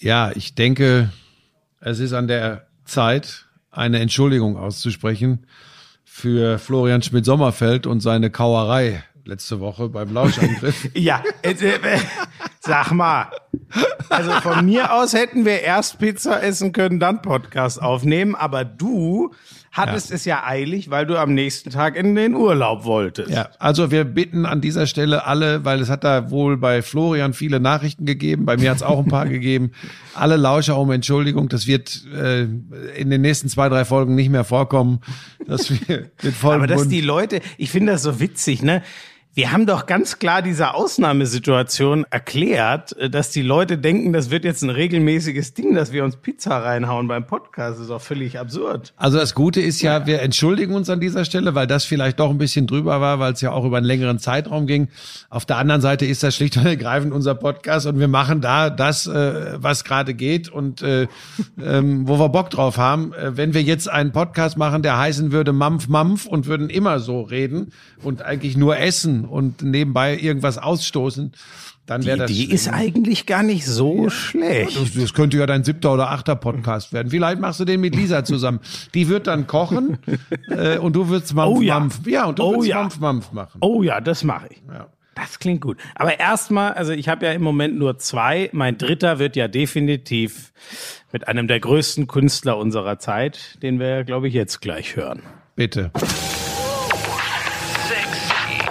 Ja, ich denke, es ist an der Zeit, eine Entschuldigung auszusprechen für Florian Schmidt-Sommerfeld und seine Kauerei letzte Woche beim Lauschangriff. ja, äh, äh, sag mal. Also von mir aus hätten wir erst Pizza essen können, dann Podcast aufnehmen, aber du hattest ja. es ja eilig, weil du am nächsten Tag in den Urlaub wolltest. Ja, also wir bitten an dieser Stelle alle, weil es hat da wohl bei Florian viele Nachrichten gegeben, bei mir hat es auch ein paar gegeben, alle Lauscher um Entschuldigung, das wird äh, in den nächsten zwei, drei Folgen nicht mehr vorkommen, dass wir mit vollem Aber dass die Leute, ich finde das so witzig, ne? Wir haben doch ganz klar diese Ausnahmesituation erklärt, äh, dass die Leute denken, das wird jetzt ein regelmäßiges Ding, dass wir uns Pizza reinhauen beim Podcast. Das ist doch völlig absurd. Also das Gute ist ja, wir entschuldigen uns an dieser Stelle, weil das vielleicht doch ein bisschen drüber war, weil es ja auch über einen längeren Zeitraum ging. Auf der anderen Seite ist das schlicht und ergreifend unser Podcast und wir machen da das, äh, was gerade geht und äh, ähm, wo wir Bock drauf haben. Wenn wir jetzt einen Podcast machen, der heißen würde Mampf Mampf und würden immer so reden und eigentlich nur essen und nebenbei irgendwas ausstoßen, dann wäre das. Die ist eigentlich gar nicht so ja, schlecht. Das, das, könnte ja dein siebter oder achter Podcast werden. Vielleicht machst du den mit Lisa zusammen. Die wird dann kochen äh, und du wirst Mampf, oh, ja. Mampf. Ja, und du oh, wirst ja. Mampf, Mampf machen. Oh ja, das mache ich. Ja. Das klingt gut. Aber erstmal, also ich habe ja im Moment nur zwei. Mein dritter wird ja definitiv mit einem der größten Künstler unserer Zeit, den wir, glaube ich, jetzt gleich hören. Bitte.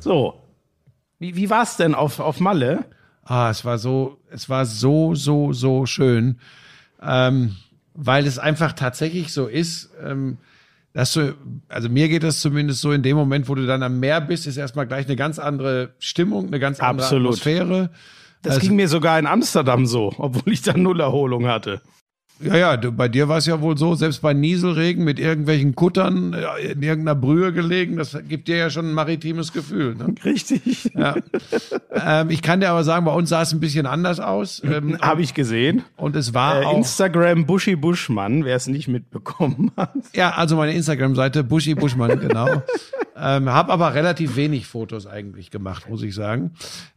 So. Wie, wie war es denn auf, auf Malle? Ah, es war so, es war so, so, so schön. Ähm, weil es einfach tatsächlich so ist, ähm, dass du, also mir geht das zumindest so in dem Moment, wo du dann am Meer bist, ist erstmal gleich eine ganz andere Stimmung, eine ganz andere Absolut. Atmosphäre. Das also, ging mir sogar in Amsterdam so, obwohl ich da null Erholung hatte. Ja, ja, du, bei dir war es ja wohl so, selbst bei Nieselregen mit irgendwelchen Kuttern äh, in irgendeiner Brühe gelegen, das gibt dir ja schon ein maritimes Gefühl. Ne? Richtig. Ja. ähm, ich kann dir aber sagen, bei uns sah es ein bisschen anders aus. Ähm, Habe ich gesehen. Und es war äh, auch Instagram Buschi Buschmann, wer es nicht mitbekommen hat. Ja, also meine Instagram-Seite Buschi Buschmann, genau. ähm, Habe aber relativ wenig Fotos eigentlich gemacht, muss ich sagen.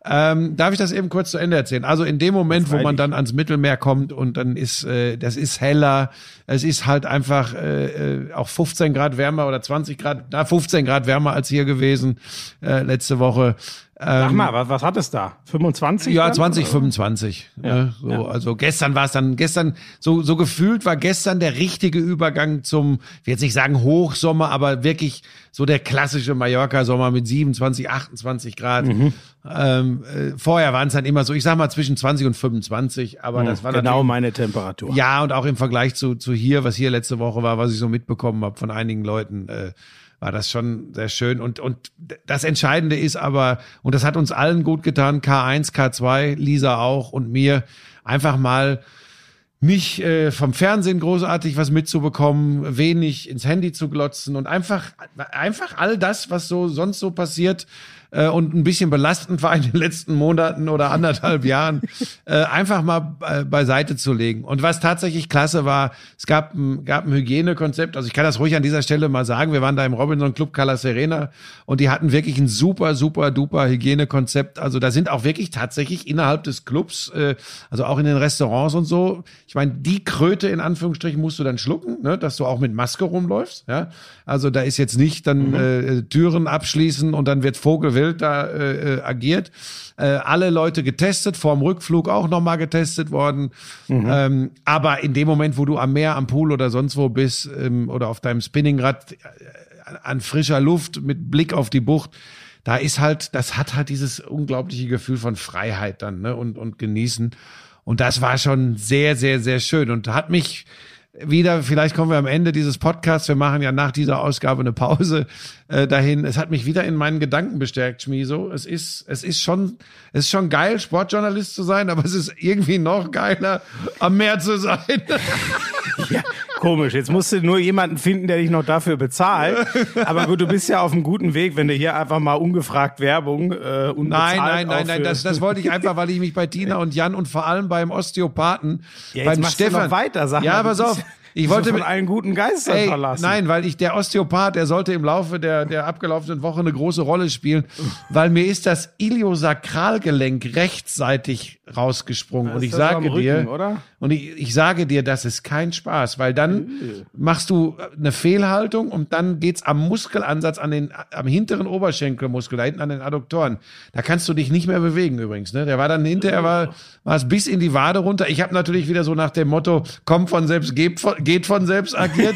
Ähm, darf ich das eben kurz zu Ende erzählen? Also in dem Moment, wo man dann ans Mittelmeer kommt und dann ist äh, das ist heller, es ist halt einfach äh, äh auch 15 Grad wärmer oder 20 Grad, na 15 Grad wärmer als hier gewesen äh, letzte Woche. Sag ähm, mal, was, was hat es da? 25? Ja, 20, 25. Ja, ne? so, ja. Also gestern war es dann, gestern, so, so gefühlt war gestern der richtige Übergang zum, ich will jetzt nicht sagen Hochsommer, aber wirklich so der klassische Mallorca-Sommer mit 27, 28 Grad. Mhm. Ähm, äh, vorher waren es dann immer so, ich sag mal zwischen 20 und 25, aber mhm, das war genau meine Temperatur. Ja, und auch im Vergleich zu, zu hier, was hier letzte Woche war, was ich so mitbekommen habe von einigen Leuten. Äh, war das schon sehr schön. Und, und das Entscheidende ist aber, und das hat uns allen gut getan, K1, K2, Lisa auch und mir, einfach mal nicht äh, vom Fernsehen großartig was mitzubekommen, wenig ins Handy zu glotzen und einfach, einfach all das, was so sonst so passiert, äh, und ein bisschen belastend war in den letzten Monaten oder anderthalb Jahren, äh, einfach mal äh, beiseite zu legen. Und was tatsächlich klasse war, es gab ein, gab ein Hygienekonzept, also ich kann das ruhig an dieser Stelle mal sagen, wir waren da im Robinson Club Cala Serena und die hatten wirklich ein super, super, duper Hygienekonzept. Also da sind auch wirklich tatsächlich innerhalb des Clubs, äh, also auch in den Restaurants und so, ich meine, die Kröte in Anführungsstrichen musst du dann schlucken, ne, dass du auch mit Maske rumläufst. Ja? Also da ist jetzt nicht dann mhm. äh, Türen abschließen und dann wird Vogelwild wild da äh, äh, agiert. Äh, alle Leute getestet, vorm Rückflug auch nochmal getestet worden. Mhm. Ähm, aber in dem Moment, wo du am Meer, am Pool oder sonst wo bist ähm, oder auf deinem Spinningrad äh, an frischer Luft mit Blick auf die Bucht, da ist halt, das hat halt dieses unglaubliche Gefühl von Freiheit dann, ne, und, und genießen. Und das war schon sehr, sehr, sehr schön und hat mich wieder, vielleicht kommen wir am Ende dieses Podcasts, wir machen ja nach dieser Ausgabe eine Pause äh, dahin. Es hat mich wieder in meinen Gedanken bestärkt, Schmieso. Es ist, es ist schon, es ist schon geil, Sportjournalist zu sein, aber es ist irgendwie noch geiler, am Meer zu sein. Ja, komisch. Jetzt musst du nur jemanden finden, der dich noch dafür bezahlt. Aber gut, du bist ja auf einem guten Weg, wenn du hier einfach mal ungefragt Werbung äh, und Nein, nein, nein, nein, das, das wollte ich einfach, weil ich mich bei Tina und Jan und vor allem beim Osteopathen, Ja, beim Stefan. noch weiter, sag ja, pass auf. Ich wollte von mit, allen guten Geistern Ey, verlassen. nein, weil ich der Osteopath, der sollte im Laufe der der abgelaufenen Woche eine große Rolle spielen, weil mir ist das Iliosakralgelenk rechtsseitig rausgesprungen und ich sage dir Rücken, oder? und ich, ich sage dir, das ist kein Spaß, weil dann machst du eine Fehlhaltung und dann geht's am Muskelansatz an den am hinteren Oberschenkelmuskel da hinten an den Adduktoren. Da kannst du dich nicht mehr bewegen übrigens, ne? Der war dann hinterher war war es bis in die Wade runter. Ich habe natürlich wieder so nach dem Motto, kommt von selbst, geht von, geht von selbst agiert.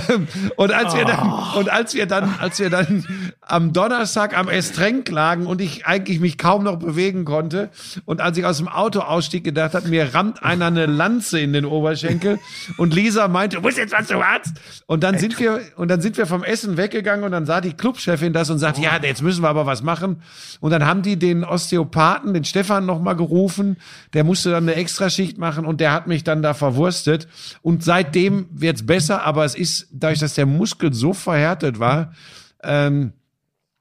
und als wir dann und als wir dann als wir dann am Donnerstag am Estrenk lagen und ich eigentlich mich kaum noch bewegen konnte und als ich aus dem Auto ausstieg gedacht hat, mir rammt einer eine Lanze in den Oberschenkel und Lisa meinte, du musst jetzt was zum Arzt. Und dann sind wir und dann sind wir vom Essen weggegangen und dann sah die Clubchefin das und sagte, ja, jetzt müssen wir aber was machen. Und dann haben die den Osteopathen, den Stefan noch mal gerufen, der musste dann eine Extraschicht machen und der hat mich dann da verwurstet und seitdem wird's besser, aber es ist dadurch, dass der Muskel so verhärtet war, ähm,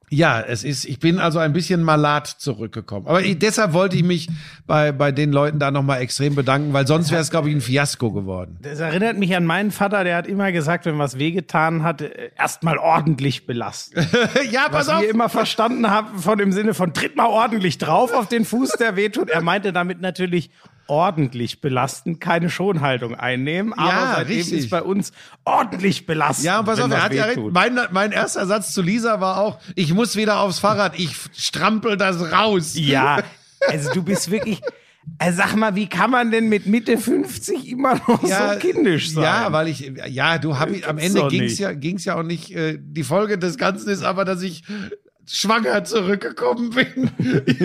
ja, es ist, ich bin also ein bisschen malat zurückgekommen. Aber ich, deshalb wollte ich mich bei, bei den Leuten da nochmal extrem bedanken, weil sonst wäre es, glaube ich, ein Fiasko geworden. Das erinnert mich an meinen Vater, der hat immer gesagt, wenn was wehgetan hat, äh, erstmal ordentlich belasten. ja, Was pass auf. wir immer verstanden haben von dem Sinne von tritt mal ordentlich drauf auf den Fuß, der wehtut. Er meinte damit natürlich ordentlich belasten, keine Schonhaltung einnehmen. Aber Ja, seitdem richtig. ist bei uns ordentlich belasten. Ja, und pass auf, er hat ja. Mein, mein erster Satz zu Lisa war auch, ich muss wieder aufs Fahrrad, ich strampel das raus. Ja, also du bist wirklich. Also sag mal, wie kann man denn mit Mitte 50 immer noch so kindisch sein? Ja, weil ich, ja, du hab ich, am Ende ging's nicht. ja, ging's ja auch nicht, äh, die Folge des Ganzen ist aber, dass ich schwanger zurückgekommen bin.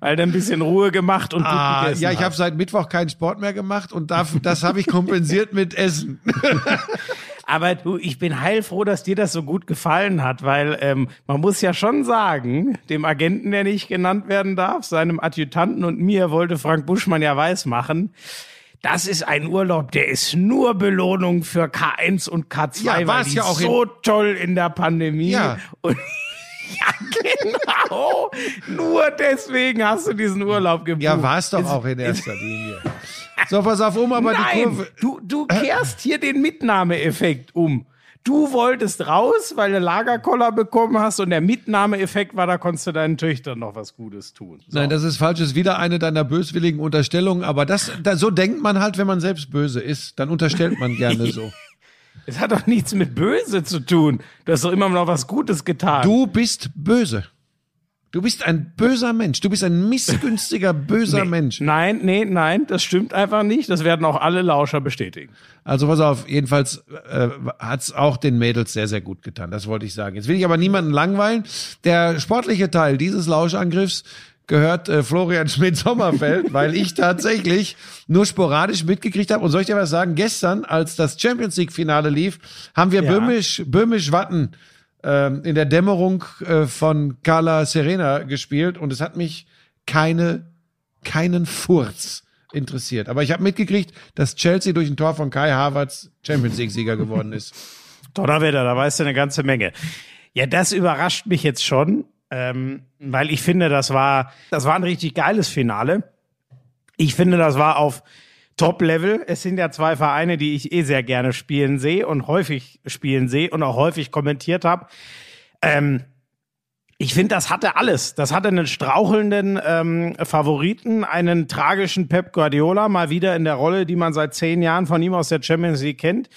Weil du ein bisschen Ruhe gemacht und gut Ah, gegessen ja, ich habe seit Mittwoch keinen Sport mehr gemacht und dafür, das habe ich kompensiert mit Essen. Aber du, ich bin heilfroh, dass dir das so gut gefallen hat, weil ähm, man muss ja schon sagen, dem Agenten, der nicht genannt werden darf, seinem Adjutanten und mir wollte Frank Buschmann ja weismachen, das ist ein Urlaub, der ist nur Belohnung für K1 und K2, Ja, weil war's die ja auch so toll in der Pandemie. Ja. Und ja, genau. Nur deswegen hast du diesen Urlaub gebucht. Ja, war es doch auch in erster Linie. So, pass auf, um aber die Nein, Kurve. du, du kehrst hier den Mitnahmeeffekt um. Du wolltest raus, weil du Lagerkoller bekommen hast und der Mitnahmeeffekt war, da konntest du deinen Töchtern noch was Gutes tun. So. Nein, das ist falsch. Das ist wieder eine deiner böswilligen Unterstellungen. Aber das, da, so denkt man halt, wenn man selbst böse ist. Dann unterstellt man gerne so. Es hat doch nichts mit Böse zu tun. Du hast doch immer noch was Gutes getan. Du bist böse. Du bist ein böser Mensch. Du bist ein missgünstiger, böser Mensch. Nein, nee, nein, das stimmt einfach nicht. Das werden auch alle Lauscher bestätigen. Also pass auf, jedenfalls äh, hat's auch den Mädels sehr, sehr gut getan. Das wollte ich sagen. Jetzt will ich aber niemanden langweilen. Der sportliche Teil dieses Lauschangriffs gehört äh, Florian Schmidt-Sommerfeld, weil ich tatsächlich nur sporadisch mitgekriegt habe. Und soll ich dir was sagen? Gestern, als das Champions League-Finale lief, haben wir Ja. Böhmisch, Böhmisch Watten ähm, in der Dämmerung äh, von Carla Serena gespielt und es hat mich keine, keinen Furz interessiert. Aber ich habe mitgekriegt, dass Chelsea durch ein Tor von Kai Havertz Champions League-Sieger geworden ist. Donnerwetter, da weißt du eine ganze Menge. Ja, das überrascht mich jetzt schon, ähm, weil ich finde, das war, das war ein richtig geiles Finale. Ich finde, das war auf Top-Level. Es sind ja zwei Vereine, die ich eh sehr gerne spielen sehe und häufig spielen sehe und auch häufig kommentiert habe. Ähm, ich finde, das hatte alles. Das hatte einen strauchelnden ähm, Favoriten, einen tragischen Pep Guardiola, mal wieder in der Rolle, die man seit zehn Jahren von ihm aus der Champions League kennt.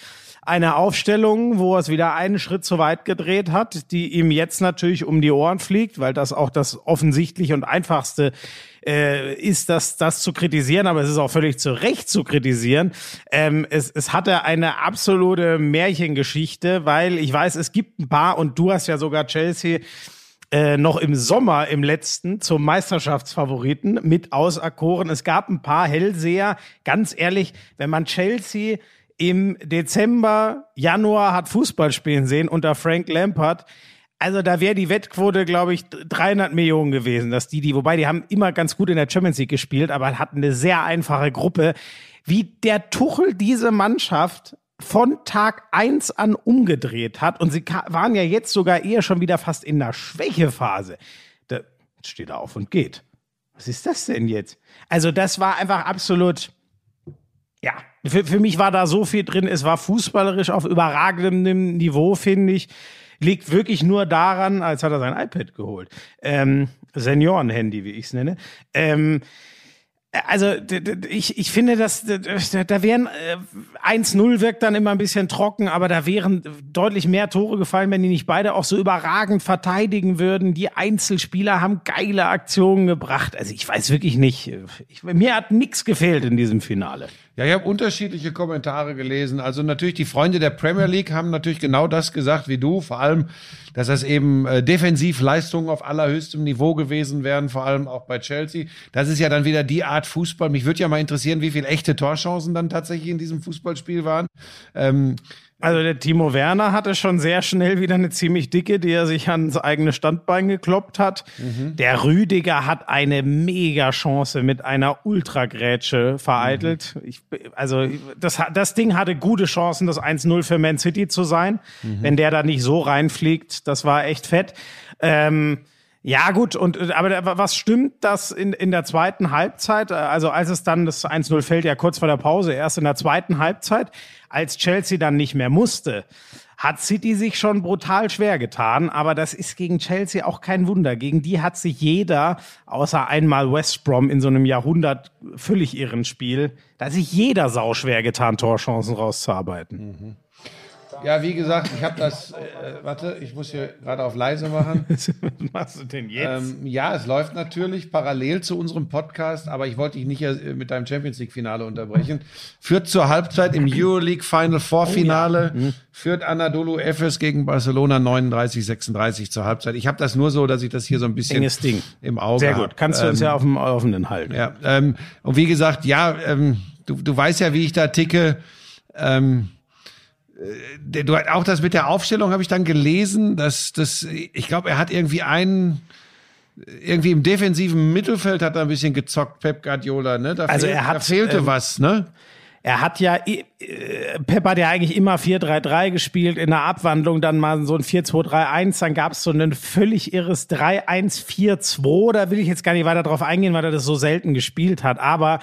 Eine Aufstellung, wo er es wieder einen Schritt zu weit gedreht hat, die ihm jetzt natürlich um die Ohren fliegt, weil das auch das offensichtlich und einfachste äh, ist das, das zu kritisieren, aber es ist auch völlig zu Recht zu kritisieren. Ähm, es, es hatte eine absolute Märchengeschichte, weil ich weiß, es gibt ein paar und du hast ja sogar Chelsea äh, noch im Sommer im letzten zum Meisterschaftsfavoriten mit auserkoren. Es gab ein paar Hellseher. Ganz ehrlich, wenn man Chelsea im Dezember, Januar hat Fußball spielen sehen unter Frank Lampard, also da wäre die Wettquote, glaube ich, 300 Millionen gewesen, dass die, die, wobei die haben immer ganz gut in der Champions League gespielt, aber hatten eine sehr einfache Gruppe. Wie der Tuchel diese Mannschaft von Tag eins an umgedreht hat und sie waren ja jetzt sogar eher schon wieder fast in der Schwächephase. Da steht er auf und geht. Was ist das denn jetzt? Also das war einfach absolut, ja, für, für mich war da so viel drin. Es war fußballerisch auf überragendem Niveau, finde ich liegt wirklich nur daran, als hat er sein iPad geholt. Ähm, Senioren-Handy, wie ich es nenne. Ähm, also ich, ich finde, dass da wären 1-0 äh, wirkt dann immer ein bisschen trocken, aber da wären deutlich mehr Tore gefallen, wenn die nicht beide auch so überragend verteidigen würden. Die Einzelspieler haben geile Aktionen gebracht. Also ich weiß wirklich nicht. Ich, mir hat nichts gefehlt in diesem Finale. Ja, ich habe unterschiedliche Kommentare gelesen. Also natürlich die Freunde der Premier League haben natürlich genau das gesagt wie du. Vor allem, dass das eben äh, Defensivleistungen auf allerhöchstem Niveau gewesen wären, vor allem auch bei Chelsea. Das ist ja dann wieder die Art Fußball. Mich würde ja mal interessieren, wie viele echte Torchancen dann tatsächlich in diesem Fußballspiel waren. Ähm, also der Timo Werner hatte schon sehr schnell wieder eine ziemlich dicke, die er sich ans eigene Standbein gekloppt hat. Mhm. Der Rüdiger hat eine mega Chance mit einer Ultragrätsche vereitelt. Mhm. Ich, also das, das Ding hatte gute Chancen, das 1-0 für Man City zu sein. Mhm. Wenn der da nicht so reinfliegt, das war echt fett. Ähm, ja, gut, und aber was stimmt, dass in, in der zweiten Halbzeit, also als es dann das 1-0 fällt, ja kurz vor der Pause, erst in der zweiten Halbzeit, als Chelsea dann nicht mehr musste, hat City sich schon brutal schwer getan, aber das ist gegen Chelsea auch kein Wunder. Gegen die hat sich jeder, außer einmal West Brom in so einem Jahrhundert völlig irren Spiel, da hat sich jeder sau schwer getan, Torchancen rauszuarbeiten. Mhm. Ja, wie gesagt, ich habe das. Äh, warte, ich muss hier gerade auf leise machen. Was machst du denn jetzt? Ähm, ja, es läuft natürlich parallel zu unserem Podcast, aber ich wollte dich nicht äh, mit deinem Champions League Finale unterbrechen. Führt zur Halbzeit im Euroleague Final Four Finale. Oh, ja. mhm. Führt Anadolu Efes gegen Barcelona 39, 36 zur Halbzeit. Ich habe das nur so, dass ich das hier so ein bisschen Enges Ding. im Auge Sehr gut. Kannst du uns ähm, ja auf dem Laufenden halten. Ja. Ähm, und wie gesagt, ja, ähm, du, du weißt ja, wie ich da ticke. Ähm, äh, du auch das mit der Aufstellung habe ich dann gelesen, dass das, ich glaube, er hat irgendwie einen irgendwie im defensiven Mittelfeld hat er ein bisschen gezockt, Pep Guardiola, ne? Da, also fehlt, er hat, da fehlte ähm, was, ne? Er hat ja, äh, Pep hat ja eigentlich immer 4-3-3 gespielt, in der Abwandlung dann mal so ein 4-2-3-1, dann gab es so ein völlig irres 3-1-4-2, da will ich jetzt gar nicht weiter drauf eingehen, weil er das so selten gespielt hat, aber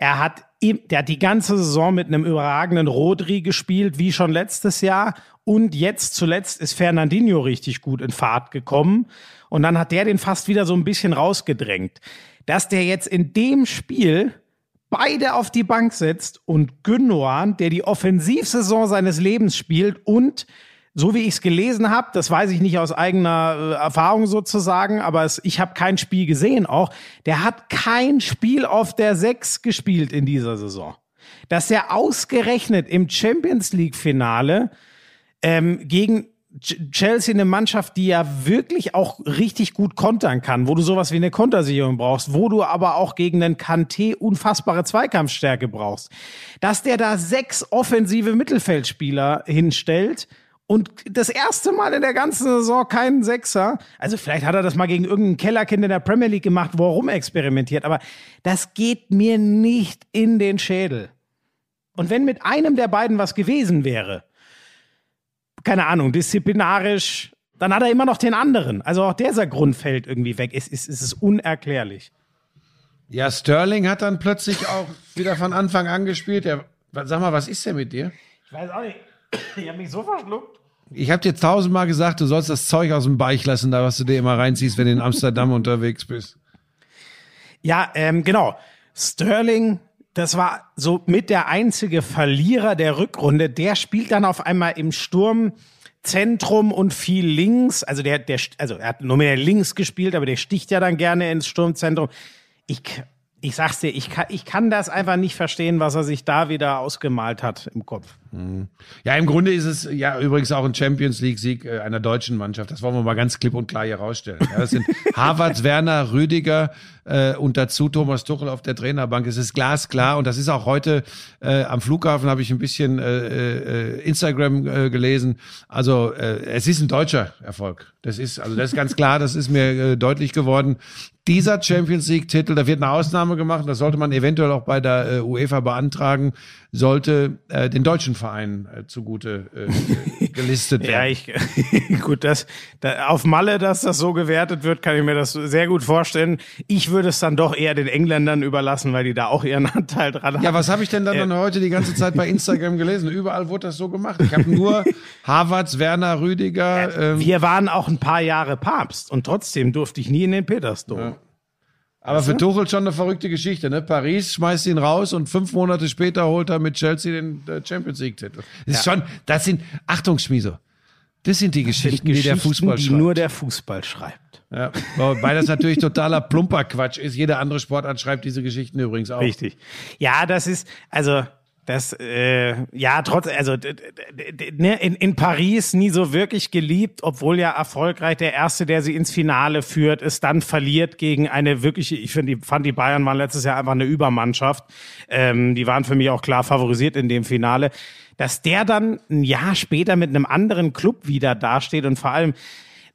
er hat der hat die ganze Saison mit einem überragenden Rodri gespielt, wie schon letztes Jahr. Und jetzt zuletzt ist Fernandinho richtig gut in Fahrt gekommen. Und dann hat der den fast wieder so ein bisschen rausgedrängt. Dass der jetzt in dem Spiel beide auf die Bank setzt und Gündogan, der die Offensivsaison seines Lebens spielt und so wie ich es gelesen habe, das weiß ich nicht aus eigener äh, Erfahrung sozusagen, aber es, ich habe kein Spiel gesehen auch, der hat kein Spiel auf der Sechs gespielt in dieser Saison. Dass er ausgerechnet im Champions League-Finale ähm, gegen Chelsea eine Mannschaft, die ja wirklich auch richtig gut kontern kann, wo du sowas wie eine Kontersicherung brauchst, wo du aber auch gegen einen Kanté unfassbare Zweikampfstärke brauchst. Dass der da sechs offensive Mittelfeldspieler hinstellt und das erste Mal in der ganzen Saison keinen Sechser. Also vielleicht hat er das mal gegen irgendein Kellerkind in der Premier League gemacht, wo er rumexperimentiert. Aber das geht mir nicht in den Schädel. Und wenn mit einem der beiden was gewesen wäre, keine Ahnung, disziplinarisch, dann hat er immer noch den anderen. Also auch dieser Grund fällt irgendwie weg. Es, es, es ist unerklärlich. Ja, Sterling hat dann plötzlich auch wieder von Anfang an gespielt. Ja, sag mal, was ist denn mit dir? Ich weiß auch nicht. Ich habe mich so verschluckt. Ich habe dir tausendmal gesagt, du sollst das Zeug aus dem Beich lassen, da was du dir immer reinziehst, wenn du in Amsterdam unterwegs bist. Ja, ähm, genau. Sterling, das war so mit der einzige Verlierer der Rückrunde. Der spielt dann auf einmal im Sturmzentrum und viel links. Also der, der, also er hat nur mehr links gespielt, aber der sticht ja dann gerne ins Sturmzentrum. ich, ich sag's dir, ich kann, ich kann das einfach nicht verstehen, was er sich da wieder ausgemalt hat im Kopf. Ja, im Grunde ist es ja übrigens auch ein Champions League-Sieg äh, einer deutschen Mannschaft. Das wollen wir mal ganz klipp und klar hier rausstellen. Ja, das sind Harvards, Werner, Rüdiger äh, und dazu Thomas Tuchel auf der Trainerbank. Es ist glasklar und das ist auch heute äh, am Flughafen habe ich ein bisschen äh, äh, Instagram äh, gelesen. Also es ist ein deutscher Erfolg. Das ist also das ist ganz klar. Das ist mir deutlich geworden. Dieser Champions League-Titel, da wird eine Ausnahme gemacht. Das sollte man eventuell auch bei der äh, UEFA beantragen sollte äh, den deutschen Verein äh, zugute äh, gelistet werden. Ja, ich, gut, das, da, auf Malle, dass das so gewertet wird, kann ich mir das sehr gut vorstellen. Ich würde es dann doch eher den Engländern überlassen, weil die da auch ihren Anteil dran haben. Ja, was habe ich denn dann, Äh. dann heute die ganze Zeit bei Instagram gelesen? Überall wurde das so gemacht. Ich habe nur Harvards, Werner, Rüdiger. Ähm, Wir waren auch ein paar Jahre Papst und trotzdem durfte ich nie in den Petersdom. Aber für Tuchel schon eine verrückte Geschichte. Ne? Paris schmeißt ihn raus und fünf Monate später holt er mit Chelsea den äh, Champions League-Titel. Das ist schon, das sind, Achtung, Schmieso. Das sind die Geschichten, die der Geschichten, Fußball die schreibt. nur der Fußball schreibt. Ja, wobei das natürlich totaler plumper Quatsch ist. Jede andere Sportart schreibt diese Geschichten übrigens auch. Richtig. Ja, das ist, also, das, äh, ja, trotz, also ne, in, in Paris nie so wirklich geliebt, obwohl ja erfolgreich der Erste, der sie ins Finale führt, es dann verliert gegen eine wirkliche, ich finde, die, fand die Bayern waren letztes Jahr einfach eine Übermannschaft. Ähm, die waren für mich auch klar favorisiert in dem Finale. Dass der dann ein Jahr später mit einem anderen Club wieder dasteht und vor allem,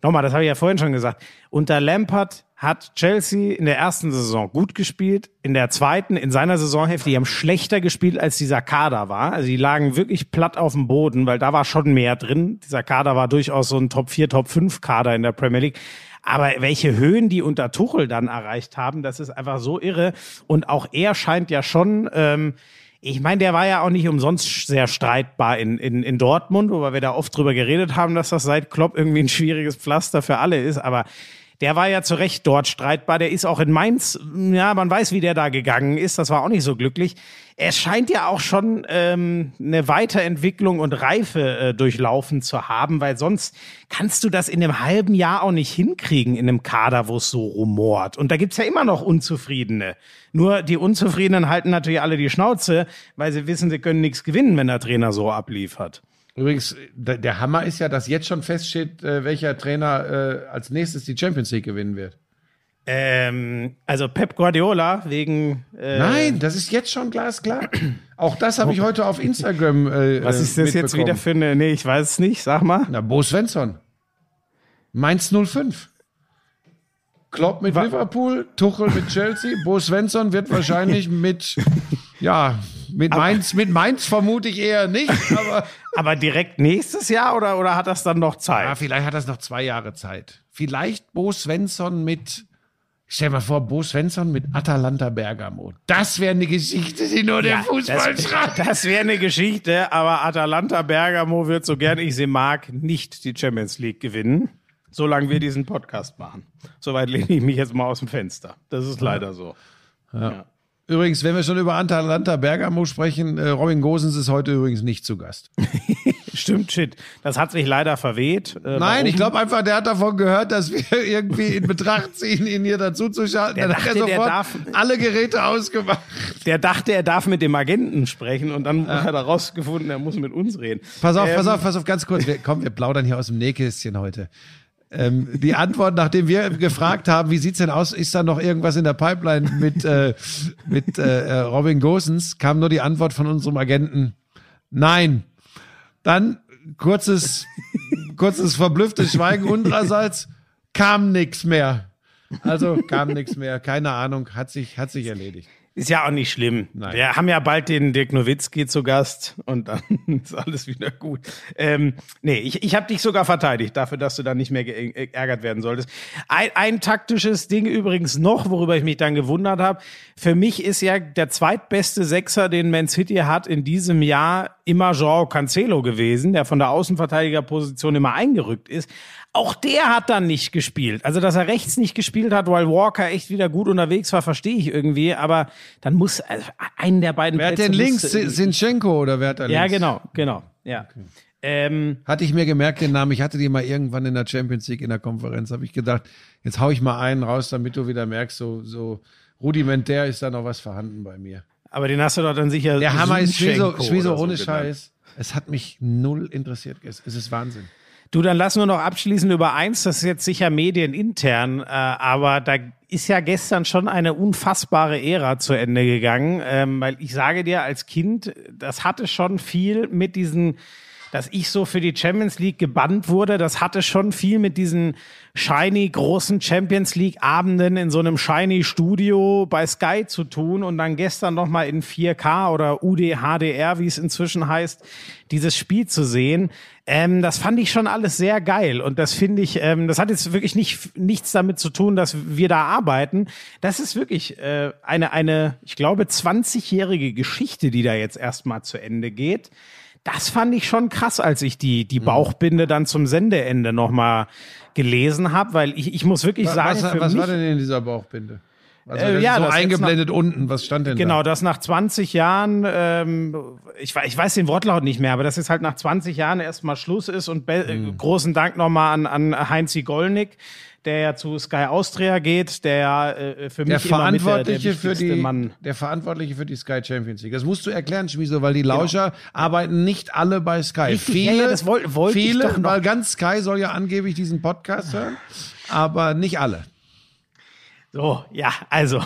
Nochmal, das habe ich ja vorhin schon gesagt. Unter Lampard hat Chelsea in der ersten Saison gut gespielt, in der zweiten, in seiner Saisonhälfte, die haben schlechter gespielt, als dieser Kader war. Also die lagen wirklich platt auf dem Boden, weil da war schon mehr drin. Dieser Kader war durchaus so ein Top 4, Top 5 Kader in der Premier League. Aber welche Höhen die unter Tuchel dann erreicht haben, das ist einfach so irre. Und auch er scheint ja schon, ähm, ich meine, der war ja auch nicht umsonst sehr streitbar in, in, in Dortmund, wobei wir da oft drüber geredet haben, dass das seit Klopp irgendwie ein schwieriges Pflaster für alle ist. Aber der war ja zu Recht dort streitbar. Der ist auch in Mainz, ja, man weiß, wie der da gegangen ist. Das war auch nicht so glücklich. Er scheint ja auch schon ähm, eine Weiterentwicklung und Reife äh, durchlaufen zu haben, weil sonst kannst du das in einem halben Jahr auch nicht hinkriegen in einem Kader, wo es so rumort. Und da gibt's ja immer noch Unzufriedene. Nur die Unzufriedenen halten natürlich alle die Schnauze, weil sie wissen, sie können nichts gewinnen, wenn der Trainer so abliefert. Übrigens, der Hammer ist ja, dass jetzt schon feststeht, äh, welcher Trainer äh, als nächstes die Champions League gewinnen wird. Ähm, also Pep Guardiola wegen äh, Nein, das ist jetzt schon glasklar. Auch das habe ich heute auf Instagram. Äh, Was ist das jetzt wieder für eine? Nee, ich weiß es nicht. Sag mal. Na, Bo Svensson. Mainz 05. Klopp mit Liverpool, Tuchel mit Chelsea, Bo Svensson wird wahrscheinlich mit, ja, mit Mainz, mit Mainz vermute ich eher nicht, aber Aber direkt nächstes Jahr oder, oder hat das dann noch Zeit? ja, vielleicht hat das noch zwei Jahre Zeit. Vielleicht Bo Svensson mit, stell dir mal vor, Bo Svensson mit Atalanta Bergamo. Das wäre eine Geschichte, die nur der Fußball das, schreibt. das wäre eine Geschichte, aber Atalanta Bergamo wird, so gern ich sie mag, nicht die Champions League gewinnen, solange wir diesen Podcast machen. Soweit lehne ich mich jetzt mal aus dem Fenster. Das ist leider so. Übrigens, wenn wir schon über Atalanta Bergamo sprechen, äh, Robin Gosens ist heute übrigens nicht zu Gast. Stimmt, shit. Das hat sich leider verweht. Äh, Nein, ich glaube einfach, der hat davon gehört, dass wir irgendwie in Betracht ziehen, ihn hier dazu zu schalten. Der Dann hat er dachte, der sofort darf- alle Geräte ausgemacht. Der dachte, er darf mit dem Agenten sprechen und dann hat er rausgefunden, er muss mit uns reden. Pass auf, Ähm, pass auf, pass auf, ganz kurz. Wir, komm, wir plaudern hier aus dem Nähkästchen heute. Ähm, die Antwort, nachdem wir gefragt haben, wie sieht's denn aus, ist da noch irgendwas in der Pipeline mit, äh, mit äh, Robin Gosens, kam nur die Antwort von unserem Agenten, nein. Dann kurzes, kurzes verblüfftes Schweigen unsererseits, kam nix mehr. Also kam nix mehr, keine Ahnung, hat sich, hat sich erledigt. Ist ja auch nicht schlimm. Nein. Wir haben ja bald den Dirk Nowitzki zu Gast und dann ist alles wieder gut. Ähm, nee, ich, ich habe dich sogar verteidigt dafür, dass du da nicht mehr geärgert werden solltest. Ein, ein taktisches Ding übrigens noch, worüber ich mich dann gewundert habe. Für mich ist ja der zweitbeste Sechser, den Man City hat in diesem Jahr immer Joao Cancelo gewesen, der von der Außenverteidigerposition immer eingerückt ist. Auch der hat dann nicht gespielt. Also, dass er rechts nicht gespielt hat, weil Walker echt wieder gut unterwegs war, verstehe ich irgendwie. Aber dann muss also, einen der beiden Wer hat Plätze denn links? Sinchenko oder wer hat da links? Ja, genau, genau. Ja. Ähm, Hatte ich mir gemerkt, den Namen. Ich hatte die mal irgendwann in der Champions League in der Konferenz. Habe ich gedacht, jetzt hau ich mal einen raus, damit du wieder merkst, so, so rudimentär ist da noch was vorhanden bei mir. Aber den hast du doch dann sicher. Der Hammer ist Schwieso, Zinchenko Schwieso oder so ohne genannt. Scheiß. Es hat mich null interessiert. Es es ist Wahnsinn. Du, dann lassen wir noch abschließen über eins, das ist jetzt sicher medienintern, äh, aber da ist ja gestern schon eine unfassbare Ära zu Ende gegangen, ähm, weil ich sage dir, als Kind, das hatte schon viel mit diesen, dass ich so für die Champions League gebannt wurde, das hatte schon viel mit diesen shiny großen Champions League Abenden in so einem shiny Studio bei Sky zu tun und dann gestern noch mal in 4K oder UDHDR, wie es inzwischen heißt, dieses Spiel zu sehen. Ähm, das fand ich schon alles sehr geil und das finde ich, ähm, das hat jetzt wirklich nicht nichts damit zu tun, dass wir da arbeiten. Das ist wirklich äh, eine eine, ich glaube 20-jährige Geschichte, die da jetzt erstmal zu Ende geht. Das fand ich schon krass, als ich die, Mhm. die Bauchbinde dann zum Sendeende nochmal gelesen habe, weil ich, ich muss wirklich sagen, was was mich, war denn in dieser Bauchbinde? Also Äh, ja, so eingeblendet unten. Was stand denn Genau, da? dass nach 20 Jahren, ähm, ich, ich weiß den Wortlaut nicht mehr, aber dass jetzt halt nach 20 Jahren erstmal Schluss ist und Mhm. großen Dank nochmal an, an Heinzi Gollnick, der ja zu Sky Austria geht, der ja äh, für Der mich immer mit der, der Verantwortliche für die, Mann. der Verantwortliche für die Sky Champions League. Das musst du erklären, Schmieso, weil die Lauscher arbeiten nicht alle bei Sky. Genau. Richtig, viele, ja, ja, das woll- wollte ich viele, doch noch. weil ganz Sky soll ja angeblich diesen Podcast hören, aber nicht alle. So, ja, also,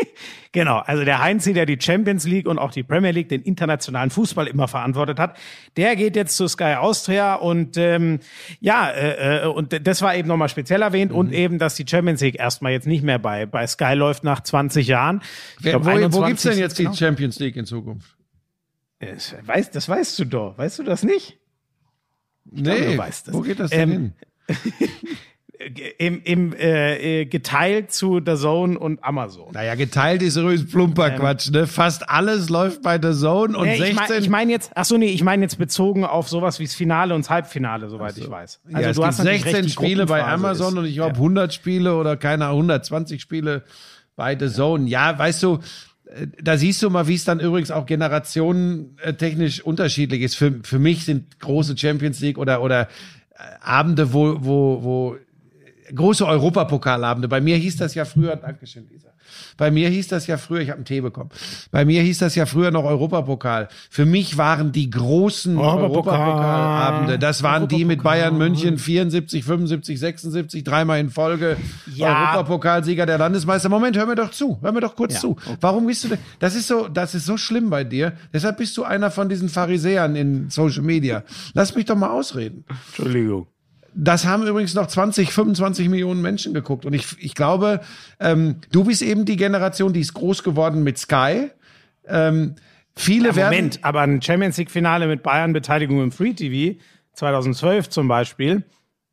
genau, also der Heinzi, der die Champions League und auch die Premier League, den internationalen Fußball immer verantwortet hat, der geht jetzt zu Sky Austria und ähm, ja, äh, äh, und das war eben nochmal speziell erwähnt und eben, dass die Champions League erstmal jetzt nicht mehr bei, bei Sky läuft nach 20 Jahren. Ich Wer, glaub, wo wo 21 gibt's denn jetzt die genau. Champions League in Zukunft? Das, weißt, das weißt du doch, weißt du das nicht? glaube, Nee, du weißt das. wo geht das denn Ähm, hin? Im, im äh, äh, geteilt zu The Zone und Amazon. Naja, geteilt ist übrigens plumper Quatsch, ne? Fast alles läuft bei The Zone und Nee, ich 16. meine ich mein jetzt, ach so, nee, ich meine jetzt bezogen auf sowas wie das Finale und das Halbfinale, soweit ich weiß. Also ja, gibt natürlich 16 recht, die Spiele bei Amazon ist- und ich glaube 100 Spiele oder keine Ahnung, 120 Spiele bei The Zone. Ja, weißt du, äh, da siehst du mal, wie es dann übrigens auch generationentechnisch unterschiedlich ist. Für, für mich sind große Champions League oder, oder äh, Abende, wo, wo, wo große Europapokalabende. Bei mir hieß das ja früher, Dankeschön, Lisa. Bei mir hieß das ja früher, ich habe einen Tee bekommen. Bei mir hieß das ja früher noch Europapokal. Für mich waren die großen Europapokal. Europapokalabende, das waren die mit Europapokal. Bayern München 74, 75, 76, dreimal in Folge Ja. Europapokalsieger der Landesmeister. Moment, hör mir doch zu, hör mir doch kurz Ja, zu. Warum bist du denn? Das ist so, das ist so schlimm bei dir. Deshalb bist du einer von diesen Pharisäern in Social Media. Lass mich doch mal ausreden. Entschuldigung. Das haben übrigens noch 20, 25 Millionen Menschen geguckt. Und ich, ich glaube, ähm, du bist eben die Generation, die ist groß geworden mit Sky. Ähm, viele Ja, werden. Moment, aber ein Champions League Finale mit Bayern Beteiligung im Free TV 2012 zum Beispiel,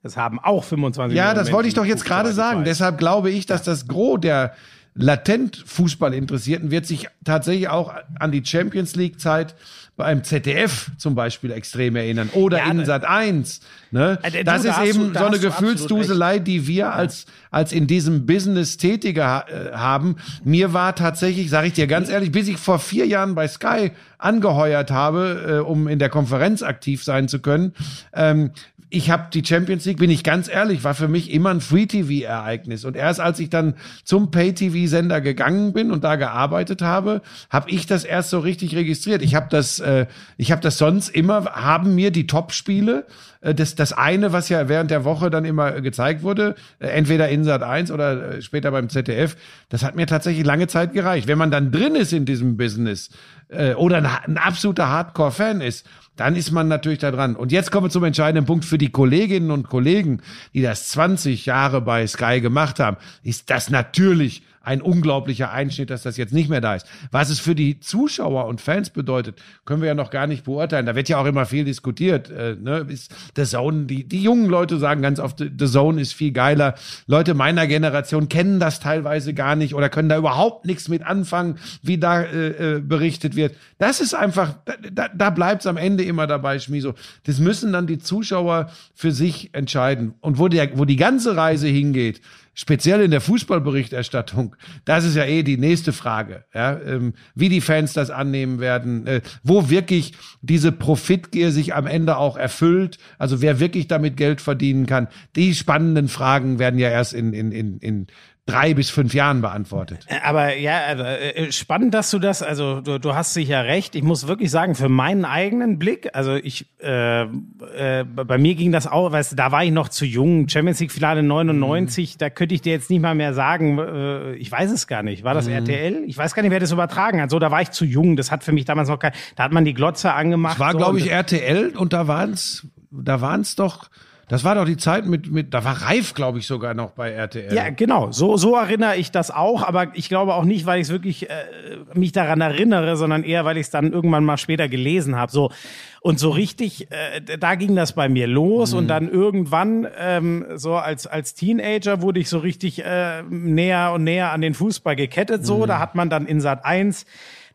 das haben auch 25 Ja, Millionen das wollte ich doch jetzt gerade sagen. Deshalb glaube ich, dass das Gros der latent Fußballinteressierten wird sich tatsächlich auch an die Champions League Zeit beim ZDF zum Beispiel extrem erinnern oder Ja, in Sat 1. Ne? Du, das da ist eben du- so eine Gefühlsduselei, die wir als, als in diesem Business Tätige ha äh, haben. Mir war tatsächlich, sage ich dir ganz ehrlich, bis ich vor vier Jahren bei Sky angeheuert habe, äh, um in der Konferenz aktiv sein zu können, ähm, ich habe die Champions League, bin ich ganz ehrlich, war für mich immer ein Free-TV-Ereignis. Und erst als ich dann zum Pay-TV-Sender gegangen bin und da gearbeitet habe, habe ich das erst so richtig registriert. Ich habe das, äh, ich habe das sonst immer, haben mir die Top-Spiele, äh, das, das eine, was ja während der Woche dann immer gezeigt wurde, äh, entweder in Sat 1 oder äh, später beim ZDF, das hat mir tatsächlich lange Zeit gereicht. Wenn man dann drin ist in diesem Business äh, oder ein, ein absoluter Hardcore-Fan ist, dann ist man natürlich da dran. Und jetzt kommen wir zum entscheidenden Punkt für die Kolleginnen und Kollegen, die das 20 Jahre bei Sky gemacht haben, ist das natürlich ein unglaublicher Einschnitt, dass das jetzt nicht mehr da ist. Was es für die Zuschauer und Fans bedeutet, können wir ja noch gar nicht beurteilen. Da wird ja auch immer viel diskutiert. Äh, ne? Ist The Zone, die, die jungen Leute sagen ganz oft, The Zone ist viel geiler. Leute meiner Generation kennen das teilweise gar nicht oder können da überhaupt nichts mit anfangen, wie da äh, äh, berichtet wird. Das ist einfach, da, da, bleibt es am Ende immer dabei, Schmiso. Das müssen dann die Zuschauer für sich entscheiden. Und wo, der, wo die ganze Reise hingeht, speziell in der Fußballberichterstattung, das ist ja eh die nächste Frage, ja, ähm, wie die Fans das annehmen werden, äh, wo wirklich diese Profitgier sich am Ende auch erfüllt, also wer wirklich damit Geld verdienen kann. Die spannenden Fragen werden ja erst in, in, in, in drei bis fünf Jahren beantwortet. Äh, aber ja, also, äh, spannend, dass du das, also du, du hast sicher recht. Ich muss wirklich sagen, für meinen eigenen Blick, also ich, äh, äh, bei mir ging das auch, weißt du, da war ich noch zu jung. Champions League Finale 99, mhm. da könnte ich dir jetzt nicht mal mehr sagen, äh, ich weiß es gar nicht. War das mhm. RTL? Ich weiß gar nicht, wer das übertragen hat. So, da war ich zu jung. Das hat für mich damals noch kein, da hat man die Glotze angemacht. Es war, so, glaube ich, RTL und da waren es, da waren es doch, das war doch die Zeit mit, mit da war Reif, glaube ich, sogar noch bei RTL. Ja, genau. So, so erinnere ich das auch, aber ich glaube auch nicht, weil ich es wirklich äh, mich daran erinnere, sondern eher, weil ich es dann irgendwann mal später gelesen habe. So. Und so richtig, äh, da ging das bei mir los mhm. und dann irgendwann, ähm, so als, als Teenager, wurde ich so richtig äh, näher und näher an den Fußball gekettet. So, mhm. da hat man dann in Sat 1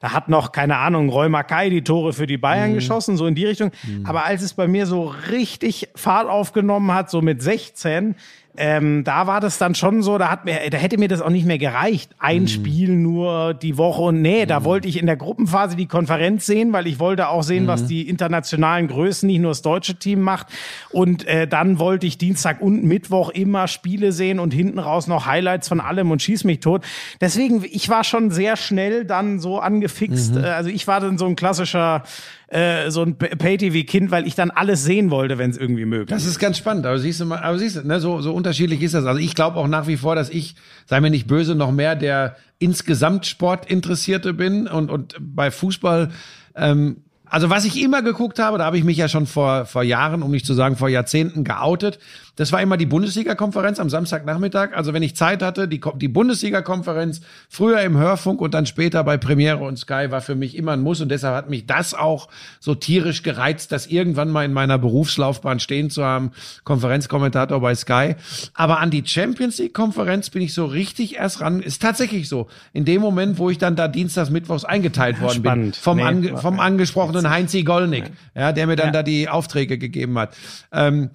da hat noch, keine Ahnung, Roy Mackay die Tore für die Bayern mhm. geschossen, so in die Richtung. Mhm. Aber als es bei mir so richtig Fahrt aufgenommen hat, so mit 16, ähm, da war das dann schon so, da hat mir, da hätte mir das auch nicht mehr gereicht. Ein mhm. Spiel nur die Woche und nee, da mhm. wollte ich in der Gruppenphase die Konferenz sehen, weil ich wollte auch sehen, mhm. was die internationalen Größen, nicht nur das deutsche Team macht. Und äh, dann wollte ich Dienstag und Mittwoch immer Spiele sehen und hinten raus noch Highlights von allem und schieß mich tot. Deswegen, ich war schon sehr schnell dann so angefixt. Mhm. Äh, also ich war dann so ein klassischer äh, so ein Pay-TV-Kind, weil ich dann alles sehen wollte, wenn es irgendwie möglich ist. Das ist ganz spannend. Aber siehst du mal, aber siehst du, ne, so, so unterschiedlich ist das. Also ich glaube auch nach wie vor, dass ich, sei mir nicht böse, noch mehr der insgesamt Sportinteressierte bin und, und bei Fußball, ähm, also was ich immer geguckt habe, da habe ich mich ja schon vor, vor Jahren, um nicht zu sagen vor Jahrzehnten geoutet. Das war immer die Bundesliga-Konferenz am Samstagnachmittag. Also wenn ich Zeit hatte, die, die Bundesliga-Konferenz früher im Hörfunk und dann später bei Premiere und Sky war für mich immer ein Muss. Und deshalb hat mich das auch so tierisch gereizt, das irgendwann mal in meiner Berufslaufbahn stehen zu haben. Konferenzkommentator bei Sky. Aber an die Champions League-Konferenz bin ich so richtig erst ran. Ist tatsächlich so. In dem Moment, wo ich dann da dienstags, mittwochs eingeteilt worden spannend. bin. Vom, nee, ange vom angesprochenen Heinzi Gollnick, ja, der mir dann ja. da die Aufträge gegeben hat. Ähm,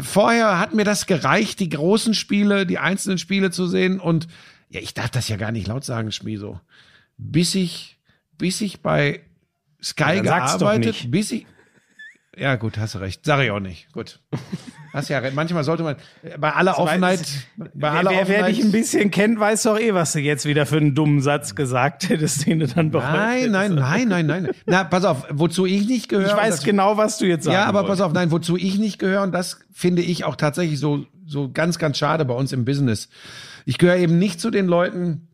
vorher hat mir das gereicht, die großen Spiele, die einzelnen Spiele zu sehen. Und ja, ich darf das ja gar nicht laut sagen, Schmieso. Bis ich, bis ich bei Sky ja, gearbeitet, bis ich. Ja, gut, hast du recht. Sag ich auch nicht. Gut. Hast ja recht. Manchmal sollte man bei aller Offenheit, bei aller wer, wer, wer dich ein bisschen kennt, weiß doch eh, was du jetzt wieder für einen dummen Satz gesagt hättest, den du dann bereut Nein, nein, nein, nein, nein. Na, pass auf, wozu ich nicht gehöre. Ich weiß genau, was du jetzt sagst. Ja, aber wolltest. pass auf, nein, wozu ich nicht gehöre und das finde ich auch tatsächlich so so ganz ganz schade bei uns im Business. Ich gehöre eben nicht zu den Leuten,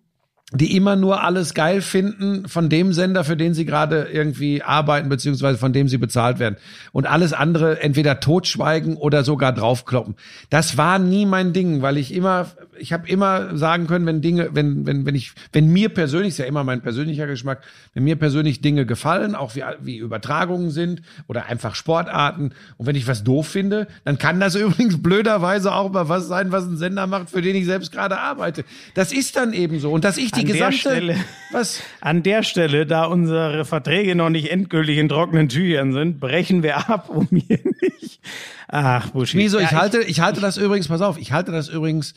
die immer nur alles geil finden von dem Sender, für den sie gerade irgendwie arbeiten, beziehungsweise von dem sie bezahlt werden. Und alles andere entweder totschweigen oder sogar draufkloppen. Das war nie mein Ding, weil ich immer ich habe immer sagen können, wenn Dinge, wenn, wenn, wenn ich, wenn mir persönlich, ist ja immer mein persönlicher Geschmack, wenn mir persönlich Dinge gefallen, auch wie, wie Übertragungen sind oder einfach Sportarten, und wenn ich was doof finde, dann kann das übrigens blöderweise auch mal was sein, was ein Sender macht, für den ich selbst gerade arbeite. Das ist dann eben so. Und dass ich die an gesamte, Stelle, was? An der Stelle, da unsere Verträge noch nicht endgültig in trockenen Tüchern sind, brechen wir ab, um hier nicht. Ach, Buschi. Wieso? Ich ja, halte, ich halte das übrigens, pass auf, ich halte das übrigens,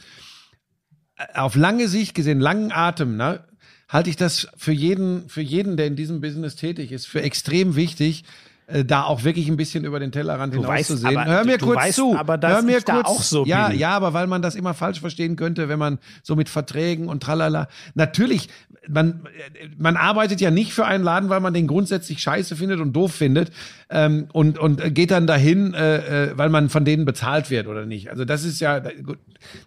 auf lange Sicht gesehen, langen Atem, ne, halte ich das für jeden, für jeden, der in diesem Business tätig ist, für extrem wichtig, äh, da auch wirklich ein bisschen über den Tellerrand hinaus zu sehen. Hör mir kurz weißt, zu. Aber Hör mir kurz. auch so ja, bin. ja, aber weil man das immer falsch verstehen könnte, wenn man so mit Verträgen und tralala. Natürlich, man, man arbeitet ja nicht für einen Laden, weil man den grundsätzlich scheiße findet und doof findet ähm, und, und geht dann dahin, äh, äh, weil man von denen bezahlt wird oder nicht. Also das ist ja, das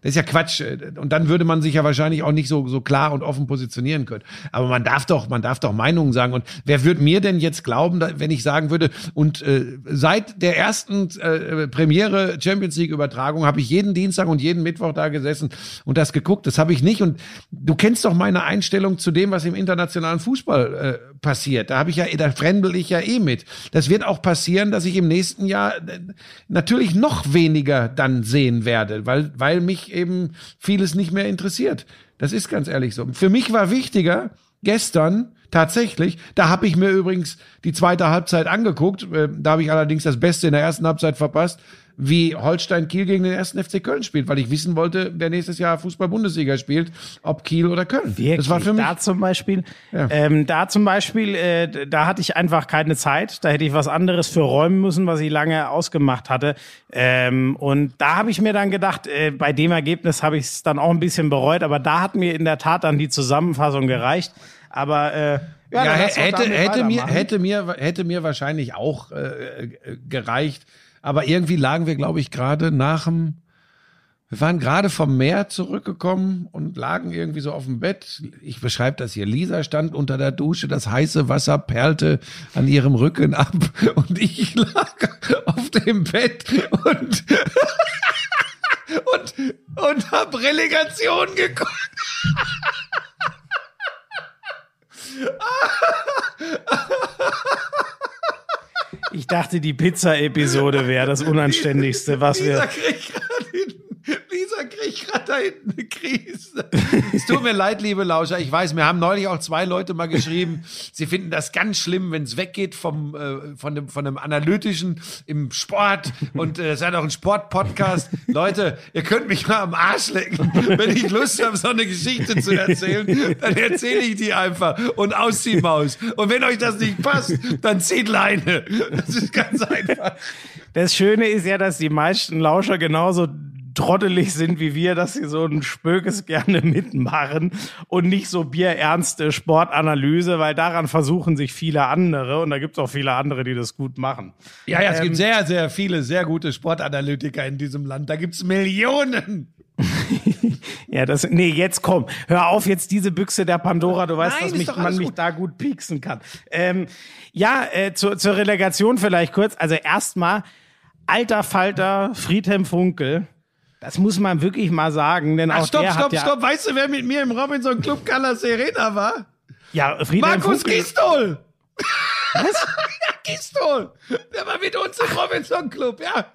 ist ja Quatsch. Und dann würde man sich ja wahrscheinlich auch nicht so, so klar und offen positionieren können. Aber man darf doch, man darf doch Meinungen sagen. Und wer würde mir denn jetzt glauben, wenn ich sagen würde, und äh, seit der ersten äh, Premiere Champions League Übertragung habe ich jeden Dienstag und jeden Mittwoch da gesessen und das geguckt. Das habe ich nicht. Und du kennst doch meine Einstellung zu dem, was im internationalen Fußball äh, passiert. Da habe ich ja, da fremdel ich ja eh mit. Das wird auch passieren, dass ich im nächsten Jahr äh, natürlich noch weniger dann sehen werde, weil, weil mich eben vieles nicht mehr interessiert. Das ist ganz ehrlich so. Für mich war wichtiger, gestern tatsächlich, da habe ich mir übrigens die zweite Halbzeit angeguckt, äh, da habe ich allerdings das Beste in der ersten Halbzeit verpasst, wie Holstein Kiel gegen den ersten FC Köln spielt, weil ich wissen wollte, wer nächstes Jahr Fußball-Bundesliga spielt, ob Kiel oder Köln. Wirklich? Das war für mich. Da zum Beispiel, Ja. ähm, da zum Beispiel, äh, da hatte ich einfach keine Zeit. Da hätte ich was anderes für räumen müssen, was ich lange ausgemacht hatte. Ähm, und da habe ich mir dann gedacht, äh, bei dem Ergebnis habe ich es dann auch ein bisschen bereut. Aber da hat mir in der Tat dann die Zusammenfassung gereicht. Aber äh, Ja, doch hätte, hätte, mir, hätte, mir, hätte mir wahrscheinlich auch äh, äh, gereicht. Aber irgendwie lagen wir, glaube ich, gerade nach dem. Wir waren gerade vom Meer zurückgekommen und lagen irgendwie so auf dem Bett. Ich beschreibe das hier. Lisa stand unter der Dusche, das heiße Wasser perlte an ihrem Rücken ab und ich lag auf dem Bett und und und hab Relegation geguckt. Ich dachte, die Pizza-Episode wäre das Unanständigste, was Lisa wir. kriegt gerade hinten, Lisa kriegt gerade da hinten eine Krise. Es tut mir leid, liebe Lauscher. Ich weiß, mir haben neulich auch zwei Leute mal geschrieben, sie finden das ganz schlimm, wenn es weggeht vom, äh, von, dem, von dem Analytischen im Sport. Und äh, es ist ja auch ein Sport-Podcast. Leute, ihr könnt mich mal am Arsch lecken. Wenn ich Lust habe, so eine Geschichte zu erzählen, dann erzähle ich die einfach und aus die Maus. Und wenn euch das nicht passt, dann zieht Leine. Das ist ganz einfach. Das Schöne ist ja, dass die meisten Lauscher genauso trottelig sind wie wir, dass sie so ein Spökes gerne mitmachen und nicht so bierernste Sportanalyse, weil daran versuchen sich viele andere und da gibt es auch viele andere, die das gut machen. Ja, ja, es Ähm, gibt sehr, sehr viele sehr gute Sportanalytiker in diesem Land. Da gibt's Millionen. Ja, das, nee, jetzt komm, hör auf jetzt diese Büchse der Pandora, du weißt, Nein, dass mich, man alles mich gut. da gut pieksen kann. Ähm, ja, äh, zur, zur Relegation vielleicht kurz, also erstmal, alter Falter Friedhelm Funkel, das muss man wirklich mal sagen, denn auch Ach, stopp, der stopp, hat ja, stopp. Weißt du, wer mit mir im Robinson Club Cala Serena war? ja, Friedhelm Markus Gistol. Was? ja, Gistol. Der war mit uns im Robinson Club, ja.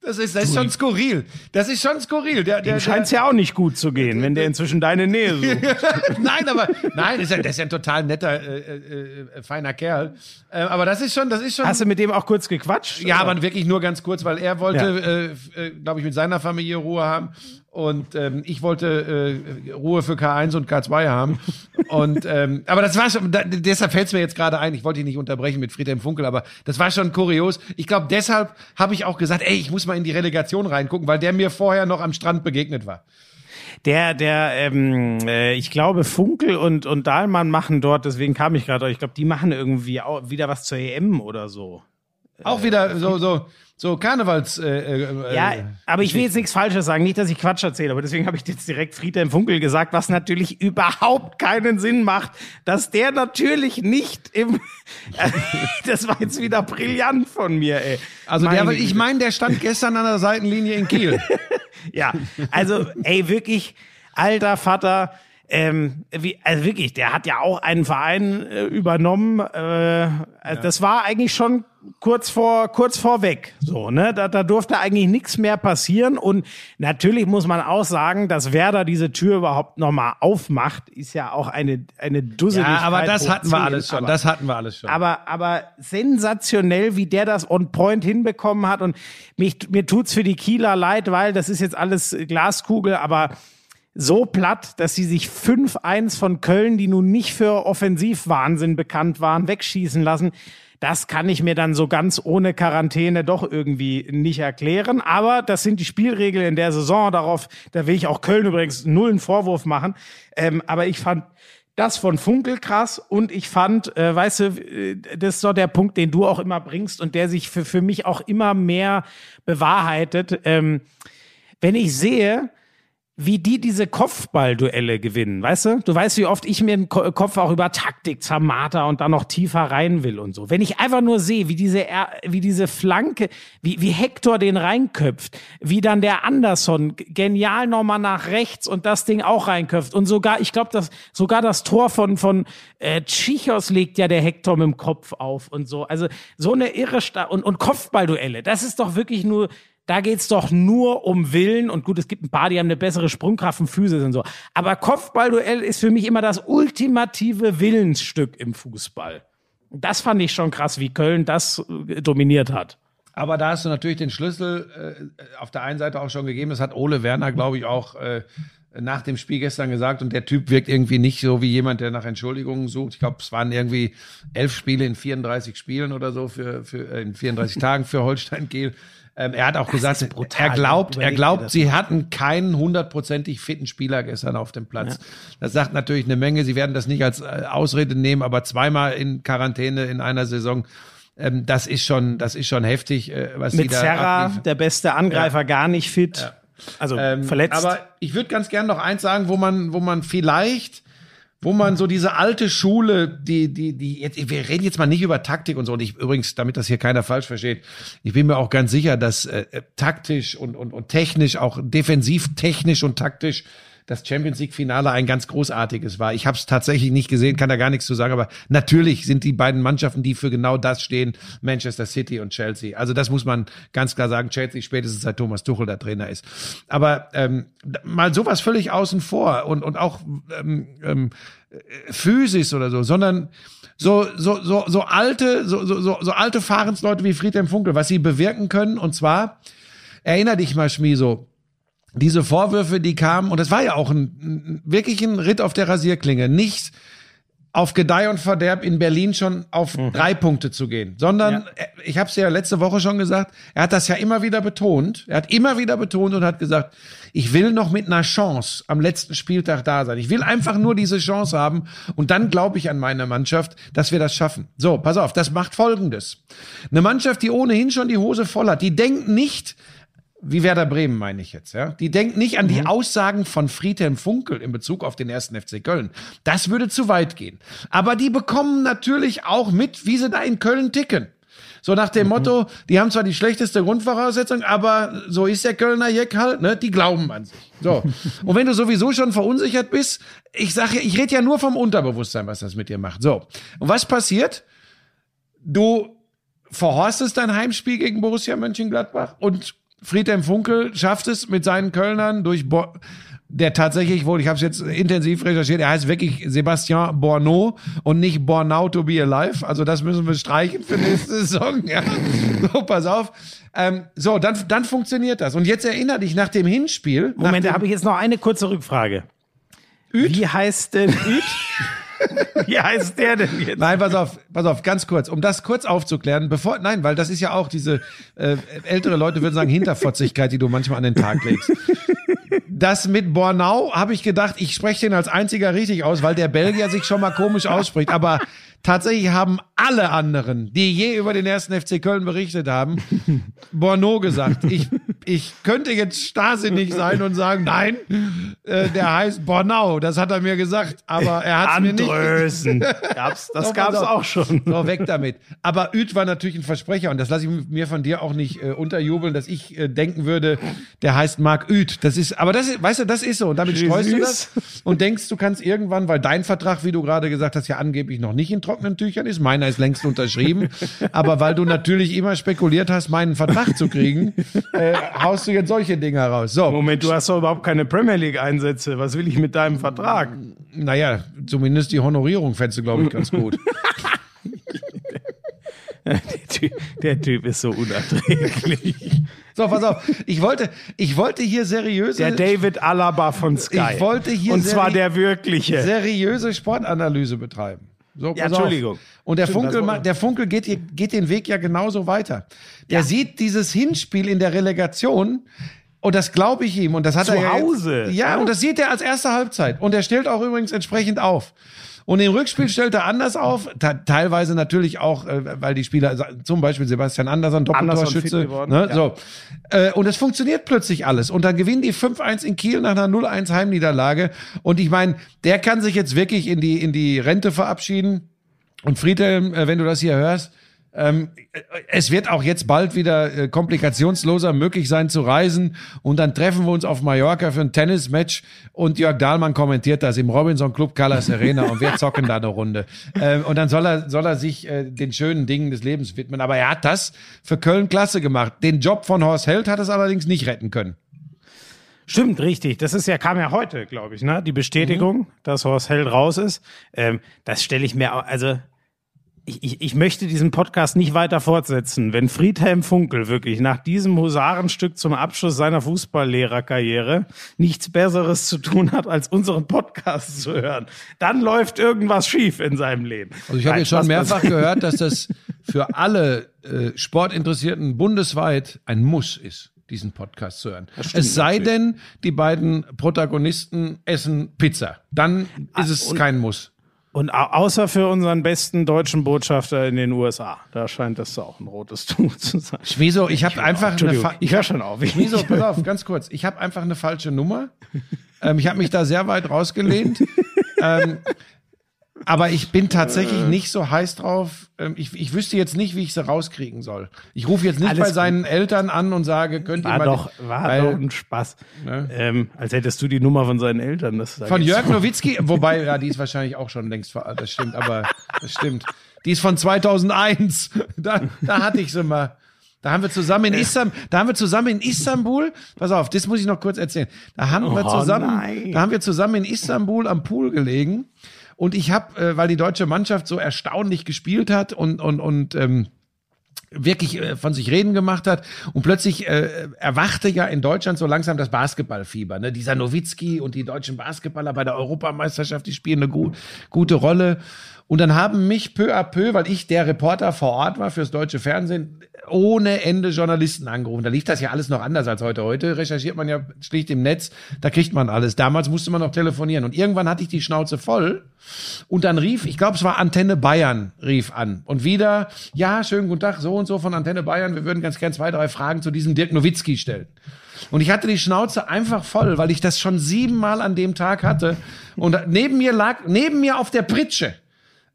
Das ist, das ist schon skurril. Das ist schon skurril. Der, der, Dem scheint's ja auch nicht gut zu gehen, wenn der inzwischen deine Nähe sucht. nein, aber nein, ist ja, das ist ja ein total netter, äh, äh, äh, feiner Kerl. Äh, aber das ist schon, das ist schon. Hast du mit dem auch kurz gequatscht? Ja, oder? aber wirklich nur ganz kurz, weil er wollte, äh, äh, glaube ich, mit seiner Familie Ruhe haben und ähm, ich wollte äh, Ruhe für K1 und K2 haben. Und ähm, aber das war schon, da, deshalb fällt es mir jetzt gerade ein. Ich wollte ihn nicht unterbrechen mit Friedhelm Funkel, aber das war schon kurios. Ich glaube, deshalb habe ich auch gesagt, ey, ich muss mal in die Relegation reingucken, weil der mir vorher noch am Strand begegnet war. Der, der, ähm, äh, ich glaube, Funkel und, und Dahlmann machen dort, deswegen kam ich gerade, ich glaube, die machen irgendwie auch wieder was zur EM oder so. Auch wieder so so so Karnevals. Äh, äh, Ja, äh, aber ich will jetzt nichts Falsches sagen, nicht, dass ich Quatsch erzähle, aber deswegen habe ich jetzt direkt Friedhelm Funkel gesagt, was natürlich überhaupt keinen Sinn macht, dass der natürlich nicht im, das war jetzt wieder brillant von mir, ey. also der, Meine ich Güte. meine, der stand gestern an der Seitenlinie in Kiel. Ja, also, ey, wirklich, alter Vater, ähm, wie, also wirklich, der hat ja auch einen Verein äh, übernommen. Äh, also Das war eigentlich schon kurz vor kurz vorweg, so ne. Da, da durfte eigentlich nichts mehr passieren und natürlich muss man auch sagen, dass Werder diese Tür überhaupt noch mal aufmacht, ist ja auch eine eine Dusseligkeit. ja, aber das hatten wir alles schon. aber- Das hatten wir alles schon. aber, aber sensationell, wie der das on point hinbekommen hat. Und mich, mir tut's für die Kieler leid, weil das ist jetzt alles Glaskugel, aber so platt, dass sie sich 5-1 von Köln, die nun nicht für Offensivwahnsinn bekannt waren, wegschießen lassen. Das kann ich mir dann so ganz ohne Quarantäne doch irgendwie nicht erklären. Aber das sind die Spielregeln in der Saison. Darauf, da will ich auch Köln übrigens null einen Vorwurf machen. Ähm, aber ich fand das von Funkel krass und ich fand, äh, weißt du, äh, das ist so der Punkt, den du auch immer bringst und der sich für, für mich auch immer mehr bewahrheitet. Ähm, wenn ich sehe, wie die diese Kopfballduelle gewinnen, weißt du? Du weißt, wie oft ich mir den Ko- Kopf auch über Taktik zermarter und dann noch tiefer rein will und so. Wenn ich einfach nur sehe, wie diese, wie diese Flanke, wie, wie Hector den reinköpft, wie dann der Anderson genial nochmal nach rechts und das Ding auch reinköpft und sogar, ich glaube, das, sogar das Tor von, von äh, Chichos legt ja der Hector mit dem Kopf auf und so. Also so eine irre Sta und, und Kopfballduelle, das ist doch wirklich nur, da geht's doch nur um Willen und gut, es gibt ein paar, die haben eine bessere Sprungkraft und Physis und so. Aber Kopfballduell ist für mich immer das ultimative Willensstück im Fußball. Das fand ich schon krass, wie Köln das äh, dominiert hat. Aber da hast du natürlich den Schlüssel äh, auf der einen Seite auch schon gegeben. Das hat Ole Werner, glaube ich, auch äh, nach dem Spiel gestern gesagt. Und der Typ wirkt irgendwie nicht so wie jemand, der nach Entschuldigungen sucht. Ich glaube, es waren irgendwie elf Spiele in 34 Spielen oder so für, für äh, in 34 Tagen für Holstein Kiel. Ähm, er hat auch gesagt, ist brutal. er glaubt, er glaubt, das sie hatten keinen hundertprozentig fitten Spieler gestern auf dem Platz. Das sagt natürlich eine Menge. Sie werden das nicht als äh, Ausrede nehmen, aber zweimal in Quarantäne in einer Saison, ähm, das ist schon, das ist schon heftig, äh, was sie Mit da Serra, abliefern. der beste Angreifer, gar nicht fit. Also Ähm, verletzt. Aber ich würde ganz gern noch eins sagen, wo man, wo man vielleicht, wo man so diese alte Schule, die, die, die, jetzt, wir reden jetzt mal nicht über Taktik und so. Und ich übrigens, damit das hier keiner falsch versteht, ich bin mir auch ganz sicher, dass äh, äh, taktisch und, und, und technisch, auch defensiv technisch und taktisch das Champions League Finale ein ganz großartiges war. Ich habe es tatsächlich nicht gesehen, kann da gar nichts zu sagen, aber natürlich sind die beiden Mannschaften, die für genau das stehen, Manchester City und Chelsea. Also das muss man ganz klar sagen, Chelsea spätestens seit Thomas Tuchel der Trainer ist. Aber ähm, mal sowas völlig außen vor und, und auch ähm, ähm, Physis oder so, sondern so, so, so, so alte, so, so, so alte Fahrensleute wie Friedhelm Funkel, was sie bewirken können. Und zwar, erinner dich mal, Schmieso, diese Vorwürfe, die kamen, und das war ja auch ein, wirklich ein Ritt auf der Rasierklinge, nicht auf Gedeih und Verderb in Berlin schon auf drei Punkte zu gehen, sondern er- ich habe es ja letzte Woche schon gesagt, er hat das ja immer wieder betont, er hat immer wieder betont und hat gesagt, ich will noch mit einer Chance am letzten Spieltag da sein. Ich will einfach nur diese Chance haben und dann glaube ich an meine Mannschaft, dass wir das schaffen. So, pass auf, das macht Folgendes. Eine Mannschaft, die ohnehin schon die Hose voll hat, die denkt nicht, wie Werder Bremen meine ich jetzt, ja. Die denkt nicht an die Aussagen von Friedhelm Funkel in Bezug auf den ersten FC Köln. Das würde zu weit gehen. Aber die bekommen natürlich auch mit, wie sie da in Köln ticken. So nach dem Motto, die haben zwar die schlechteste Grundvoraussetzung, aber so ist der Kölner Jeck halt, ne? Die glauben an sich. So. Und wenn du sowieso schon verunsichert bist, ich sage ich rede ja nur vom Unterbewusstsein, was das mit dir macht. So. Und was passiert? Du verhorstest dein Heimspiel gegen Borussia Mönchengladbach und Friedhelm Funkel schafft es mit seinen Kölnern durch Bo der tatsächlich wohl, ich habe es jetzt intensiv recherchiert, er heißt wirklich Sebastian Borneau und nicht Bornau to be alive. Also das müssen wir streichen für nächste Saison. Ja. So, pass auf. Ähm, so, dann, dann funktioniert das. Und jetzt erinnere dich nach dem Hinspiel. nach Moment, dem, da habe ich jetzt noch eine kurze Rückfrage. Wie heißt denn Üt? Wie heißt der denn jetzt? Nein, pass auf, pass auf, ganz kurz, um das kurz aufzuklären, bevor, nein, weil das ist ja auch diese äh, ältere Leute würden sagen Hinterfotzigkeit, die du manchmal an den Tag legst. Das mit Bornau habe ich gedacht, ich spreche den als einziger richtig aus, weil der Belgier sich schon mal komisch ausspricht. Aber tatsächlich haben alle anderen, die je über den ersten FC Köln berichtet haben, Bornau gesagt. Ich, ich könnte jetzt starrsinnig sein und sagen, nein, äh, der heißt Bornau. Das hat er mir gesagt, aber er hat es mir nicht. Andrösen. Gab's, das pass auf. auch schon. So, weg damit. Aber Üt war natürlich ein Versprecher und das lasse ich mir von dir auch nicht äh, unterjubeln, dass ich äh, denken würde, der heißt Marc Üt. Das ist, aber das ist, weißt du, das ist so und damit streust du das und denkst, du kannst irgendwann, weil dein Vertrag, wie du gerade gesagt hast, ja angeblich noch nicht in trockenen Tüchern ist, meiner ist längst unterschrieben, aber weil du natürlich immer spekuliert hast, meinen Vertrag zu kriegen, äh, haust du jetzt solche Dinge raus. So, Moment, du hast doch überhaupt keine Premier League Einsätze. Was will ich mit deinem Vertrag? naja, zumindest die Honorierung fändest du, glaube ich, ganz gut. Der Typ, der typ ist so unerträglich. So, pass auf. Ich wollte, ich wollte hier seriöse, Der David Alaba von Sky. Ich wollte hier Und zwar der wirkliche. seriöse Sportanalyse betreiben. So, Ja, pass auf. Entschuldigung. Und der Stimmt, Funkel, der Funkel geht, geht den Weg ja genauso weiter. Der sieht dieses Hinspiel in der Relegation und das glaube ich ihm und das hat Zu er ja Hause, ja, ja? und das sieht er als erste Halbzeit und er stellt auch übrigens entsprechend auf. Und im Rückspiel stellt er anders auf, teilweise natürlich auch, äh, weil die Spieler, zum Beispiel Sebastian Andersson, Doppeltorschütze, ne, ja. so. Äh, und es funktioniert plötzlich alles. Und dann gewinnen die 5-1 in Kiel nach einer 0-1 Heimniederlage. Und ich meine, der kann sich jetzt wirklich in die, in die Rente verabschieden. Und Friedhelm, äh, wenn du das hier hörst, ähm, äh, es wird auch jetzt bald wieder äh, komplikationsloser möglich sein zu reisen. Und dann treffen wir uns auf Mallorca für ein Tennismatch. Und Jörg Dahlmann kommentiert das im Robinson Club Callas Arena und wir zocken da eine Runde. Ähm, und dann soll er, soll er sich äh, den schönen Dingen des Lebens widmen. Aber er hat das für Köln klasse gemacht. Den Job von Horst Held hat es allerdings nicht retten können. Stimmt, richtig. Das ist ja, kam ja heute, glaube ich, ne? Die Bestätigung, dass Horst Held raus ist. Ähm, das stelle ich mir, also ich, ich, ich möchte diesen Podcast nicht weiter fortsetzen. Wenn Friedhelm Funkel wirklich nach diesem Husarenstück zum Abschluss seiner Fußballlehrerkarriere nichts Besseres zu tun hat, als unseren Podcast zu hören, dann läuft irgendwas schief in seinem Leben. Also ich habe jetzt schon mehrfach gehört, dass das für alle äh, Sportinteressierten bundesweit ein Muss ist, diesen Podcast zu hören. Es sei natürlich. denn, die beiden Protagonisten essen Pizza. Dann ist es kein Muss. Und au außer für unseren besten deutschen Botschafter in den USA. Da scheint das auch ein rotes Tuch zu sein. Schmieso, ich habe einfach eine Fa ich höre schon auf. Ich, Schmieso, pass auf, ganz kurz. Ich habe einfach eine falsche Nummer. Ähm, ich habe mich da sehr weit rausgelehnt. ähm, aber ich bin tatsächlich nicht so heiß drauf. Ähm, ich, ich wüsste jetzt nicht, wie ich sie rauskriegen soll. Ich rufe jetzt nicht Alles bei gut. seinen Eltern an und sage, könnt ihr war mal doch, war weil- doch ein Spaß. Ne? Ähm, als hättest du die Nummer von seinen Eltern. Das Von Jörg so. Nowitzki, wobei, ja, die ist wahrscheinlich auch schon längst veraltet, das stimmt, aber das stimmt. Die ist von 2001. Da, da hatte ich sie mal. Da haben wir zusammen in Istanbul, da haben wir zusammen in Istanbul, pass auf, das muss ich noch kurz erzählen. Da haben wir Oh, zusammen, nein. da haben wir zusammen in Istanbul am Pool gelegen und ich habe, äh, weil die deutsche Mannschaft so erstaunlich gespielt hat und und und ähm, wirklich äh, von sich reden gemacht hat und plötzlich äh, erwachte ja in Deutschland so langsam das Basketballfieber. Ne? Dieser Nowitzki und die deutschen Basketballer bei der Europameisterschaft, die spielen eine gu gute Rolle. Und dann haben mich peu à peu, weil ich der Reporter vor Ort war fürs deutsche Fernsehen, ohne Ende Journalisten angerufen. Da lief das ja alles noch anders als heute. Heute recherchiert man ja schlicht im Netz, da kriegt man alles. Damals musste man noch telefonieren. Und irgendwann hatte ich die Schnauze voll. Und dann rief, ich glaube, es war Antenne Bayern, rief an. Und wieder, ja, schönen guten Tag, so und so von Antenne Bayern. Wir würden ganz gern zwei, drei Fragen zu diesem Dirk Nowitzki stellen. Und ich hatte die Schnauze einfach voll, weil ich das schon siebenmal an dem Tag hatte. Und neben mir lag, neben mir auf der Pritsche,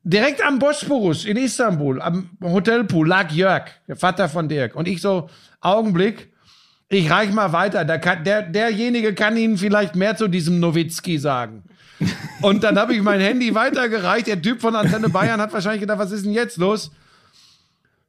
direkt am Bosporus in Istanbul, am Hotelpool, lag Jörg, der Vater von Dirk. Und ich so, Augenblick, ich reich mal weiter. Der der, derjenige kann Ihnen vielleicht mehr zu diesem Nowitzki sagen. Und dann habe ich mein Handy weitergereicht. Der Typ von Antenne Bayern hat wahrscheinlich gedacht, was ist denn jetzt los?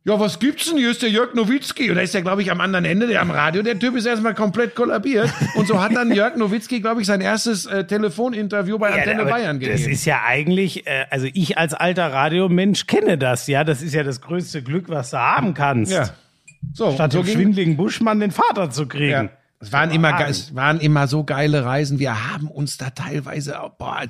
Ja, was gibt's denn? Hier ist der Jörg Nowitzki. Und da ist der, glaube ich, am anderen Ende, der am Radio. Der Typ ist erstmal komplett kollabiert. Und so hat dann Jörg Nowitzki, glaube ich, sein erstes äh, Telefoninterview bei Antenne aber Bayern Das gegeben. ist ja eigentlich, äh, also ich als alter Radiomensch kenne das, ja. Das ist ja das größte Glück, was du haben kannst. ja. So, Statt so dem schwindligen Buschmann den Vater zu kriegen. Ja. Es waren immer, es waren immer so geile Reisen. Wir haben uns da teilweise, boah,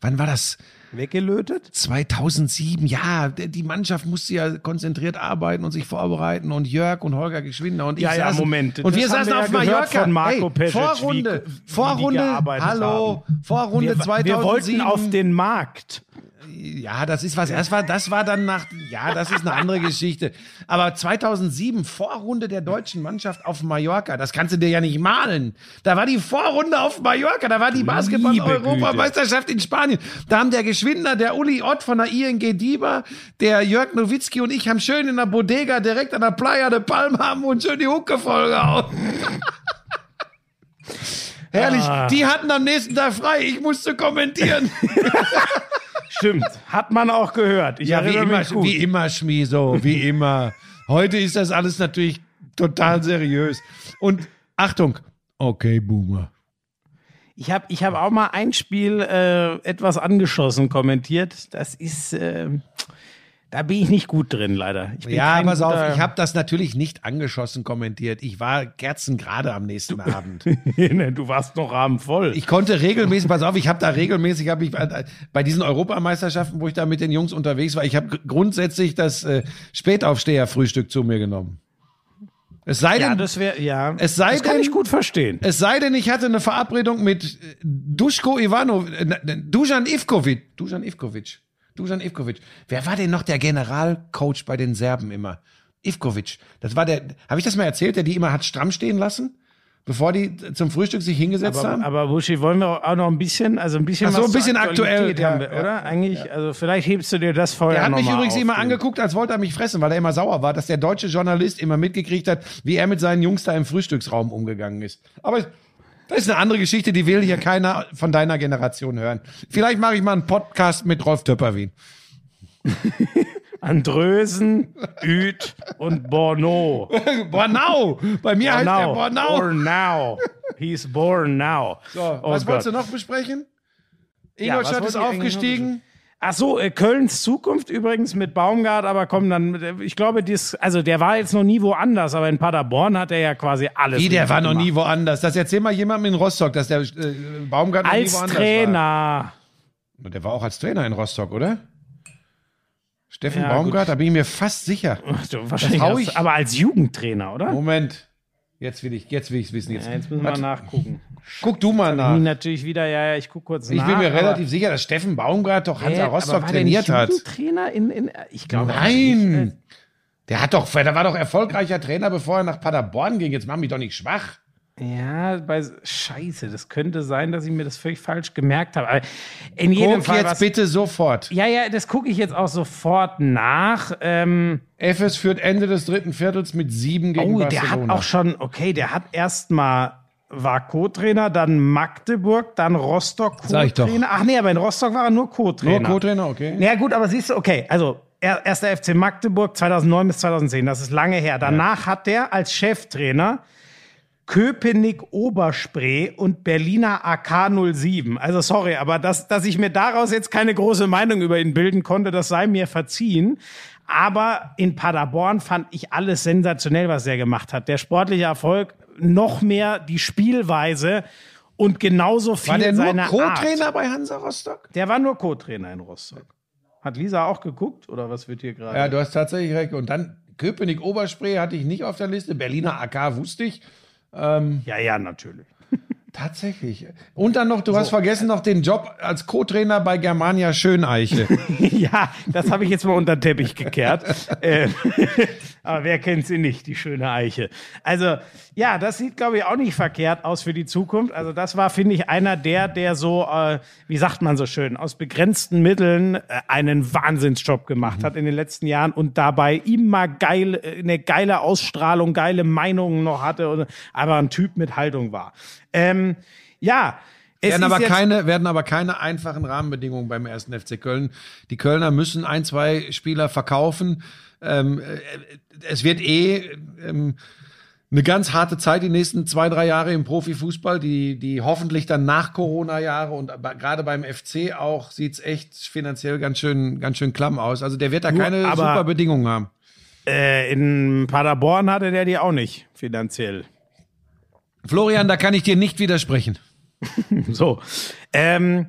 wann war das? Weggelötet? 2007, ja, die Mannschaft musste ja konzentriert arbeiten und sich vorbereiten und Jörg und Holger Geschwinder und ich Ja, ja, saßen, Moment. und wir saßen wir ja auf gehört Mallorca. von Marco hey, Vorrunde, wie- wie Vorrunde, gearbeitet hallo, Vorrunde Wir, 2007. wir wollten auf den Markt. Ja, das ist was. Das war, das war dann nach. Ja, das ist eine andere Geschichte. Aber 2007 Vorrunde der deutschen Mannschaft auf Mallorca. Das kannst du dir ja nicht malen. Da war die Vorrunde auf Mallorca. Da war die Basketball-Europameisterschaft in Spanien. Da haben der Geschwinder, der Uli Ott von der ING Dieber, der Jörg Nowitzki und ich haben schön in der Bodega direkt an der Playa de Palma haben und schön die Hucke vollgehauen. Herrlich. Ah. Die hatten am nächsten Tag frei. Ich musste kommentieren. Stimmt. Hat man auch gehört. Ich Ja, wie immer, wie immer, Schmieso, wie immer. Heute ist das alles natürlich total seriös. Und Achtung, okay, Boomer. Ich habe ich hab auch mal ein Spiel äh, etwas angeschossen kommentiert. Das ist, äh, da bin ich nicht gut drin, leider. Ja, pass auf, ich habe das natürlich nicht angeschossen kommentiert. Ich war kerzengerade am nächsten Abend. Nee, du warst noch abendvoll. Ich konnte regelmäßig, pass auf, ich habe da regelmäßig, habe ich äh, bei diesen Europameisterschaften, wo ich da mit den Jungs unterwegs war, ich habe grundsätzlich das äh, Spätaufsteher-Frühstück zu mir genommen. Es sei ja, denn, das wäre, ja. Es sei das kann denn- ich gut verstehen. Es sei denn, ich hatte eine Verabredung mit äh, Duško Ivanov, äh, ne, Dusan Ivkovic. Dusan Ivkovic. Dusan Ivkovic. Wer war denn noch der Generalcoach bei den Serben immer? Ivkovic. Das war der, habe ich das mal erzählt, der die immer hat stramm stehen lassen? Bevor die zum Frühstück sich hingesetzt Aber, haben? aber Buschi, wollen wir auch noch ein bisschen, also ein bisschen Ach so, was ein bisschen aktuell, ja, haben wir, ja, oder? Eigentlich, also vielleicht hebst du dir das vorher Er hat mich übrigens auf, immer angeguckt, als wollte er mich fressen, weil er immer sauer war, dass der deutsche Journalist immer mitgekriegt hat, wie er mit seinen Jungs da im Frühstücksraum umgegangen ist. Aber das ist eine andere Geschichte, die will hier keiner von deiner Generation hören. Vielleicht mache ich mal einen Podcast mit Rolf Töpperwien. Andrösen, Üt und Borno. Bornau! Bei mir heißt der Bornau. Born now. He's born now. So, Oh was wolltest du Gott. noch besprechen? Ja, Ingolstadt ist eigentlich noch aufgestiegen. Ach so, äh, Kölns Zukunft übrigens mit Baumgart, aber komm dann, äh, ich glaube, dies, also der war jetzt noch nie woanders, aber in Paderborn hat er ja quasi alles. Wie, der war noch gemacht. nie woanders. Das erzähl mal jemandem in Rostock, dass der äh, Baumgart noch nie Als woanders Trainer. war. Der war auch als Trainer in Rostock, oder? Steffen Ja, Baumgart, da bin ich mir fast sicher. Ach, du, wahrscheinlich als, ich- aber als Jugendtrainer, oder? Moment. Jetzt will ich, jetzt will ich es wissen. Jetzt, Ja, jetzt müssen wir Warte, nachgucken. Guck du mal nach. natürlich wieder, ja, ja, ich gucke kurz Ich nach. bin mir relativ sicher, dass Steffen Baumgart doch Hansa Hä, Rostock trainiert der hat. nicht Jugendtrainer in, in, ich glaube. Nein. Der hat doch, der war doch erfolgreicher Trainer, bevor er nach Paderborn ging. Jetzt mach mich doch nicht schwach. Ja, bei, scheiße, das könnte sein, dass ich mir das völlig falsch gemerkt habe. Aber in jedem Guck Fall. jetzt was- bitte sofort. ja, ja, das gucke ich jetzt auch sofort nach. Ähm, FS führt Ende des dritten Viertels mit sieben gegen oh, der Barcelona. hat auch schon, okay, der hat erstmal war Co-Trainer, dann Magdeburg, dann Rostock. Co-Trainer. Ach nee, aber in Rostock war er nur Co-Trainer. Nur Co-Trainer, okay. Ja gut, aber siehst du, okay, also er- erster FC Magdeburg 2009 bis 2010, das ist lange her. Danach hat der als Cheftrainer Köpenick Oberspree und Berliner AK 07. Also sorry, aber dass, dass ich mir daraus jetzt keine große Meinung über ihn bilden konnte, das sei mir verziehen. Aber in Paderborn fand ich alles sensationell, was er gemacht hat. Der sportliche Erfolg, noch mehr die Spielweise und genauso viel War der nur. Co-Trainer bei Hansa Rostock? Der war nur Co-Trainer in Rostock. Hat Lisa auch geguckt oder was wird hier gerade? Ja, du hast tatsächlich recht. Und dann Köpenick Oberspree hatte ich nicht auf der Liste. Berliner AK wusste ich. ja, ja, natürlich. Tatsächlich. Und dann noch, du hast vergessen noch den Job als Co-Trainer bei Germania Schöneiche. ja, das habe ich jetzt mal unter den Teppich gekehrt. äh, aber wer kennt sie nicht, die schöne Eiche. Also, ja, das sieht, glaube ich, auch nicht verkehrt aus für die Zukunft. Also, das war, finde ich, einer der, der so, äh, wie sagt man so schön, aus begrenzten Mitteln äh, einen Wahnsinnsjob gemacht hat in den letzten Jahren und dabei immer geil, äh, eine geile Ausstrahlung, geile Meinungen noch hatte, und, aber ein Typ mit Haltung war. Ähm, ja, es werden, aber keine, werden aber keine einfachen Rahmenbedingungen beim ersten FC Köln. Die Kölner müssen ein, zwei Spieler verkaufen. Ähm, äh, es wird eh ähm, eine ganz harte Zeit die nächsten zwei, drei Jahre im Profifußball, die, die hoffentlich dann nach Corona-Jahre und gerade beim FC auch sieht's echt finanziell ganz schön, ganz schön klamm aus. Also der wird da Nur, keine aber- super Bedingungen haben. Äh, in Paderborn hatte der die auch nicht finanziell. Florian, da kann ich dir nicht widersprechen. So. Ähm,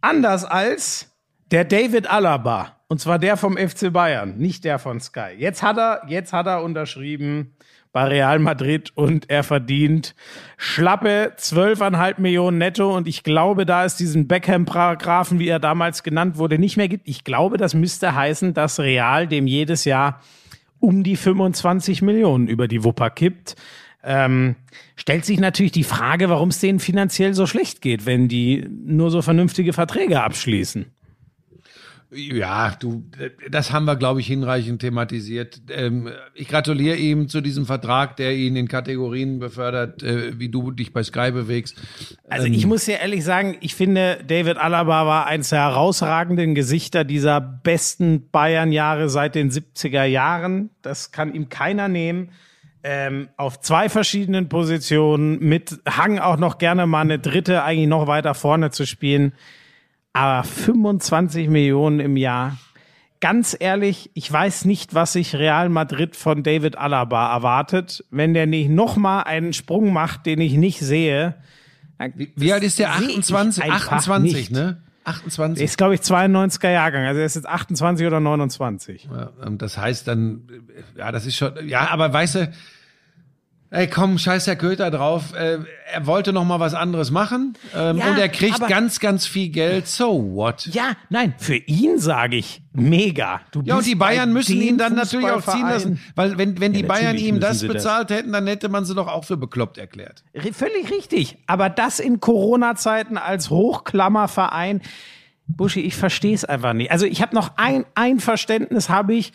anders als der David Alaba. Und zwar der vom FC Bayern, nicht der von Sky. Jetzt hat er, jetzt hat er unterschrieben bei Real Madrid und er verdient schlappe 12,5 Millionen netto. Und ich glaube, da es diesen Beckham-Paragraphen, wie er damals genannt wurde, nicht mehr gibt, ich glaube, das müsste heißen, dass Real dem jedes Jahr um die 25 Millionen über die Wupper kippt. Ähm, stellt sich natürlich die Frage, warum es denen finanziell so schlecht geht, wenn die nur so vernünftige Verträge abschließen. Ja, du, das haben wir, glaube ich, hinreichend thematisiert. Ähm, ich gratuliere ihm zu diesem Vertrag, der ihn in Kategorien befördert, äh, wie du dich bei Sky bewegst. Also ich muss ja ehrlich sagen, ich finde, David Alaba war eines der herausragenden Gesichter dieser besten Bayern-Jahre seit den 70er Jahren. Das kann ihm keiner nehmen. Ähm, auf zwei verschiedenen Positionen, mit Hang auch noch gerne mal eine dritte, eigentlich noch weiter vorne zu spielen. Aber 25 Millionen im Jahr. Ganz ehrlich, ich weiß nicht, was sich Real Madrid von David Alaba erwartet. Wenn der nicht nochmal einen Sprung macht, den ich nicht sehe. dann- Wie alt ist der? sehe ich 28? einfach 28, nicht. ne? Der 28. ist, glaube ich, 92er Jahrgang. Also er ist jetzt 28 oder 29. Ja, und das heißt dann, äh, ja, das ist schon, ja, aber weißt du, ey, komm, scheiß der Köter drauf. Äh, er wollte noch mal was anderes machen ähm, Ja, und er kriegt aber- ganz, ganz viel Geld. So what? Ja, nein, für ihn sage ich mega. Du Ja, und die Bayern müssen ihn dann natürlich auch ziehen lassen. Weil wenn, wenn die Ja, Bayern natürlich ihm das sie das. bezahlt hätten, dann hätte man sie doch auch für bekloppt erklärt. R- Völlig richtig. Aber das in Corona-Zeiten als Hochklammerverein, Buschi, ich verstehe es einfach nicht. Also ich habe noch ein, ein Verständnis habe ich,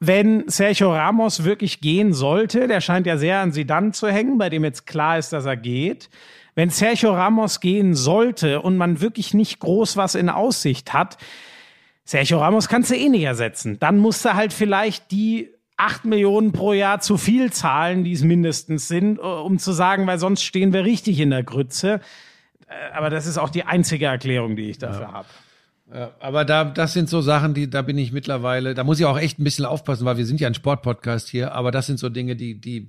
wenn Sergio Ramos wirklich gehen sollte, der scheint ja sehr an Zidane zu hängen, bei dem jetzt klar ist, dass er geht. Wenn Sergio Ramos gehen sollte und man wirklich nicht groß was in Aussicht hat, Sergio Ramos kannst du eh nicht ersetzen. Dann musst du halt vielleicht die 8 Millionen pro Jahr zu viel zahlen, die es mindestens sind, äh, um zu sagen, weil sonst stehen wir richtig in der Grütze. Äh, Aber das ist auch die einzige Erklärung, die ich dafür habe. Ja, aber da, das sind so Sachen, die, da bin ich mittlerweile, da muss ich auch echt ein bisschen aufpassen, weil wir sind ja ein Sportpodcast hier, aber das sind so Dinge, die, die,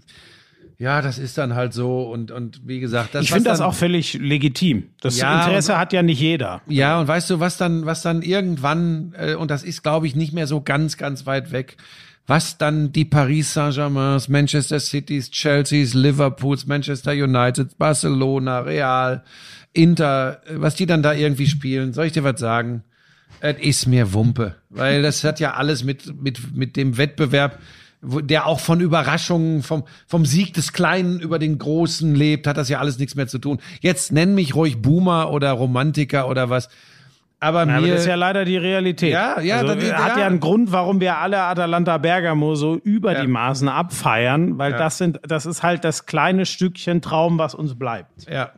ja, das ist dann halt so und, und wie gesagt, das Ich finde das auch völlig legitim. Das Ja, Interesse und- hat ja nicht jeder. Ja, und weißt du, was dann, was dann irgendwann, äh, und das ist, glaube ich, nicht mehr so ganz, ganz weit weg, was dann die Paris Saint-Germains, Manchester Cities, Chelseas, Liverpools, Manchester United, Barcelona, Real, Inter, äh, was die dann da irgendwie spielen, soll ich dir was sagen? Es ist mir Wumpe, weil das hat ja alles mit, mit, mit dem Wettbewerb, der auch von Überraschungen, vom, vom Sieg des Kleinen über den Großen lebt, hat das ja alles nichts mehr zu tun. Jetzt nenn mich ruhig Boomer oder Romantiker oder was. Aber Ja, mir, aber das ist ja leider die Realität. Ja, ja, also, das ist- hat ja. ja einen Grund, warum wir alle Atalanta Bergamo so über Ja. die Maßen abfeiern, weil Ja. das sind, das ist halt das kleine Stückchen Traum, was uns bleibt. Ja.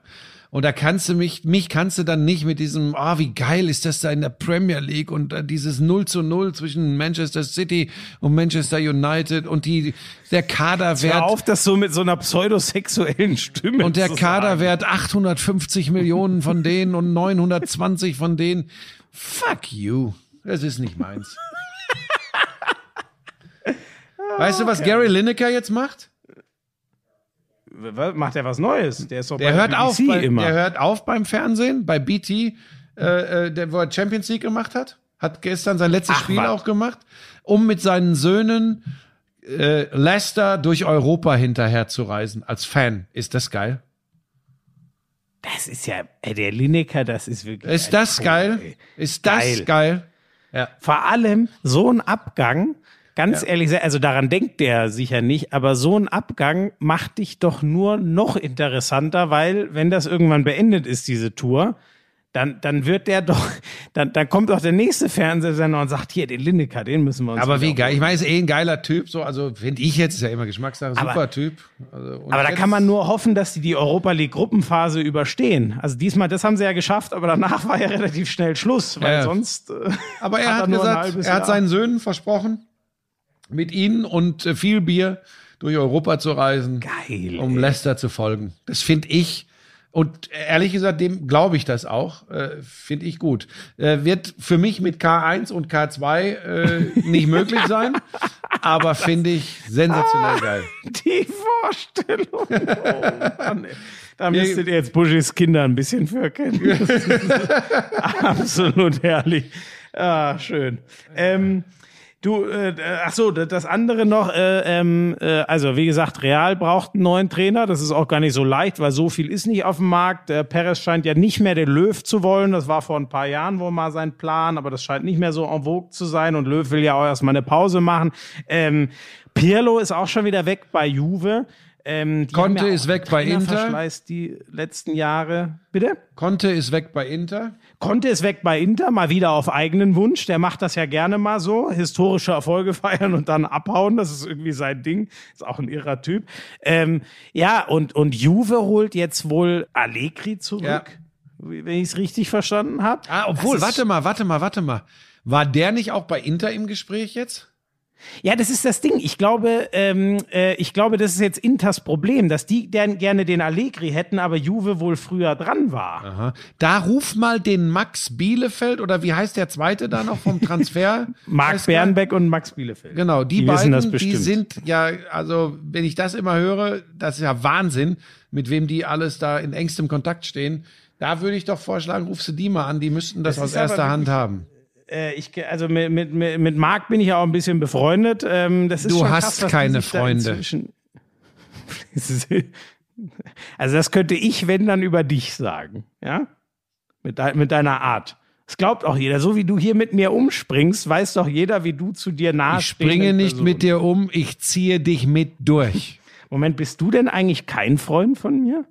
Und da kannst du mich, mich kannst du dann nicht mit diesem, ah, wie geil ist das da in der Premier League und äh, dieses 0 zu 0 zwischen Manchester City und Manchester United und die, der Hör Kaderwert. auf, das so mit so einer pseudosexuellen Stimme Und der Kaderwert 850 Millionen von denen und 920 von denen. Fuck you. Das ist nicht meins. Weißt du, was Gary Lineker jetzt macht? Macht er was Neues? Der ist doch Der hört BBC auf, bei, immer. der hört auf beim Fernsehen, bei BT, äh, äh, der, wo er Champions League gemacht hat. Hat gestern sein letztes Ach, Spiel was. auch gemacht, um mit seinen Söhnen äh, Leicester durch Europa hinterher zu reisen. Als Fan. Ist das geil? das ist ja, ey, der Lineker, das ist wirklich. Ist das Vogel, geil? ey. Ist das Geil. geil? Ja. Vor allem so ein Abgang, ganz ehrlich, also daran denkt der sicher nicht, aber so ein Abgang macht dich doch nur noch interessanter, weil wenn das irgendwann beendet ist, diese Tour, dann, dann wird der doch, dann, dann kommt doch der nächste Fernsehsender und sagt, hier, den Lineker, den müssen wir uns Aber wie geil. Ich meine, ist eh ein geiler Typ, so, also finde ich jetzt, ist ja immer Geschmackssache, super Aber- Typ. Also, Aber da kann man nur hoffen, dass die die Europa League Gruppenphase überstehen. Also diesmal, das haben sie ja geschafft, aber danach war ja relativ schnell Schluss, weil Ja, ja. sonst. Äh, Aber er hat er gesagt, er hat seinen Söhnen versprochen, mit ihnen und äh, viel Bier durch Europa zu reisen, Geil, um. Leicester zu folgen. Das finde ich. Und ehrlich gesagt, dem glaube ich das auch. Äh, finde ich gut. Äh, wird für mich mit K1 und K2 äh, nicht möglich sein, aber finde ich sensationell geil. Die Vorstellung. Oh Mann. Da müsstet ihr jetzt Buschis Kinder ein bisschen für kennen. Das ist Absolut herrlich. Ah, schön. Ähm, du, äh, ach so, das andere noch, äh, ähm, äh, also wie gesagt, Real braucht einen neuen Trainer. Das ist auch gar nicht so leicht, weil so viel ist nicht auf dem Markt. Der Perez scheint ja nicht mehr den Löw zu wollen. Das war vor ein paar Jahren wohl mal sein Plan, aber das scheint nicht mehr so en vogue zu sein. Und Löw will ja auch erstmal eine Pause machen. Ähm, Pirlo ist auch schon wieder weg bei Juve. Ähm, Conte ja ist weg bei Inter. Die letzten Jahre. Bitte? Conte ist weg bei Inter. Conte ist weg bei Inter, mal wieder auf eigenen Wunsch. Der macht das ja gerne mal so. Historische Erfolge feiern und dann abhauen. Das ist irgendwie sein Ding. Ist auch ein irrer Typ. Ähm, ja, und, und Juve holt jetzt wohl Allegri zurück. Ja. Wenn ich es richtig verstanden habe. Ah, obwohl, warte mal, warte mal, warte mal. War der nicht auch bei Inter im Gespräch jetzt? Ja, das ist das Ding. Ich glaube, ähm, äh, ich glaube, das ist jetzt Inters Problem, dass die gern, gerne den Allegri hätten, aber Juve wohl früher dran war. Aha. Da ruf mal den Max Bielefeld oder wie heißt der zweite da noch vom Transfer? Marc Bernbeck und Max Bielefeld. Genau, die, Die beiden, wissen das die bestimmt. sind ja, also wenn ich das immer höre, das ist ja Wahnsinn, mit wem die alles da in engstem Kontakt stehen. Da würde ich doch vorschlagen, rufst du die mal an, die müssten das, Das aus erster Hand haben. Äh, ich, also mit, mit, mit, Marc bin ich ja auch ein bisschen befreundet. Ähm, das ist Du schon hast krass, keine Freunde. also das könnte ich, wenn dann, über dich sagen. Ja? Mit, dei mit deiner Art. Das glaubt auch jeder. So wie du hier mit mir umspringst, weiß doch jeder, wie du zu dir nah Ich springe nicht mit dir um, ich ziehe dich mit durch. Moment, bist du denn eigentlich kein Freund von mir?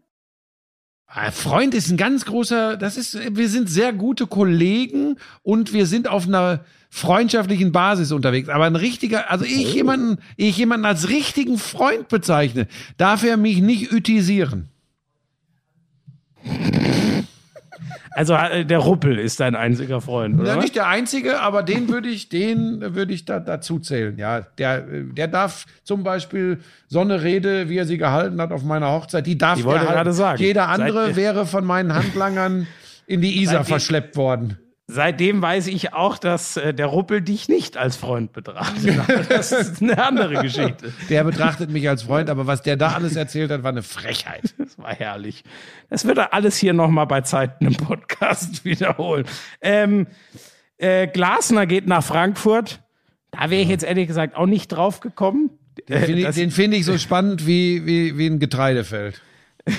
Freund ist ein ganz großer, das ist, wir sind sehr gute Kollegen und wir sind auf einer freundschaftlichen Basis unterwegs. Aber ein richtiger, also ich jemanden, ich jemanden als richtigen Freund bezeichne, darf er mich nicht ütisieren. Also äh, der Ruppel ist dein einziger Freund, oder? Ja, nicht der einzige, aber den würde ich, den würde ich da, dazu zählen. Ja, der, der darf zum Beispiel so eine Rede, wie er sie gehalten hat auf meiner Hochzeit, die darf Die er sagen. Jeder andere ihr- wäre von meinen Handlangern in die Isar verschleppt worden. Seitdem weiß ich auch, dass äh, der Ruppel dich nicht als Freund betrachtet. Das ist eine andere Geschichte. Der betrachtet mich als Freund, aber was der da alles erzählt hat, war eine Frechheit. Das war herrlich. Das wird er alles hier nochmal bei Zeiten im Podcast wiederholen. Ähm, äh, Glasner geht nach Frankfurt. Da wäre ich jetzt ehrlich gesagt auch nicht drauf gekommen. Den finde ich, Das- den finde ich so spannend wie, wie, wie ein Getreidefeld.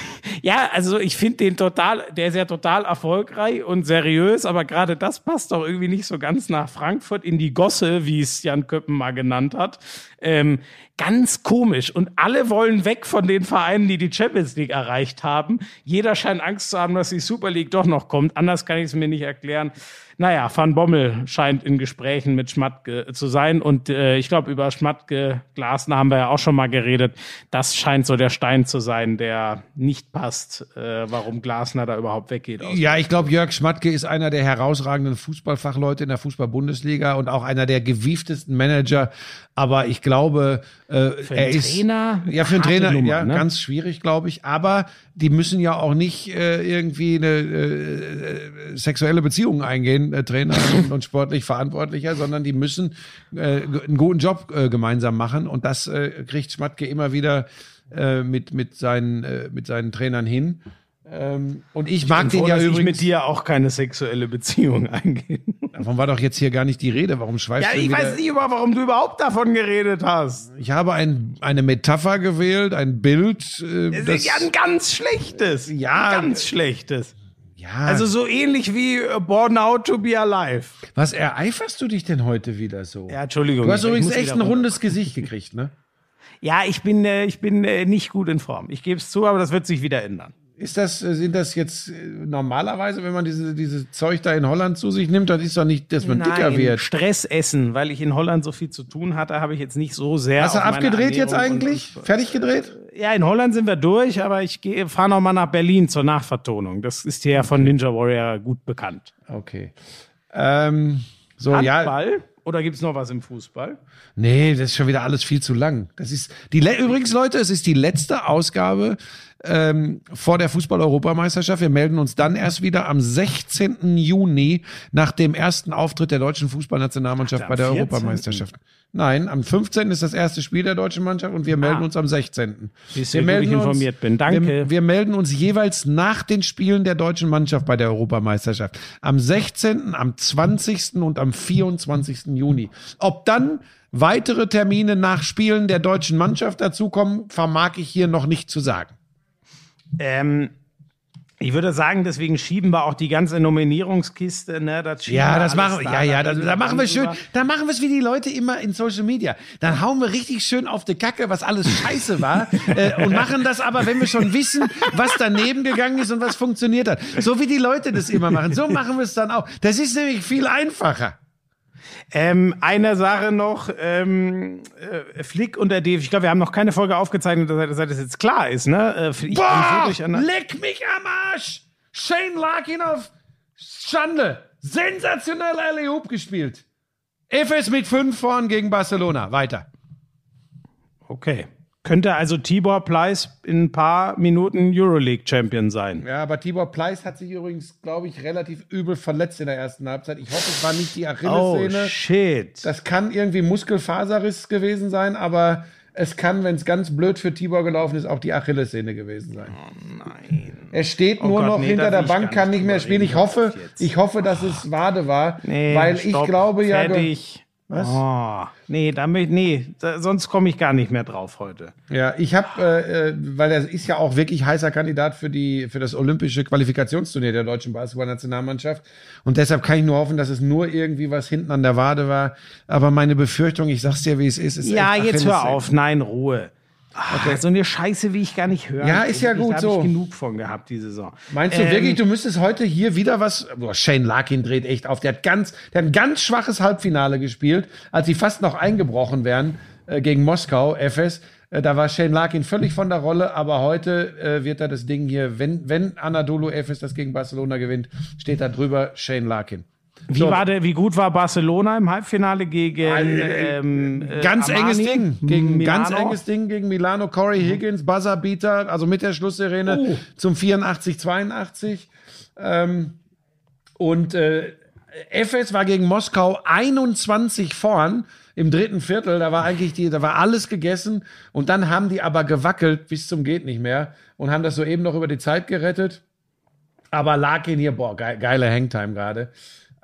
Ja, also ich finde den total, der ist ja total erfolgreich und seriös, aber gerade das passt doch irgendwie nicht so ganz nach Frankfurt in die Gosse, wie es Jan Köppen mal genannt hat. Ähm, ganz komisch. Und alle wollen weg von den Vereinen, die die Champions League erreicht haben. Jeder scheint Angst zu haben, dass die Super League doch noch kommt. Anders kann ich es mir nicht erklären. Naja, Van Bommel scheint in Gesprächen mit Schmatke zu sein. Und äh, ich glaube, über Schmatke, Glasner haben wir ja auch schon mal geredet. Das scheint so der Stein zu sein, der nicht passt, äh, warum Glasner da überhaupt weggeht. Ja, ich glaube, Jörg Schmatke ist einer der herausragenden Fußballfachleute in der Fußball-Bundesliga und auch einer der gewieftesten Manager. Aber ich glaube, äh, Für er einen ist Trainer ja für einen Trainer Nummer, ja ne? ganz schwierig, glaube ich. Aber die müssen ja auch nicht äh, irgendwie eine äh, sexuelle Beziehung eingehen, äh, Trainer und, und sportlich Verantwortlicher, sondern die müssen äh, einen guten Job äh, gemeinsam machen. Und das äh, kriegt Schmatke immer wieder äh, mit mit seinen äh, mit seinen Trainern hin. Ähm, und ich mag Froh, den ja dass ich übrigens. mit dir auch keine sexuelle Beziehung eingehe. Davon war doch jetzt hier gar nicht die Rede. Warum schweifst Ja, du ich wieder? weiß nicht über, warum du überhaupt davon geredet hast. Ich habe ein, eine Metapher gewählt, ein Bild. Äh, Das das, ist ja ein ganz schlechtes. Ja. Ein ganz schlechtes. ja, Also so ähnlich wie äh, Born Out to be Alive. was ereiferst du dich denn heute wieder so? Ja, Entschuldigung. Du hast ich übrigens echt ein rundes Gesicht gekriegt, ne? Ja, ich bin, äh, ich bin äh, nicht gut in Form. Ich gebe es zu, aber das wird sich wieder ändern. Ist das, äh, sind das jetzt äh, normalerweise, wenn man diese, diese Zeug da in Holland zu sich nimmt, dann ist doch nicht, dass man dicker wird. Stress essen, weil ich in Holland so viel zu tun hatte, habe ich jetzt nicht so sehr. Hast du abgedreht jetzt Ernährung und- eigentlich? Fertig gedreht? Ja, in Holland sind wir durch, aber ich fahre noch mal nach Berlin zur Nachvertonung. Das ist hier ja von Ninja Warrior gut bekannt. Okay. Ähm, so, ja. Handball? Oder gibt's noch was im Fußball? Nee, das ist schon wieder alles viel zu lang. Das ist die le übrigens, Leute, es ist die letzte Ausgabe ähm, vor der Fußball-Europameisterschaft. Wir melden uns dann erst wieder am 16. Juni nach dem ersten Auftritt der deutschen Fußballnationalmannschaft Ach, bei der am 14.. Europameisterschaft. Nein, am 15. ist das erste Spiel der deutschen Mannschaft und wir melden Ah. uns am 16. Siehst wie gut ich informiert bin. Danke. Wir, wir melden uns jeweils nach den Spielen der deutschen Mannschaft bei der Europameisterschaft. Am 16., am 20. und am 24. Juni. Ob dann weitere Termine nach Spielen der deutschen Mannschaft dazukommen, vermag ich hier noch nicht zu sagen. Ähm, ich würde sagen, deswegen schieben wir auch die ganze Nominierungskiste. Ne? Das Ja, das machen wir. da, Ja, ja, da da, machen wir schön. Da machen wir es wie die Leute immer in Social Media. Dann hauen wir richtig schön auf die Kacke, was alles scheiße war. äh, und machen das aber, wenn wir schon wissen, was daneben gegangen ist und was funktioniert hat. So wie die Leute das immer machen. So machen wir es dann auch. Das ist nämlich viel einfacher. Ähm, eine Sache noch, ähm, äh, Flick und der DFB, ich glaube, wir haben noch keine Folge aufgezeichnet, seit, seit das jetzt klar ist, ne? Äh, Boah, leck mich am Arsch! Shane Larkin auf Schande. Sensationell Alley Hoop gespielt. FS mit fünf vorn gegen Barcelona. Weiter. Okay. Könnte also Tibor Pleiss in ein paar Minuten Euroleague-Champion sein. Ja, aber Tibor Pleiss hat sich übrigens, glaube ich, relativ übel verletzt in der ersten Halbzeit. Ich hoffe, es war nicht die Oh, Achillessehne. shit. das kann irgendwie Muskelfaserriss gewesen sein, aber es kann, wenn es ganz blöd für Tibor gelaufen ist, auch die Achillessehne gewesen sein. Nein. Er steht Oh nur Gott, noch nee, hinter der Bank, kann nicht mehr spielen. Ich hoffe, ich hoffe, dass es Wade war, Nee, weil stopp, ich glaube ja, Fertig. Was? Oh, nee, damit, nee, da, sonst komme ich gar nicht mehr drauf heute. Ja, ich habe, äh, äh, weil er ist ja auch wirklich heißer Kandidat für die für das olympische Qualifikationsturnier der deutschen Basketballnationalmannschaft und deshalb kann ich nur hoffen, dass es nur irgendwie was hinten an der Wade war. Aber meine Befürchtung, ich sag's dir, wie es ist, ist Ja, jetzt hör auf. Nein, Ruhe. Ah, So eine Scheiße, wie ich gar nicht hören. Ja, ist ja will. gut da so. ich genug von gehabt, die Saison. Meinst du Ähm, wirklich, du müsstest heute hier wieder was? Boah, Shane Larkin dreht echt auf. Der hat ganz, der hat ein ganz schwaches Halbfinale gespielt, als sie fast noch eingebrochen wären äh, gegen Moskau, FS. Äh, da war Shane Larkin völlig von der Rolle, aber heute äh, wird er das Ding hier, wenn, wenn Anadolu FS das gegen Barcelona gewinnt, steht da drüber Shane Larkin. Wie, So. war der, wie gut war Barcelona im Halbfinale gegen Äh, ähm, äh, Ganz Armani? enges Ding. Gegen ganz Milano? enges Ding gegen Milano. Corey Higgins, Buzzerbeater, also mit der Schlusssirene Oh. zum 84, 82. Ähm, und äh, Efes war gegen Moskau 21 vorn im dritten Viertel. Da war eigentlich die, da war alles gegessen. Und dann haben die aber gewackelt bis zum geht nicht mehr und haben das soeben noch über die Zeit gerettet. Aber Larkin hier, boah, geile Hangtime gerade.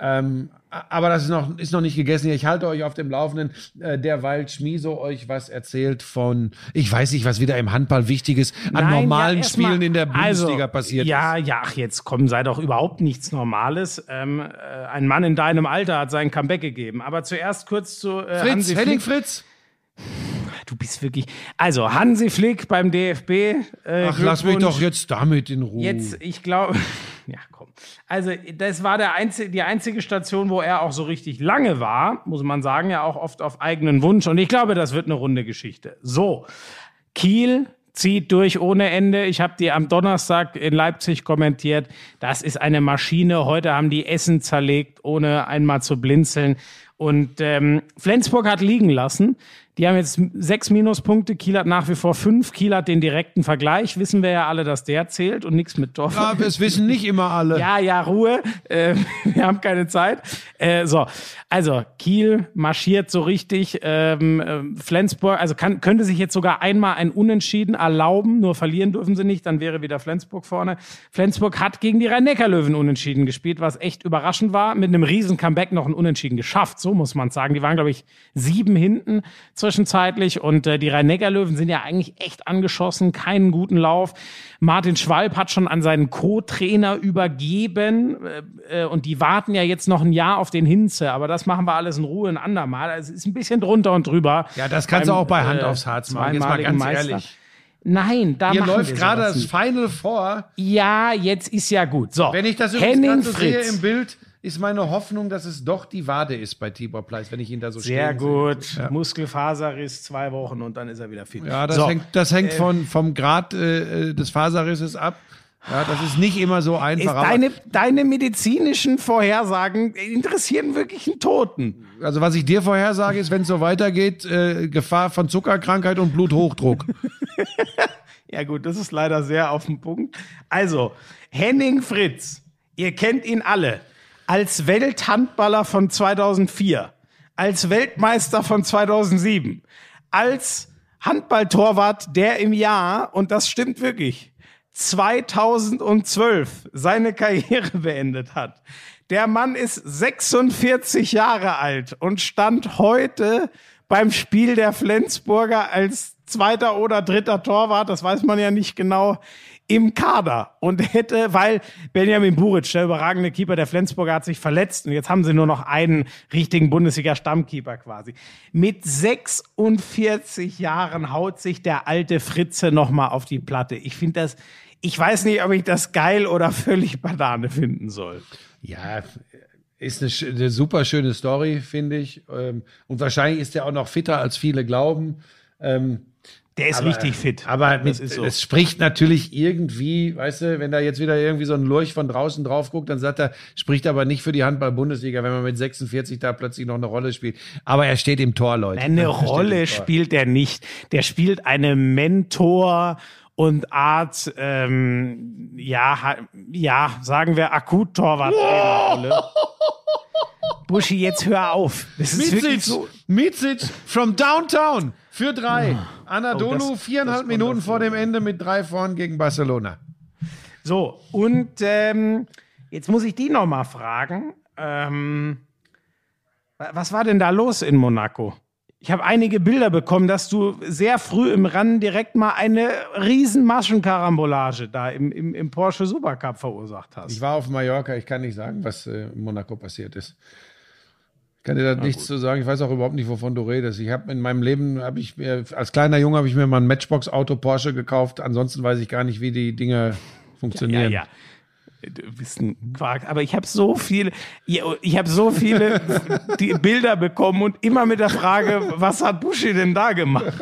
Ähm, aber das ist noch, ist noch nicht gegessen. Ich halte euch auf dem Laufenden, äh, derweil Schmiso euch was erzählt von, ich weiß nicht, was wieder im Handball Wichtiges an Nein, normalen ja, erst mal- Spielen in der Bundesliga also, passiert ja, ist. Ja, ach, jetzt komm, sei doch überhaupt nichts Normales. Ähm, äh, ein Mann in deinem Alter hat sein Comeback gegeben. Aber zuerst kurz zu äh, Fritz, Hansi Henning Flick. Fritz. Du bist wirklich. Also, Hansi Flick beim DFB. Äh, Ach, lass mich doch jetzt damit in Ruhe. Jetzt, ich glaube, ja, komm. Also, das war der einzige, die einzige Station, wo er auch so richtig lange war, muss man sagen, ja auch oft auf eigenen Wunsch. Und ich glaube, das wird eine runde Geschichte. So, Kiel zieht durch ohne Ende. Ich habe die am Donnerstag in Leipzig kommentiert. Das ist eine Maschine. Heute haben die Essen zerlegt, ohne einmal zu blinzeln. Und ähm, Flensburg hat liegen lassen. Die haben jetzt sechs Minuspunkte. Kiel hat nach wie vor fünf. Kiel hat den direkten Vergleich. Wissen wir ja alle, dass der zählt und nichts mit Dorf. ja, das wissen nicht immer alle. Ja, ja, Ruhe. Äh, wir haben keine Zeit. Äh, so, also Kiel marschiert so richtig. Ähm, äh, Flensburg, also kann, könnte sich jetzt sogar einmal ein Unentschieden erlauben. Nur verlieren dürfen sie nicht. Dann wäre wieder Flensburg vorne. Flensburg hat gegen die Rhein-Neckar-Löwen Unentschieden gespielt, was echt überraschend war. Mit einem riesen Comeback noch ein Unentschieden geschafft. So muss man sagen. Die waren, glaube ich, sieben hinten zwischenzeitlich. Und äh, die Rhein-Neckar-Löwen sind ja eigentlich echt angeschossen. Keinen guten Lauf. Martin Schwalb hat schon an seinen Co-Trainer übergeben. Äh, äh, und die warten ja jetzt noch ein Jahr auf den Hinze. Aber das machen wir alles in Ruhe ein andermal. Also es ist ein bisschen drunter und drüber. Ja, das kannst du Beim, auch bei Hand äh, aufs Herz machen. Jetzt mal ganz Meister. ehrlich. Nein, da Hier läuft wir gerade das. Final vor. Ja, jetzt ist ja gut. So, Wenn ich das übrigens Henning sehe im Bild, ist meine Hoffnung, dass es doch die Wade ist bei Tibor Pleiss, wenn ich ihn da so Sehr gut. sehe. Ja. Muskelfaserriss, zwei Wochen und dann ist er wieder fit. Ja, das so, hängt, das hängt von, vom Grad äh, des Faserrisses ab. Ja, das ist nicht immer so einfach. deine, deine medizinischen Vorhersagen interessieren wirklich einen Toten. also was ich dir vorhersage, ist, wenn es so weitergeht, äh, Gefahr von Zuckerkrankheit und Bluthochdruck. Ja gut, das ist leider sehr auf den Punkt. Also, Henning Fritz, ihr kennt ihn alle. Als Welthandballer von 2004, als Weltmeister von 2007, als Handballtorwart, der im Jahr, und das stimmt wirklich, 2012 seine Karriere beendet hat. Der Mann ist 46 Jahre alt und stand heute beim Spiel der Flensburger als zweiter oder dritter Torwart, das weiß man ja nicht genau, im Kader und hätte, weil Benjamin Buric, der überragende Keeper der Flensburger, hat sich verletzt und jetzt haben sie nur noch einen richtigen Bundesliga-Stammkeeper quasi. Mit 46 Jahren haut sich der alte Fritze nochmal auf die Platte. Ich finde das, ich weiß nicht, ob ich das geil oder völlig Banane finden soll. Ja, ist eine, eine super schöne Story, finde ich. Ähm, Und wahrscheinlich ist er auch noch fitter, als viele glauben. Ähm, Der ist aber- richtig fit. Aber mit, so. es spricht natürlich irgendwie, weißt du, wenn da jetzt wieder irgendwie so ein Lurch von draußen drauf guckt, dann sagt er, spricht aber nicht für die Handball-Bundesliga, wenn man mit 46 da plötzlich noch eine Rolle spielt. Aber er steht im Tor, Leute. Eine Rolle spielt er nicht. Der spielt eine Mentor und Art, ähm, ja, ja, sagen wir Akut-Torwart-Rolle. Buschi, jetzt hör auf. Das Mizic, so. Mizic from downtown für drei. Anadolu, Oh, das- viereinhalb das Minuten vor dem Ende mit drei vorn gegen Barcelona. So, und ähm, jetzt muss ich die noch mal fragen. Ähm, wa- was war denn da los in Monaco? Ich habe einige Bilder bekommen, dass du sehr früh im Rennen direkt mal eine riesen Maschenkarambolage da im, im, im Porsche Supercup verursacht hast. Ich war auf Mallorca, ich kann nicht sagen, was äh, in Monaco passiert ist. Ich kann dir da nichts zu sagen. Ich weiß auch überhaupt nicht, wovon du redest. Ich habe in meinem Leben, habe ich mir, als kleiner Junge habe ich mir mal ein Matchbox-Auto Porsche gekauft. Ansonsten weiß ich gar nicht, wie die Dinge ja, funktionieren. ja. Du bist ein Quark. Aber ich habe so viele, ich habe so viele Bilder bekommen und immer mit der Frage, was hat Buschi denn da gemacht?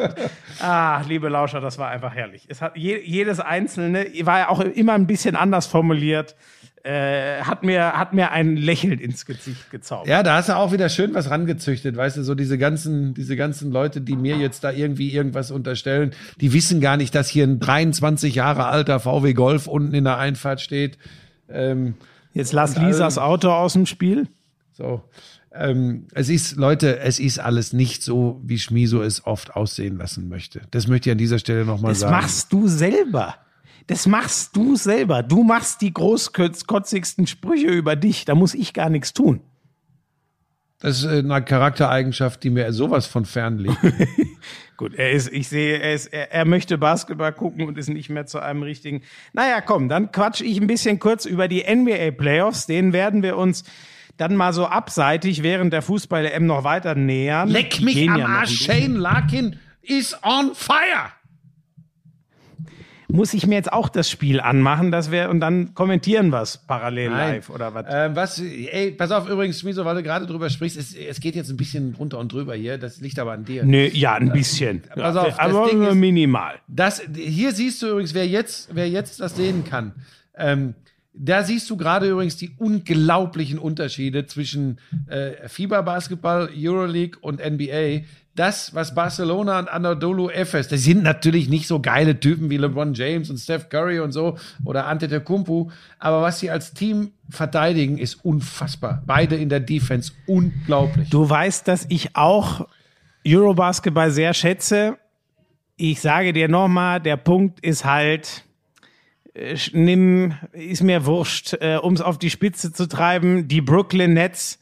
Ah, liebe Lauscher, das war einfach herrlich. Es hat je, jedes einzelne war ja auch immer ein bisschen anders formuliert. Äh, hat mir hat mir ein Lächeln ins Gesicht gezaubert. Ja, da hast du auch wieder schön was rangezüchtet, weißt du, so diese ganzen, diese ganzen Leute, die mir jetzt da irgendwie irgendwas unterstellen, die wissen gar nicht, dass hier ein 23 Jahre alter VW Golf unten in der Einfahrt steht. Ähm, Jetzt lass Lisas Auto aus dem Spiel. So. Ähm, es ist, Leute, es ist alles nicht so, wie Schmiso es oft aussehen lassen möchte. Das möchte ich an dieser Stelle nochmal Das sagen. machst du selber. Das machst du selber. Du machst die großkotzigsten Sprüche über dich. Da muss ich gar nichts tun. Das ist äh, eine Charaktereigenschaft, die mir sowas von fern liegt. Gut, er ist, ich sehe, er, ist, er, er möchte Basketball gucken und ist nicht mehr zu einem richtigen. Naja, komm, dann quatsch ich ein bisschen kurz über die NBA Playoffs. Den werden wir uns dann mal so abseitig während der Fußball-EM noch weiter nähern. Leck mich gehen am ja Arsch. Shane Larkin is on fire! Muss ich mir jetzt auch das Spiel anmachen, dass wir und dann kommentieren was parallel Nein. live oder was? Ähm, was, ey, pass auf, übrigens, Schmiso, weil du gerade drüber sprichst, es, es geht jetzt ein bisschen runter und drüber hier, das liegt aber an dir. Nö, ja, ein bisschen. Pass auf, das aber Ding nur ist- minimal. Das, hier siehst du übrigens, wer jetzt, wer jetzt das sehen kann. Ähm, da siehst du gerade übrigens die unglaublichen Unterschiede zwischen äh, FIBA-Basketball, Euroleague und NBA. Das, was Barcelona und Anadolu Efes, das sind natürlich nicht so geile Typen wie LeBron James und Steph Curry und so oder Antetokounmpo, aber was sie als Team verteidigen, ist unfassbar. Beide in der Defense unglaublich. Du weißt, dass ich auch Eurobasketball sehr schätze. Ich sage dir nochmal, der Punkt ist halt, äh, nimm, ist mir wurscht, äh, um es auf die Spitze zu treiben, die Brooklyn Nets,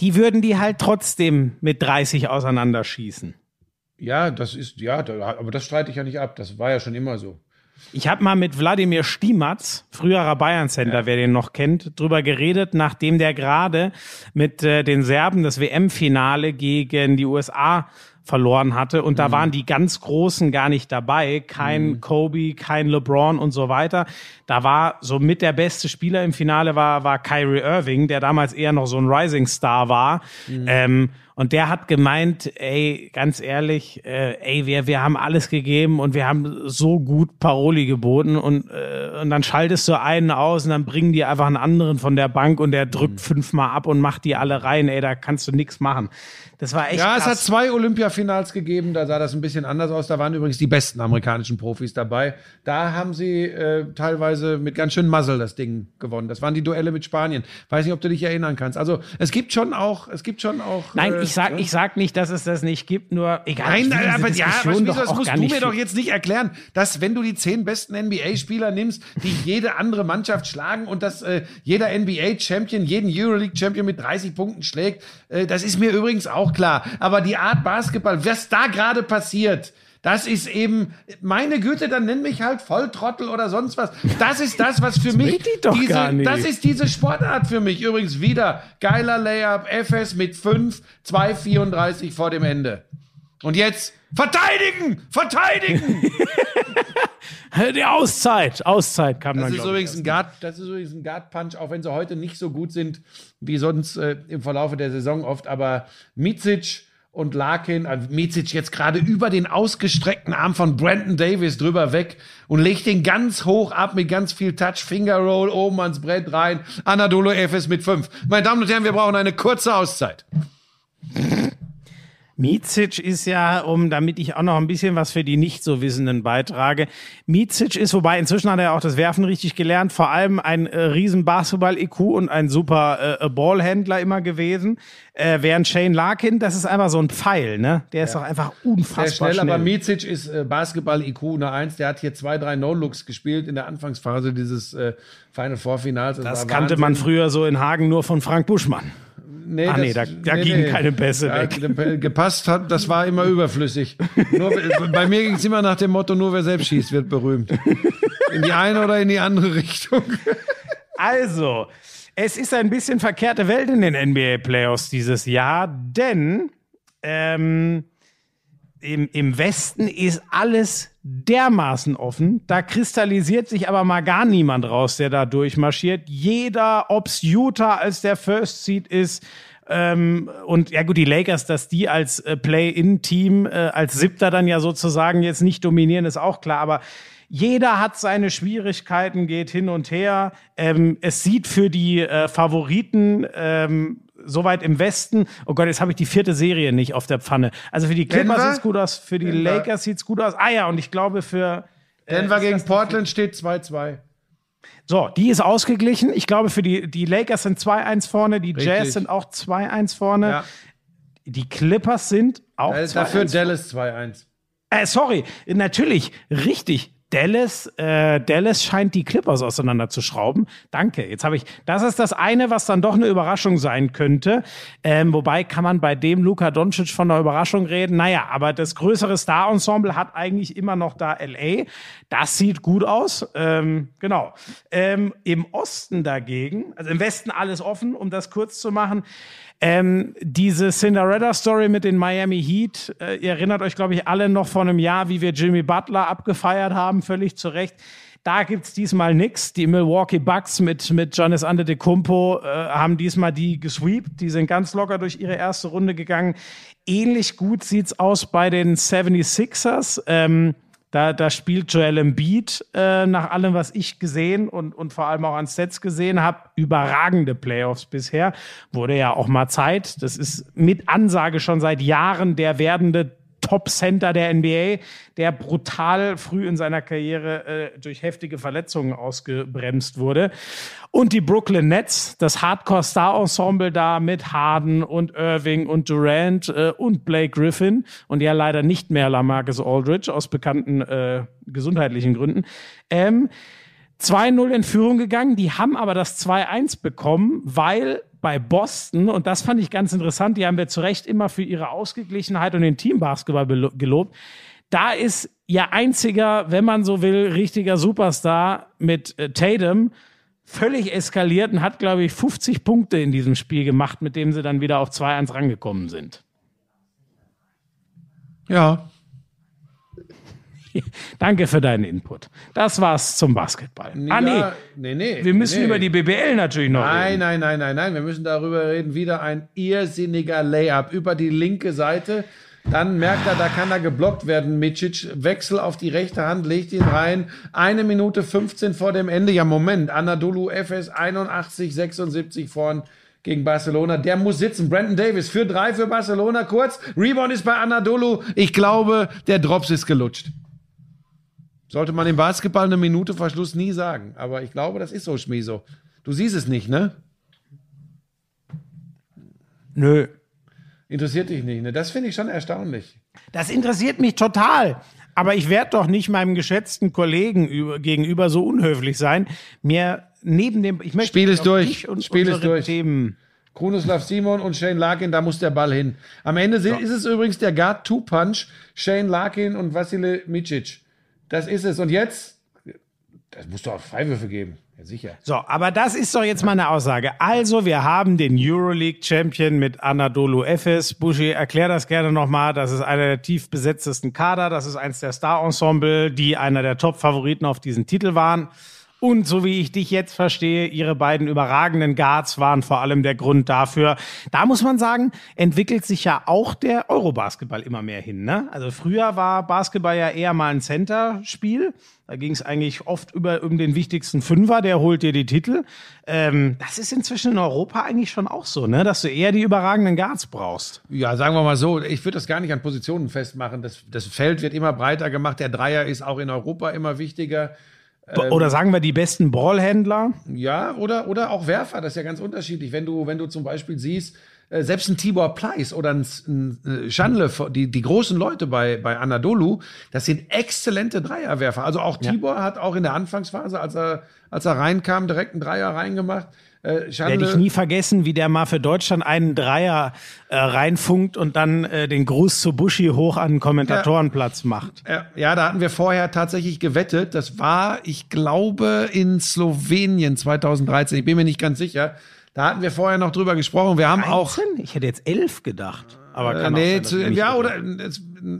die würden die halt trotzdem mit 30 auseinanderschießen. Ja, das ist, ja, da, aber das streite ich ja nicht ab. Das war ja schon immer so. Ich habe mal mit Wladimir Stiematz, früherer Bayern-Center, wer den noch kennt, drüber geredet, nachdem der gerade mit äh, den Serben das WM-Finale gegen die USA verloren hatte. Und da waren die ganz Großen gar nicht dabei. Kein Kobe, kein LeBron und so weiter. Da war so mit der beste Spieler im Finale war, war Kyrie Irving, der damals eher noch so ein Rising Star war. Ähm, und der hat gemeint, ey, ganz ehrlich, äh, ey, wir, wir haben alles gegeben und wir haben so gut Paroli geboten und, äh, und dann schaltest du einen aus und dann bringen die einfach einen anderen von der Bank und der drückt fünfmal ab und macht die alle rein, ey, da kannst du nichts machen. Das war echt Ja, es hat krass. zwei Olympiafinals gegeben, da sah das ein bisschen anders aus. Da waren übrigens die besten amerikanischen Profis dabei. Da haben sie äh, teilweise mit ganz schön Muzzle das Ding gewonnen. Das waren die Duelle mit Spanien. Weiß nicht, ob du dich erinnern kannst. Also es gibt schon auch, es gibt schon auch. Nein, äh, ich sag, ja. ich sag nicht, dass es das nicht gibt, nur egal. Nein, nein, aber ja, was, doch das musst du mir doch jetzt nicht erklären, dass wenn du die zehn besten NBA-Spieler nimmst, die jede andere Mannschaft schlagen und dass äh, jeder NBA-Champion jeden Euroleague-Champion mit 30 Punkten schlägt, äh, das ist mir übrigens auch klar. Aber die Art Basketball, was da gerade passiert, das ist eben, meine Güte, dann nenn mich halt Volltrottel oder sonst was. Das ist das, was für mich, die doch diese, das ist diese Sportart für mich. Übrigens wieder geiler Layup, FS mit 5, 2,34 vor dem Ende. Und jetzt verteidigen, verteidigen. Die Auszeit, Auszeit kam Das dann, ist übrigens ein Guard, das ist übrigens ein Guard Punch, auch wenn sie heute nicht so gut sind wie sonst äh, im Verlaufe der Saison oft. Aber Micic und Larkin, also Micic jetzt gerade über den ausgestreckten Arm von Brandon Davis drüber weg und legt den ganz hoch ab mit ganz viel Touch, Finger Roll oben ans Brett rein. Anadolu Efes mit fünf. Meine Damen und Herren, wir brauchen eine kurze Auszeit. Micic ist ja, um, damit ich auch noch ein bisschen was für die nicht so Wissenden beitrage. Micic ist, wobei inzwischen hat er auch das Werfen richtig gelernt, vor allem ein äh, riesen Basketball-IQ und ein super äh, Ballhändler immer gewesen. Äh, während Shane Larkin, das ist einfach so ein Pfeil, ne? Der ist doch einfach unfassbar Sehr schnell, schnell. aber Micic ist äh, Basketball-IQ Nummer eins. Der hat hier zwei, drei No-Looks gespielt in der Anfangsphase dieses äh, Final Four Finals. das war kannte Wahnsinn. man früher so in Hagen nur von Frank Buschmann. Nee, Ah, nee, da- da gingen keine Pässe Ja, weg. ge- Gepasst hat, das war immer überflüssig. Nur, bei mir ging es immer nach dem Motto, nur wer selbst schießt, wird berühmt. In die eine oder in die andere Richtung. Also, es ist ein bisschen verkehrte Welt in den NBA Playoffs dieses Jahr, denn ähm, im, im Westen ist alles dermaßen offen. Da kristallisiert sich aber mal gar niemand raus, der da durchmarschiert. Jeder, ob's Utah als der First Seed ist, ähm, und ja gut, die Lakers, dass die als äh, Play-in-Team, äh, als Siebter dann ja sozusagen jetzt nicht dominieren, ist auch klar. Aber jeder hat seine Schwierigkeiten, geht hin und her. Ähm, es sieht für die äh, Favoriten ähm, soweit im Westen. Oh Gott, jetzt habe ich die vierte Serie nicht auf der Pfanne. Also für die Clippers Denver? sieht's gut aus, für die Denver. Lakers sieht's gut aus. Ah ja, und ich glaube für Denver ist gegen Portland steht 2-2. So, die ist ausgeglichen. Ich glaube, für die, die Lakers sind 2-1 vorne, die Richtig. Jazz sind auch 2-1 vorne. Ja. Die Clippers sind auch Äh, 2-1 Dafür Dallas 2-1. Äh, sorry, natürlich, richtig. Dallas, äh, Dallas scheint die Clippers auseinanderzuschrauben. Danke. Jetzt habe ich, das ist das eine, was dann doch eine Überraschung sein könnte. Ähm, wobei kann man bei dem Luka Doncic von einer Überraschung reden. Naja, aber das größere Star-Ensemble hat eigentlich immer noch da LA. Das sieht gut aus. Ähm, genau. Ähm, Im Osten dagegen, also im Westen alles offen, um das kurz zu machen. Ähm, diese Cinderella-Story mit den Miami Heat, äh, ihr erinnert euch, glaube ich, alle noch vor einem Jahr, wie wir Jimmy Butler abgefeiert haben, völlig zu Recht. Da gibt's diesmal nix. Die Milwaukee Bucks mit, mit Giannis Antetokounmpo äh, haben diesmal die gesweept. Die sind ganz locker durch ihre erste Runde gegangen. Ähnlich gut sieht's aus bei den 76ers. Ähm, da, da spielt Joel Embiid äh, nach allem, was ich gesehen und, und vor allem auch an Sets gesehen habe, überragende Playoffs bisher. Wurde ja auch mal Zeit. Das ist mit Ansage schon seit Jahren der werdende Top-Center der NBA, der brutal früh in seiner Karriere äh, durch heftige Verletzungen ausgebremst wurde. Und die Brooklyn Nets, das Hardcore-Star-Ensemble da mit Harden und Irving und Durant äh, und Blake Griffin und ja leider nicht mehr Lamarcus Aldridge aus bekannten äh, gesundheitlichen Gründen. Ähm, 2-0 in Führung gegangen. Die haben aber das 2-1 bekommen, weil bei Boston, und das fand ich ganz interessant, die haben wir zu Recht immer für ihre Ausgeglichenheit und den Teambasketball gelobt. Da ist ihr einziger, wenn man so will, richtiger Superstar mit äh, Tatum völlig eskaliert und hat, glaube ich, 50 Punkte in diesem Spiel gemacht, mit dem sie dann wieder auf 2-1 rangekommen sind. Ja. Danke für deinen Input. Das war's zum Basketball. ah, nee. Ja, nee, nee. Wir müssen nee. über die BBL natürlich noch Nein, reden. nein, nein, nein, nein. Wir müssen darüber reden. Wieder ein irrsinniger Layup über die linke Seite. Dann merkt er, da kann er geblockt werden. Micic, Wechsel auf die rechte Hand, legt ihn rein. Eine Minute 15 vor dem Ende. Ja, Moment. Anadolu FS 81, 76 vorn gegen Barcelona. Der muss sitzen. Brandon Davis für drei für Barcelona. Kurz. Rebound ist bei Anadolu. Ich glaube, der Drops ist gelutscht. Sollte man im Basketball eine Minute vor Schluss nie sagen. Aber ich glaube, das ist so, Schmieso. Du siehst es nicht, ne? Nö. Interessiert dich nicht, ne? Das finde ich schon erstaunlich. Das interessiert mich total. Aber ich werde doch nicht meinem geschätzten Kollegen über, gegenüber so unhöflich sein, mir neben dem, ich möchte Spiel es durch. und Spiel es durch. Themen. Krunoslav Simon und Shane Larkin, da muss der Ball hin. Am Ende sind, ist es übrigens der Guard-Two-Punch, Shane Larkin und Vassile Micic. Das ist es. Und jetzt, das musst du auch Freiwürfe geben. Ja, sicher. So, aber das ist doch jetzt mal eine Aussage. Also, wir haben den Euroleague-Champion mit Anadolu Efes. Buschi, erklär das gerne nochmal. Das ist einer der tief besetztesten Kader. Das ist eins der Star-Ensemble, die einer der Top-Favoriten auf diesen Titel waren. Und so wie ich dich jetzt verstehe, ihre beiden überragenden Guards waren vor allem der Grund dafür. Da muss man sagen, entwickelt sich ja auch der Eurobasketball immer mehr hin. Ne? Also früher war Basketball ja eher mal ein Center-Spiel. Da ging es eigentlich oft über um den wichtigsten Fünfer, der holt dir die Titel. Ähm, das ist inzwischen in Europa eigentlich schon auch so, ne? dass du eher die überragenden Guards brauchst. Ja, sagen wir mal so, ich würde das gar nicht an Positionen festmachen. Das, das Feld wird immer breiter gemacht. Der Dreier ist auch in Europa immer wichtiger. Ähm. Oder sagen wir die besten Ballhändler. Ja, oder, oder auch Werfer, das ist ja ganz unterschiedlich. Wenn du, wenn du zum Beispiel siehst, äh, selbst ein Tibor Pleiss oder ein, ein äh, Schandle, die, die großen Leute bei, bei Anadolu, das sind exzellente Dreierwerfer. Also auch Tibor hat auch in der Anfangsphase, als er, als er reinkam, direkt einen Dreier reingemacht. Äh, Werde ich nie vergessen, wie der mal für Deutschland einen Dreier äh, reinfunkt und dann äh, den Gruß zu Buschi hoch an den Kommentatorenplatz macht. Ja, ja, da hatten wir vorher tatsächlich gewettet. Das war, ich glaube, in Slowenien 2013. Ich bin mir nicht ganz sicher. Da hatten wir vorher noch drüber gesprochen. Wir haben auch. 13? Ich hätte jetzt elf gedacht. Aber Äh, kann auch nee, sein, zu, ja, oder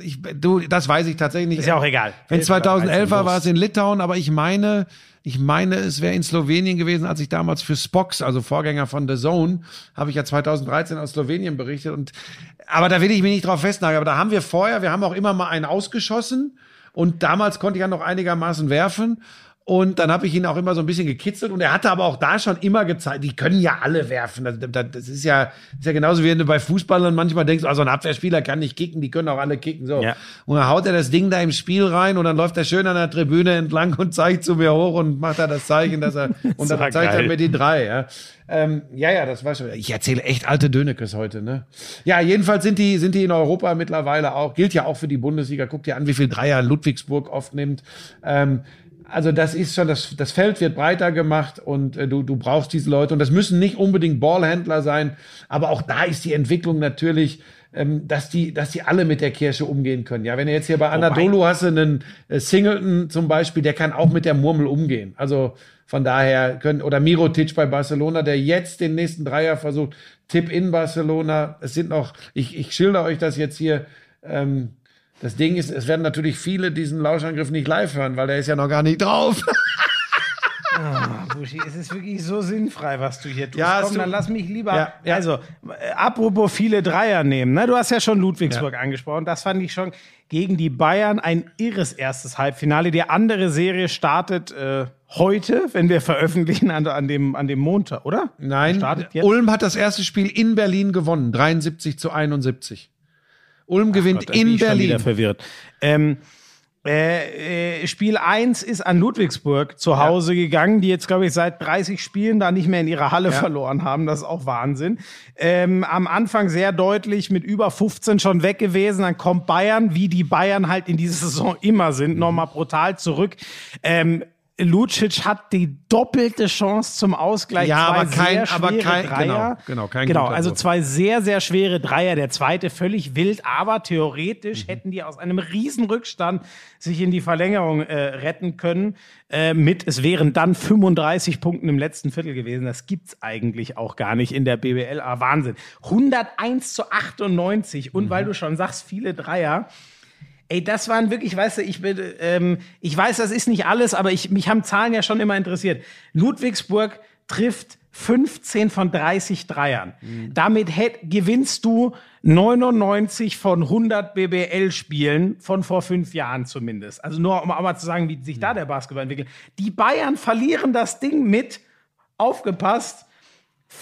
ich, du, das weiß ich tatsächlich nicht. Ist ja auch egal. Wenn Elf oder 2011 war, 13 war es in Litauen, aber ich meine, ich meine, es wäre in Slowenien gewesen, als ich damals für Spox, also Vorgänger von The Zone, habe ich ja 2013 aus Slowenien berichtet und aber da will ich mich nicht drauf festnageln, aber da haben wir vorher, wir haben auch immer mal einen ausgeschossen und damals konnte ich ja noch einigermaßen werfen Und dann habe ich ihn auch immer so ein bisschen gekitzelt und er hatte aber auch da schon immer gezeigt, die können ja alle werfen. Das, das, ist ja, ist ja genauso wie wenn du bei Fußballern manchmal denkst, also ein Abwehrspieler kann nicht kicken, die können auch alle kicken. So. Ja. Und dann haut er das Ding da im Spiel rein und dann läuft er schön an der Tribüne entlang und zeigt zu mir hoch und macht da das Zeichen, dass er, und dann zeigt geil. er mir die drei, ja. Ähm, ja, ja, das war schon. Ich erzähle echt alte Dönekes heute, ne? Ja, jedenfalls sind die, sind die in Europa mittlerweile auch, gilt ja auch für die Bundesliga. Guck dir an, wie viel Dreier Ludwigsburg oft nimmt. Ähm, also das ist schon, das, das Feld wird breiter gemacht und äh, du, du brauchst diese Leute. Und das müssen nicht unbedingt Ballhändler sein, aber auch da ist die Entwicklung natürlich, ähm, dass die, dass die alle mit der Kirsche umgehen können. Ja, wenn du jetzt hier bei Anadolu hast du einen äh, Singleton zum Beispiel, der kann auch mit der Murmel umgehen. Also von daher können, oder Mirotic bei Barcelona, der jetzt den nächsten Dreier versucht, Tipp in Barcelona. Es sind noch, ich, ich schilder euch das jetzt hier, ähm, das Ding ist, es werden natürlich viele diesen Lauschangriff nicht live hören, weil der ist ja noch gar nicht drauf. Ah, Buschi, es ist wirklich so sinnfrei, was du hier tust. Ja, Komm, tut- dann lass mich lieber. Ja, ja. Also, äh, apropos viele Dreier nehmen. Ne? Du hast ja schon Ludwigsburg angesprochen. Das fand ich schon gegen die Bayern ein irres erstes Halbfinale. Die andere Serie startet äh, heute, wenn wir veröffentlichen, an, an, dem, an dem Montag, oder? Nein? Ulm hat das erste Spiel in Berlin gewonnen, 73 zu 71. Ulm gewinnt Gott, in Berlin. wieder verwirrt. Ähm, äh, äh, Spiel 1 ist an Ludwigsburg zu Hause gegangen, die jetzt, glaube ich, seit 30 Spielen da nicht mehr in ihrer Halle verloren haben. Das ist auch Wahnsinn. Ähm, am Anfang sehr deutlich mit über 15 schon weg gewesen. Dann kommt Bayern, wie die Bayern halt in dieser Saison immer Mhm. sind, nochmal brutal zurück. Ähm, Lucic hat die doppelte Chance zum Ausgleich. Ja, aber kein- aber kein- Dreier. genau, genau, kein genau, also zwei sehr, sehr schwere Dreier. Der zweite völlig wild, aber theoretisch hätten die aus einem riesen Rückstand sich in die Verlängerung äh, retten können. Äh, mit, es wären dann 35 Punkten im letzten Viertel gewesen. Das gibt's eigentlich auch gar nicht in der BBL. Aber Wahnsinn. 101 zu 98. Und weil du schon sagst, viele Dreier. Ey, das waren wirklich, weißt du, ich bin, ähm, ich weiß, das ist nicht alles, aber ich, mich haben Zahlen ja schon immer interessiert. Ludwigsburg trifft 15 von 30 Dreiern. Damit hätt, gewinnst du 99 von 100 BBL-Spielen von vor fünf Jahren zumindest. Also nur, um auch mal zu sagen, wie sich da der Basketball entwickelt. Die Bayern verlieren das Ding mit, aufgepasst,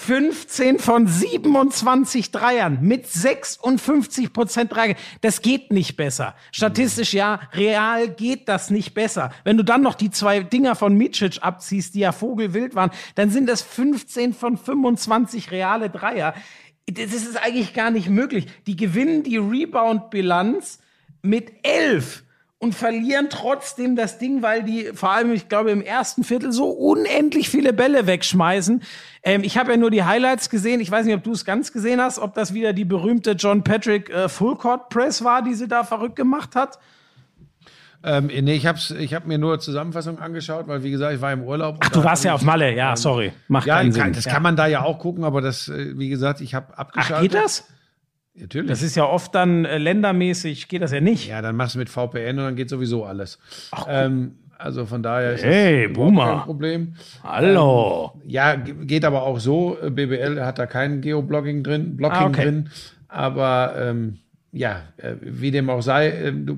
15 von 27 Dreiern mit 56 Prozent Dreier. Das geht nicht besser. Statistisch ja, real geht das nicht besser. Wenn du dann noch die zwei Dinger von Micic abziehst, die ja vogelwild waren, dann sind das 15 von 25 reale Dreier. Das ist eigentlich gar nicht möglich. Die gewinnen die Rebound-Bilanz mit 11 und verlieren trotzdem das Ding, weil die vor allem, ich glaube, im ersten Viertel so unendlich viele Bälle wegschmeißen. Ähm, ich habe ja nur die Highlights gesehen. Ich weiß nicht, ob du es ganz gesehen hast, ob das wieder die berühmte John Patrick äh, Full Court Press war, die sie da verrückt gemacht hat. Ähm, nee, ich habe ich hab mir nur Zusammenfassung angeschaut, weil wie gesagt, ich war im Urlaub. Ach, du warst ja auf Malle. Ja, sorry. Macht Ja, keinen kann, Sinn. das ja. kann man da ja auch gucken, aber das, äh, wie gesagt, ich habe Ach, abgeschaltet. geht das? Natürlich. Das ist ja oft dann äh, ländermäßig, geht das ja nicht. ja, dann machst du mit VPN und dann geht sowieso alles. ähm, also von daher ist Hey, das Boomer. kein Problem. Hallo. Ja, ge- geht aber auch so. Äh, BBL hat da kein Geoblogging drin, Blocking Ah, okay. drin. Aber ähm, ja, äh, wie dem auch sei, äh, du,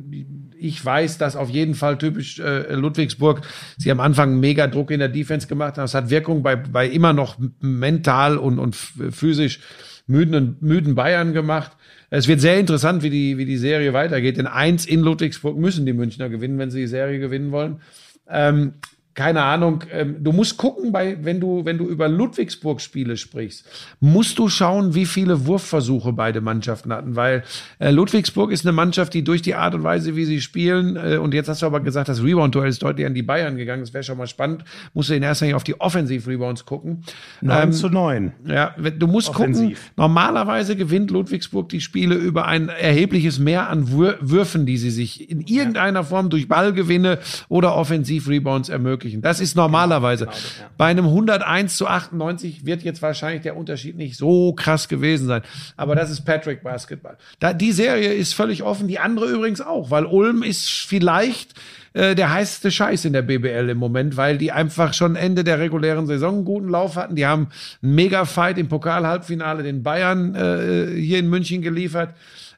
ich weiß, dass auf jeden Fall typisch äh, Ludwigsburg, sie am Anfang mega Druck in der Defense gemacht haben. Das hat Wirkung bei, bei immer noch mental und, und physisch müden, müden Bayern gemacht. Es wird sehr interessant, wie die, wie die Serie weitergeht. Denn eins in Ludwigsburg müssen die Münchner gewinnen, wenn sie die Serie gewinnen wollen. Ähm, keine Ahnung. Ähm, du musst gucken, bei, wenn du, wenn du über Ludwigsburg-Spiele sprichst, musst du schauen, wie viele Wurfversuche beide Mannschaften hatten, weil äh, Ludwigsburg ist eine Mannschaft, die durch die Art und Weise, wie sie spielen, äh, und jetzt hast du aber gesagt, das Rebound-Duell ist deutlich an die Bayern gegangen. Das wäre schon mal spannend. Musst du in erster Linie auf die Offensiv-Rebounds gucken. 9 Ähm, zu 9. ja, du musst gucken, Offensiv. normalerweise gewinnt Ludwigsburg die Spiele über ein erhebliches Mehr an Wür Würfen, die sie sich in irgendeiner Form durch Ballgewinne oder Offensiv-Rebounds ermöglichen. Das ist normalerweise. Bei einem 101 zu 98 wird jetzt wahrscheinlich der Unterschied nicht so krass gewesen sein. Aber das ist Patrick Basketball. Da, die Serie ist völlig offen, die andere übrigens auch, weil Ulm ist vielleicht äh, der heißeste Scheiß in der BBL im Moment, weil die einfach schon Ende der regulären Saison einen guten Lauf hatten. Die haben einen Mega-Fight im Pokal-Halbfinale den Bayern äh, hier in München geliefert.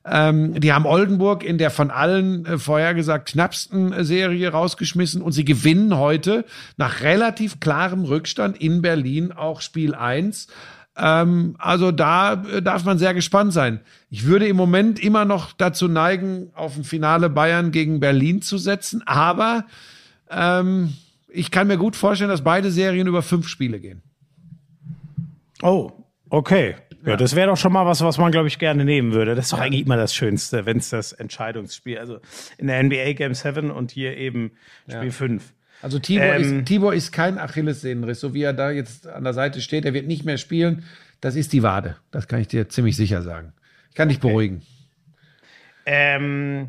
Ähm, die haben Oldenburg in der von allen äh, vorhergesagt knappsten äh, Serie rausgeschmissen und sie gewinnen heute nach relativ klarem Rückstand in Berlin auch Spiel 1. Ähm, also da äh, darf man sehr gespannt sein. Ich würde im Moment immer noch dazu neigen, auf ein Finale Bayern gegen Berlin zu setzen, aber ähm, ich kann mir gut vorstellen, dass beide Serien über fünf Spiele gehen. Oh, okay. Ja, das wäre doch schon mal was, was man, glaube ich, gerne nehmen würde. Das ist doch eigentlich immer das Schönste, wenn es das Entscheidungsspiel, also in der NBA Game 7 und hier eben Spiel 5. Also Tibor, Ähm, ist, Tibor ist kein Achillessehnenriss, so wie er da jetzt an der Seite steht. Er wird nicht mehr spielen. Das ist die Wade. Das kann ich dir ziemlich sicher sagen. Ich kann dich beruhigen. Ähm,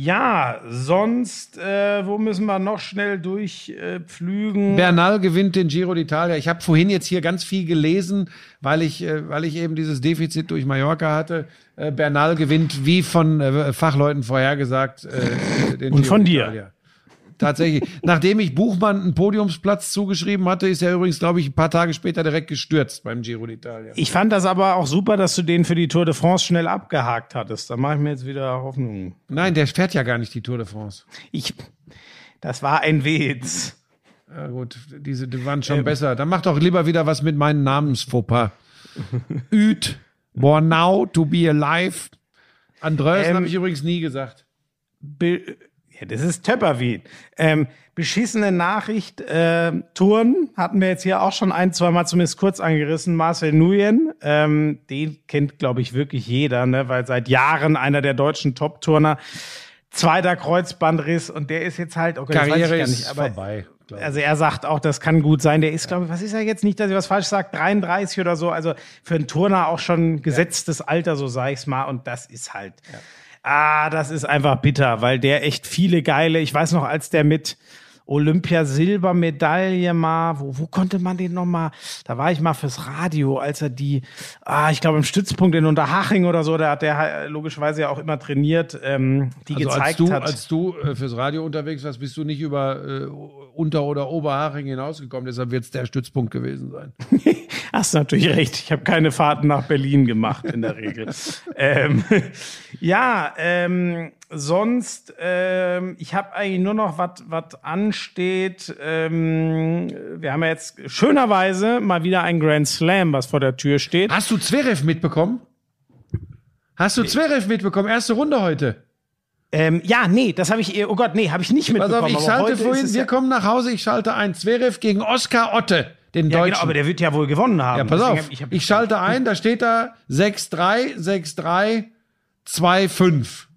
ja, sonst, äh, wo müssen wir noch schnell durchpflügen? Bernal gewinnt den Giro d'Italia. Ich habe vorhin jetzt hier ganz viel gelesen, weil ich, äh, weil ich eben dieses Defizit durch Mallorca hatte. Äh, Bernal gewinnt, wie von äh, Fachleuten vorhergesagt, äh, den Und Giro von dir. Tatsächlich. Nachdem ich Buchmann einen Podiumsplatz zugeschrieben hatte, ist er übrigens, glaube ich, ein paar Tage später direkt gestürzt beim Giro d'Italia. Ich fand das aber auch super, dass du den für die Tour de France schnell abgehakt hattest. Da mache ich mir jetzt wieder Hoffnung. Nein, der fährt ja gar nicht die Tour de France. Ich, das war ein Witz. Ja gut, diese die waren schon besser. Dann mach doch lieber wieder was mit meinen Namensfauxpas. Üt, Bornau, to be alive. Andreas Ähm, habe ich übrigens nie gesagt. Be ja, das ist Töpperwien. Ähm, beschissene Nachricht, äh, Touren hatten wir jetzt hier auch schon ein, zwei Mal zumindest kurz angerissen. Marcel Nuyen, ähm, den kennt, glaube ich, wirklich jeder, ne? weil seit Jahren einer der deutschen Top-Turner. Zweiter Kreuzbandriss und der ist jetzt halt, okay, ich Karriere gar ist nicht, aber vorbei. glaub ich. also er sagt auch, das kann gut sein. Der ist, glaube ich, was ist er jetzt nicht, dass ich was falsch sage, 33 oder so. Also für einen Turner auch schon gesetztes Alter, so sag ich's mal. Und das ist halt, ah, das ist einfach bitter, weil der echt viele geile, ich weiß noch, als der mit Olympia Silbermedaille mal, wo, wo konnte man den noch mal, da war ich mal fürs Radio, als er die, ah, ich glaube im Stützpunkt in Unterhaching oder so, da hat der äh, logischerweise ja auch immer trainiert, ähm, die Also als gezeigt du, hat. als du äh, fürs Radio unterwegs warst, bist du nicht über äh, Unter- oder Oberhaching hinausgekommen. Deshalb wird es der Stützpunkt gewesen sein. Hast natürlich recht. Ich habe keine Fahrten nach Berlin gemacht in der Regel. ähm, ja, ähm, sonst, ähm, ich habe eigentlich nur noch was was ansteht. Ähm, wir haben ja jetzt schönerweise mal wieder ein Grand Slam, was vor der Tür steht. Hast du Zverev mitbekommen? Hast du Zverev mitbekommen? Erste Runde heute. Ähm, ja, nee, das habe ich, oh Gott, nee, habe ich nicht Pass mitbekommen. auf, ich schalte vorhin, wir ja, kommen nach Hause, ich schalte ein. Zverev gegen Oskar Otte, den ja, Deutschen. genau, aber der wird ja wohl gewonnen haben. Ja, pass Deswegen auf. hab- ich hab- ich schalte ein, da steht da 6-3, 6-3, 2-5.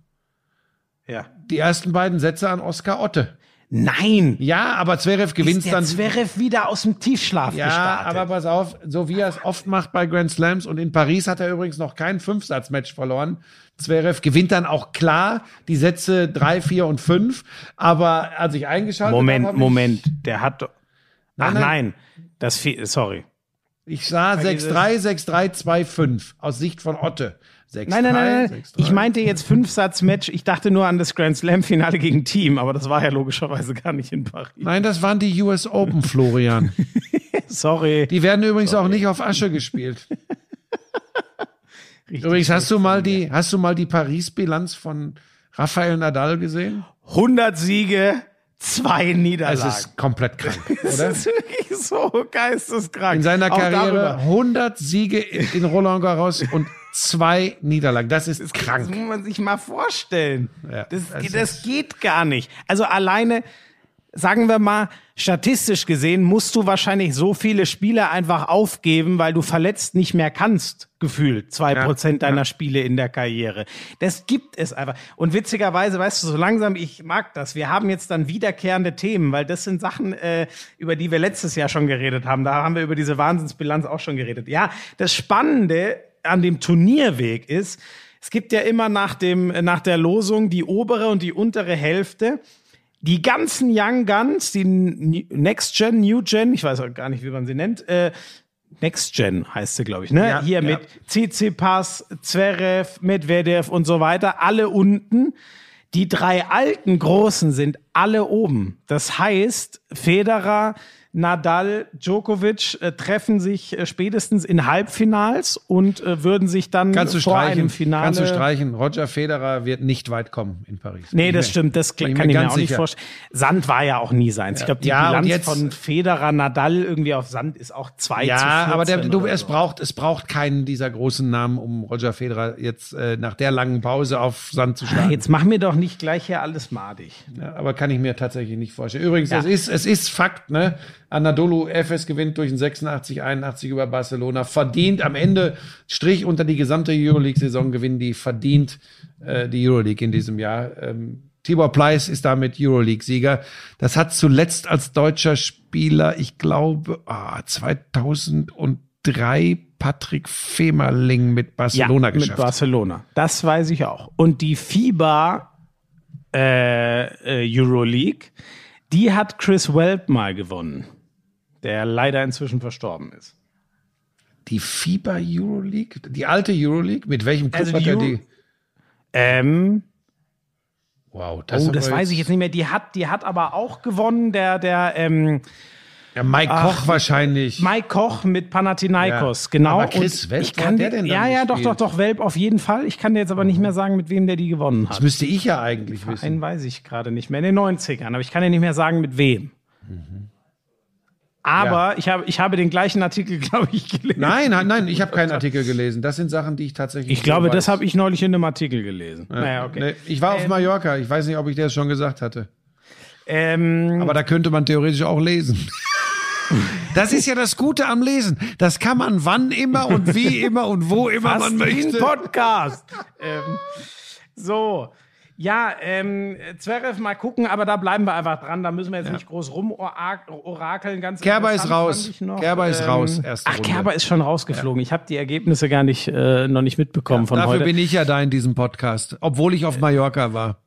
Ja. Die ersten beiden Sätze an Oskar Otte. Nein, Ja, aber Zverev gewinnt ist dann. Zverev wieder aus dem Tiefschlaf ja, gestartet. aber pass auf, so wie er es oft macht bei Grand Slams und in Paris hat er übrigens noch kein Fünfsatzmatch verloren. Zverev gewinnt dann auch klar die Sätze 3, 4 und 5, aber als ich eingeschaltet Moment, habe, Moment, der hat. Ach Nein, nein. das sorry. Ich, ich sah 6-3, 6-3, 2-5 aus Sicht von Otte. 6-3, Nein, nein, nein, nein. 6-3. Ich meinte jetzt Fünfsatz-Match. Ich dachte nur an das Grand Slam-Finale gegen Team, aber das war ja logischerweise gar nicht in Paris. Nein, das waren die US Open, Florian. Sorry. Die werden übrigens auch nicht auf Asche gespielt. Richtig Übrigens, hast du mal die, hast du mal die Paris-Bilanz von Rafael Nadal gesehen? 100 Siege, zwei Es Niederlagen. ist komplett krank, das oder? ist wirklich so geisteskrank. In seiner Auch Karriere darüber. 100 Siege in Roland Garros und zwei Niederlagen. Das ist Das krank. muss man sich mal vorstellen. Ja, das, das das, ist- geht gar nicht. Also alleine, sagen wir mal, statistisch gesehen musst du wahrscheinlich so viele Spiele einfach aufgeben, weil du verletzt nicht mehr kannst, gefühlt. Zwei Prozent deiner Spiele in der Karriere. Das gibt es einfach. Und witzigerweise, weißt du, so langsam, ich mag das. Wir haben jetzt dann wiederkehrende Themen, weil das sind Sachen, äh, über die wir letztes Jahr schon geredet haben. Da haben wir über diese Wahnsinnsbilanz auch schon geredet. Ja, das Spannende an dem Turnierweg ist, es gibt ja immer nach dem, nach der Losung die obere und die untere Hälfte. Die ganzen Young Guns, die Next Gen, New Gen, ich weiß auch gar nicht, wie man sie nennt, äh, Next Gen heißt sie, glaube ich, ne? Ja, Hier ja. mit Tsitsipas, Zverev, Medvedev und so weiter, alle unten. Die drei alten Großen sind alle oben. Das heißt, Federer, Nadal, Djokovic äh, treffen sich äh, spätestens in Halbfinals und äh, würden sich dann Kannst du vor streichen, einem Finale. kannst du streichen. Roger Federer wird nicht weit kommen in Paris. Nee, das ich stimmt, das kann ich mir ich mir auch nicht sicher. vorstellen. Sand war ja auch nie seins. Ich glaube, die Ja, Bilanz jetzt- von Federer, Nadal irgendwie auf Sand ist auch 2 zu Ja, 14 aber der, du, es so. braucht, es braucht keinen dieser großen Namen, um Roger Federer jetzt äh, nach der langen Pause auf Sand zu schlagen. Jetzt mach mir doch nicht gleich hier alles madig. Ja, aber kann ich mir tatsächlich nicht vorstellen. Übrigens, Ja. es ist, es ist Fakt, ne? Anadolu FS gewinnt durch ein 86, 81 über Barcelona. Verdient am Ende, Strich unter die gesamte Euroleague-Saison gewinnen die verdient äh, die Euroleague in diesem Jahr. Ähm, Tibor Pleiss ist damit Euroleague-Sieger. Das hat zuletzt als deutscher Spieler, ich glaube, ah, 2003 Patrick Femerling mit Barcelona ja, mit geschafft. Barcelona. Das weiß ich auch. Und die FIBA äh, äh, Euroleague, die hat Chris Welp mal gewonnen, der leider inzwischen verstorben ist. die FIBA Euroleague, die alte Euroleague, mit welchem Club Also hat die er die? Ähm, Wow, oh, das weiß ich jetzt nicht mehr. Die hat, die hat aber auch gewonnen, der, der ähm, Ja, Mike Koch wahrscheinlich. Mike Koch mit Panathinaikos, Ja. genau. Aber Chris Welp, ich kann der denn Ja, ja, doch, doch, doch, Welp auf jeden Fall. Ich kann dir jetzt aber nicht mehr sagen, mit wem der die gewonnen hat. das müsste ich ja eigentlich wissen. Einen weiß ich gerade nicht mehr. In den 90ern, aber ich kann dir nicht mehr sagen, mit wem. Aber ich, habe, ich habe den gleichen Artikel, glaube ich, gelesen. Nein, nein, nein, ich habe keinen Artikel gelesen. Das sind Sachen, die ich tatsächlich. Ich glaube, so das weiß. habe ich neulich in einem Artikel gelesen. Naja, okay. Nee, ich war auf Mallorca. Ich weiß nicht, ob ich das schon gesagt hatte. Ähm, Aber da könnte man theoretisch auch lesen. Das ist ja das Gute am Lesen. Das kann man wann immer und wie immer und wo immer fast man wie ein möchte. Podcast. ähm, so. Ja, ähm, Zverev mal gucken, aber da bleiben wir einfach dran. Da müssen wir jetzt nicht groß rumorakeln. Ganz Kerber ist raus. Kerber ist raus, erste Ach, Runde. Kerber ist schon rausgeflogen. Ich habe die Ergebnisse gar nicht, äh, noch nicht mitbekommen von Dafür heute. bin ich ja da in diesem Podcast, obwohl ich auf Mallorca war.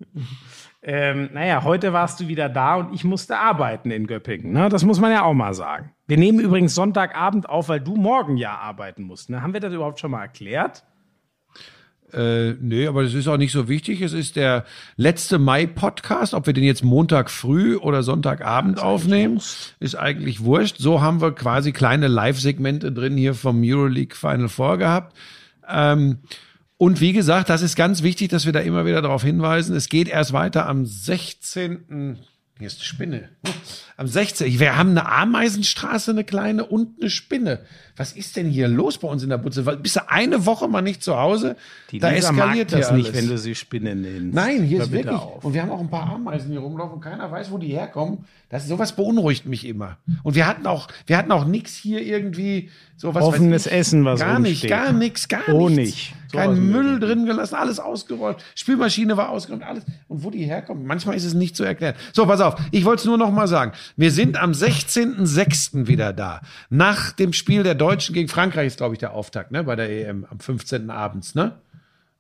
Ähm, naja, heute warst du wieder da und ich musste arbeiten in Göppingen. Ne? Das muss man ja auch mal sagen. Wir nehmen übrigens Sonntagabend auf, weil du morgen ja arbeiten musst. Ne? Haben wir das überhaupt schon mal erklärt? Äh, nee, aber das ist auch nicht so wichtig. Es ist der letzte Mai-Podcast. Ob wir den jetzt Montag früh oder Sonntagabend aufnehmen, ist eigentlich wurscht. So haben wir quasi kleine Live-Segmente drin hier vom Euroleague Final Four gehabt. Ähm, und wie gesagt, das ist ganz wichtig, dass wir da immer wieder darauf hinweisen. Es geht erst weiter am 16. Hier ist eine Spinne. Am 16. Wir haben eine Ameisenstraße, eine kleine und eine Spinne. Was ist denn hier los bei uns in der Butze? Bist du eine Woche mal nicht zu Hause? Die da Lisa eskaliert das nicht, alles. wenn du sie Spinne nennst. Nein, hier Hör ist wirklich. auf. Und wir haben auch ein paar Ameisen hier rumlaufen. Keiner weiß, wo die herkommen. Das sowas beunruhigt mich immer. Und wir hatten auch, wir hatten auch nichts hier irgendwie so was Offenes Essen, was gar nicht, rumsteht. gar nichts, gar Oh, nichts. nicht. Sowas Kein Müll drin gelassen, alles ausgeräumt. Spülmaschine war ausgeräumt, alles. Und wo die herkommen, manchmal ist es nicht zu erklären. So, pass auf. Ich wollte es nur noch mal sagen. Wir sind am 16.06. wieder da. Nach dem Spiel der Deutschen gegen Frankreich ist, glaube ich, der Auftakt, ne, bei der EM am 15. abends, ne?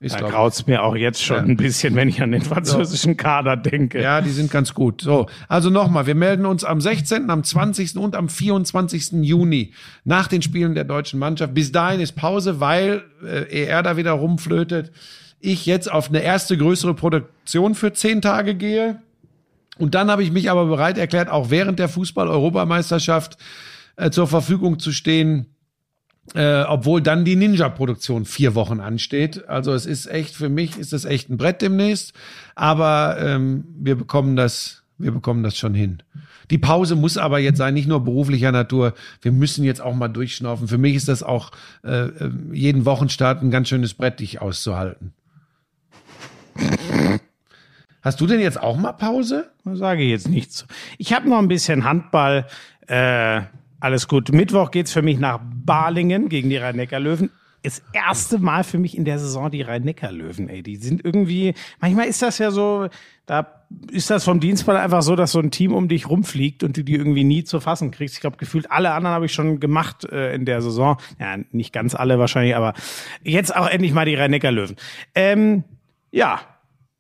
Ist, Da ich. graut's mir auch jetzt schon ein bisschen, wenn ich an den französischen Kader denke. Ja, die sind ganz gut. So, also nochmal, wir melden uns am 16., am 20. und am 24. Juni nach den Spielen der deutschen Mannschaft. Bis dahin ist Pause, weil äh, er da wieder rumflötet. Ich jetzt auf eine erste größere Produktion für zehn Tage gehe. Und dann habe ich mich aber bereit erklärt, auch während der Fußball-Europameisterschaft äh, zur Verfügung zu stehen, äh, obwohl dann die Ninja-Produktion vier Wochen ansteht. Also es ist echt, für mich ist das echt ein Brett demnächst. Aber ähm, wir bekommen das, wir bekommen das schon hin. Die Pause muss aber jetzt sein, nicht nur beruflicher Natur. Wir müssen jetzt auch mal durchschnaufen. Für mich ist das auch äh, äh, jeden Wochenstart ein ganz schönes Brett, dich auszuhalten. Hast du denn jetzt auch mal Pause? Sage ich jetzt nichts. Ich habe noch ein bisschen Handball. Äh, alles gut. Mittwoch geht's für mich nach Balingen gegen die Rhein-Neckar-Löwen. Das erste Mal für mich in der Saison die Rhein-Neckar-Löwen, ey. Die sind irgendwie, manchmal ist das ja so, da ist das vom Dienstball einfach so, dass so ein Team um dich rumfliegt und du die irgendwie nie zu fassen kriegst. Ich glaube, gefühlt alle anderen habe ich schon gemacht äh, in der Saison. Ja, nicht ganz alle wahrscheinlich, aber jetzt auch endlich mal die Rhein-Neckar-Löwen. Ähm, ja.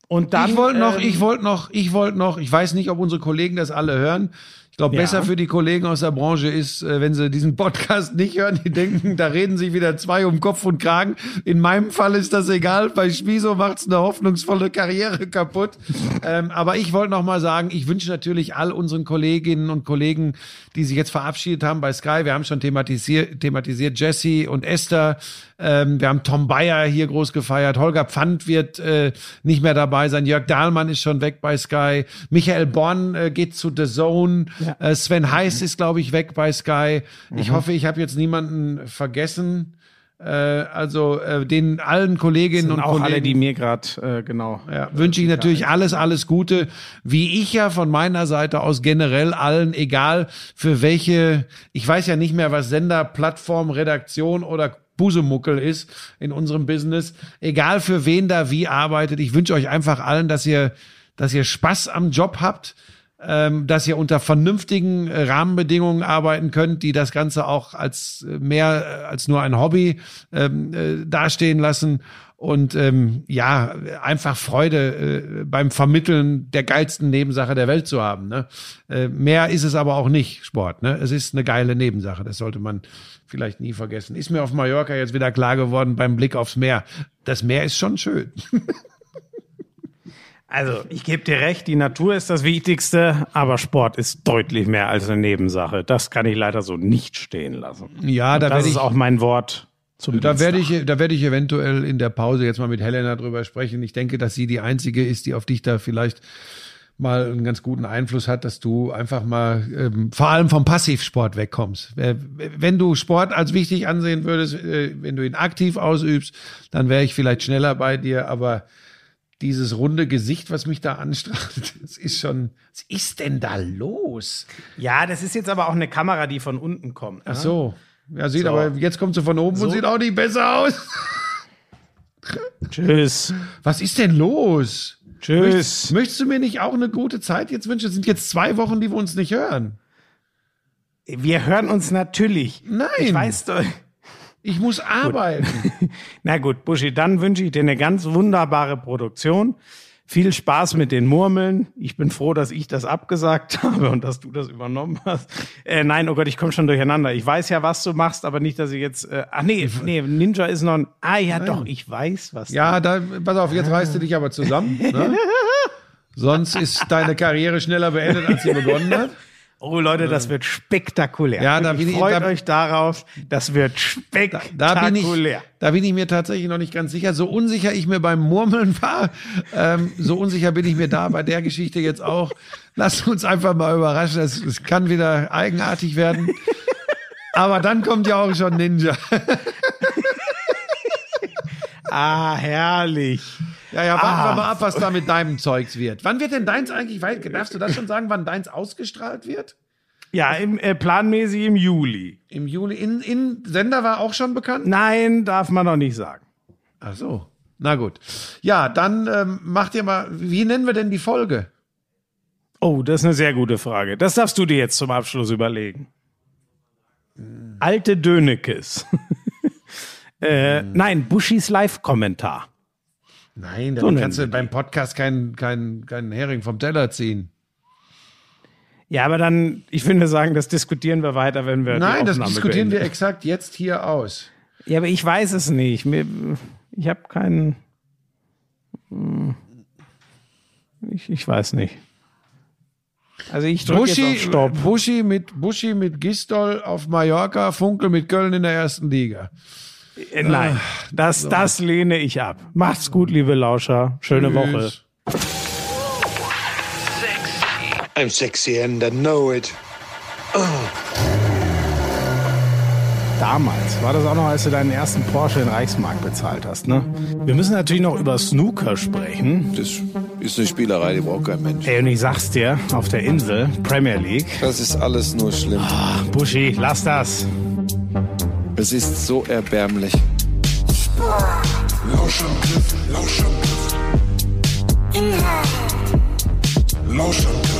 Und dann. ich wollte noch, ähm, ich wollte noch, ich wollte noch, ich weiß nicht, ob unsere Kollegen das alle hören. Ich glaube, Ja. besser für die Kollegen aus der Branche ist, äh, wenn sie diesen Podcast nicht hören, die denken, da reden sich wieder zwei um Kopf und Kragen. In meinem Fall ist das egal. Bei Schmiso macht's eine hoffnungsvolle Karriere kaputt. ähm, aber ich wollte noch mal sagen, ich wünsche natürlich all unseren Kolleginnen und Kollegen, die sich jetzt verabschiedet haben bei Sky. Wir haben schon thematisiert, thematisiert Jesse und Esther. Ähm, wir haben Tom Bayer hier groß gefeiert. Holger Pfand wird äh, nicht mehr dabei sein. Jörg Dahlmann ist schon weg bei Sky. Michael Born äh, geht zu The Zone. Äh, Sven Heiß ist, glaube ich, weg bei Sky. Ich hoffe, ich habe jetzt niemanden vergessen. Äh, also äh, den allen Kolleginnen Und Kollegen. alle, die mir gerade, äh, genau. Ja, wünsche ich natürlich alles, alles Gute. Wie ich ja von meiner Seite aus generell allen, egal für welche, ich weiß ja nicht mehr, was Sender, Plattform, Redaktion oder Busemuckel ist in unserem Business. Egal für wen da wie arbeitet. Ich wünsche euch einfach allen, dass ihr, dass ihr Spaß am Job habt, ähm, dass ihr unter vernünftigen äh, Rahmenbedingungen arbeiten könnt, die das Ganze auch als äh, mehr äh, als nur ein Hobby ähm, äh, dastehen lassen und ähm, ja einfach Freude äh, beim Vermitteln der geilsten Nebensache der Welt zu haben. Ne? Äh, mehr ist es aber auch nicht Sport. Ne? Es ist eine geile Nebensache. Das sollte man vielleicht nie vergessen. Ist mir auf Mallorca jetzt wieder klar geworden beim Blick aufs Meer. Das Meer ist schon schön. Also, ich gebe dir recht, die Natur ist das Wichtigste, aber Sport ist deutlich mehr als eine Nebensache. Das kann ich leider so nicht stehen lassen. Ja, da das werde ist ich auch mein Wort zum Da werde ich, da werde ich eventuell in der Pause jetzt mal mit Helena drüber sprechen. Ich denke, dass sie die einzige ist, die auf dich da vielleicht mal einen ganz guten Einfluss hat, dass du einfach mal ähm, vor allem vom Passivsport wegkommst. Äh, Wenn du Sport als wichtig ansehen würdest, äh, wenn du ihn aktiv ausübst, dann wäre ich vielleicht schneller bei dir, aber dieses runde Gesicht, was mich da anstrahlt, das ist schon, was ist denn da los? Ja, das ist jetzt aber auch eine Kamera, die von unten kommt. Ach ne? so. Ja, sieht So. aber, jetzt kommt sie von oben und So. sieht auch nicht besser aus. Tschüss. Was ist denn los? Tschüss. Möchtest, möchtest du mir nicht auch eine gute Zeit jetzt wünschen? Es sind jetzt zwei Wochen, die wir uns nicht hören. Wir hören uns natürlich. Nein. Ich weiß doch. Ich muss arbeiten. Na gut, Buschi, dann wünsche ich dir eine ganz wunderbare Produktion. Viel Spaß mit den Murmeln. Ich bin froh, dass ich das abgesagt habe und dass du das übernommen hast. Äh, nein, oh Gott, ich komme schon durcheinander. Ich weiß ja, was du machst, aber nicht, dass ich jetzt. Äh, ach nee, nee, Ninja ist noch ein. Ah ja, doch, ich weiß, was. Ja, da, pass auf, jetzt reißt du dich aber zusammen. Ne? Sonst ist deine Karriere schneller beendet, als sie begonnen hat. Oh Leute, das wird spektakulär. Ja, da bin ich- Freut da- euch darauf. Das wird spektakulär. Da bin, ich, da bin ich mir tatsächlich noch nicht ganz sicher. So unsicher ich mir beim Murmeln war, ähm, so unsicher bin ich mir da bei der Geschichte jetzt auch. Lasst uns einfach mal überraschen. Es, es kann wieder eigenartig werden. Aber dann kommt ja auch schon Ninja. Ah, herrlich. Ja, ja, warten Ah. wir mal ab, was da mit deinem Zeugs wird. Wann wird denn deins eigentlich, darfst du das schon sagen, wann deins ausgestrahlt wird? Ja, im, äh, planmäßig im Juli. Im Juli. In, in Sender war auch schon bekannt? Nein, darf man noch nicht sagen. Ach so. Na gut. Ja, dann ähm, macht ihr mal, wie nennen wir denn die Folge? Oh, das ist eine sehr gute Frage. Das darfst du dir jetzt zum Abschluss überlegen. Alte Dönekes. äh, nein, Buschis Live-Kommentar. Nein, So dann nennen kannst wir du beim Podcast keinen keinen keinen Hering vom Teller ziehen. Ja, aber dann, ich finde sagen, das diskutieren wir weiter, wenn wir Nein, das diskutieren wir beenden. exakt jetzt hier aus. Ja, aber ich weiß es nicht. Mir, ich habe keinen. Hm. Ich, ich weiß nicht. Also ich drücke jetzt auf Buschi, Stopp. Buschi mit Buschi mit Gistol auf Mallorca, Funkel mit Köln in der ersten Liga. Äh, Nein, das, das lehne ich ab. Macht's gut, liebe Lauscher. Schöne Woche. Tschüss. I'm sexy and I know it. Damals war das auch noch, als du deinen ersten Porsche in Reichsmark bezahlt hast, ne? Wir müssen natürlich noch über Snooker sprechen. Das ist eine Spielerei, die braucht kein Mensch. Ey, und ich sag's dir, auf der Insel, Premier League. Das ist alles nur schlimm. Buschi, lass das. Es ist so erbärmlich. Lauschangriff, Lauschangriff. Inhalt. Lauschangriff.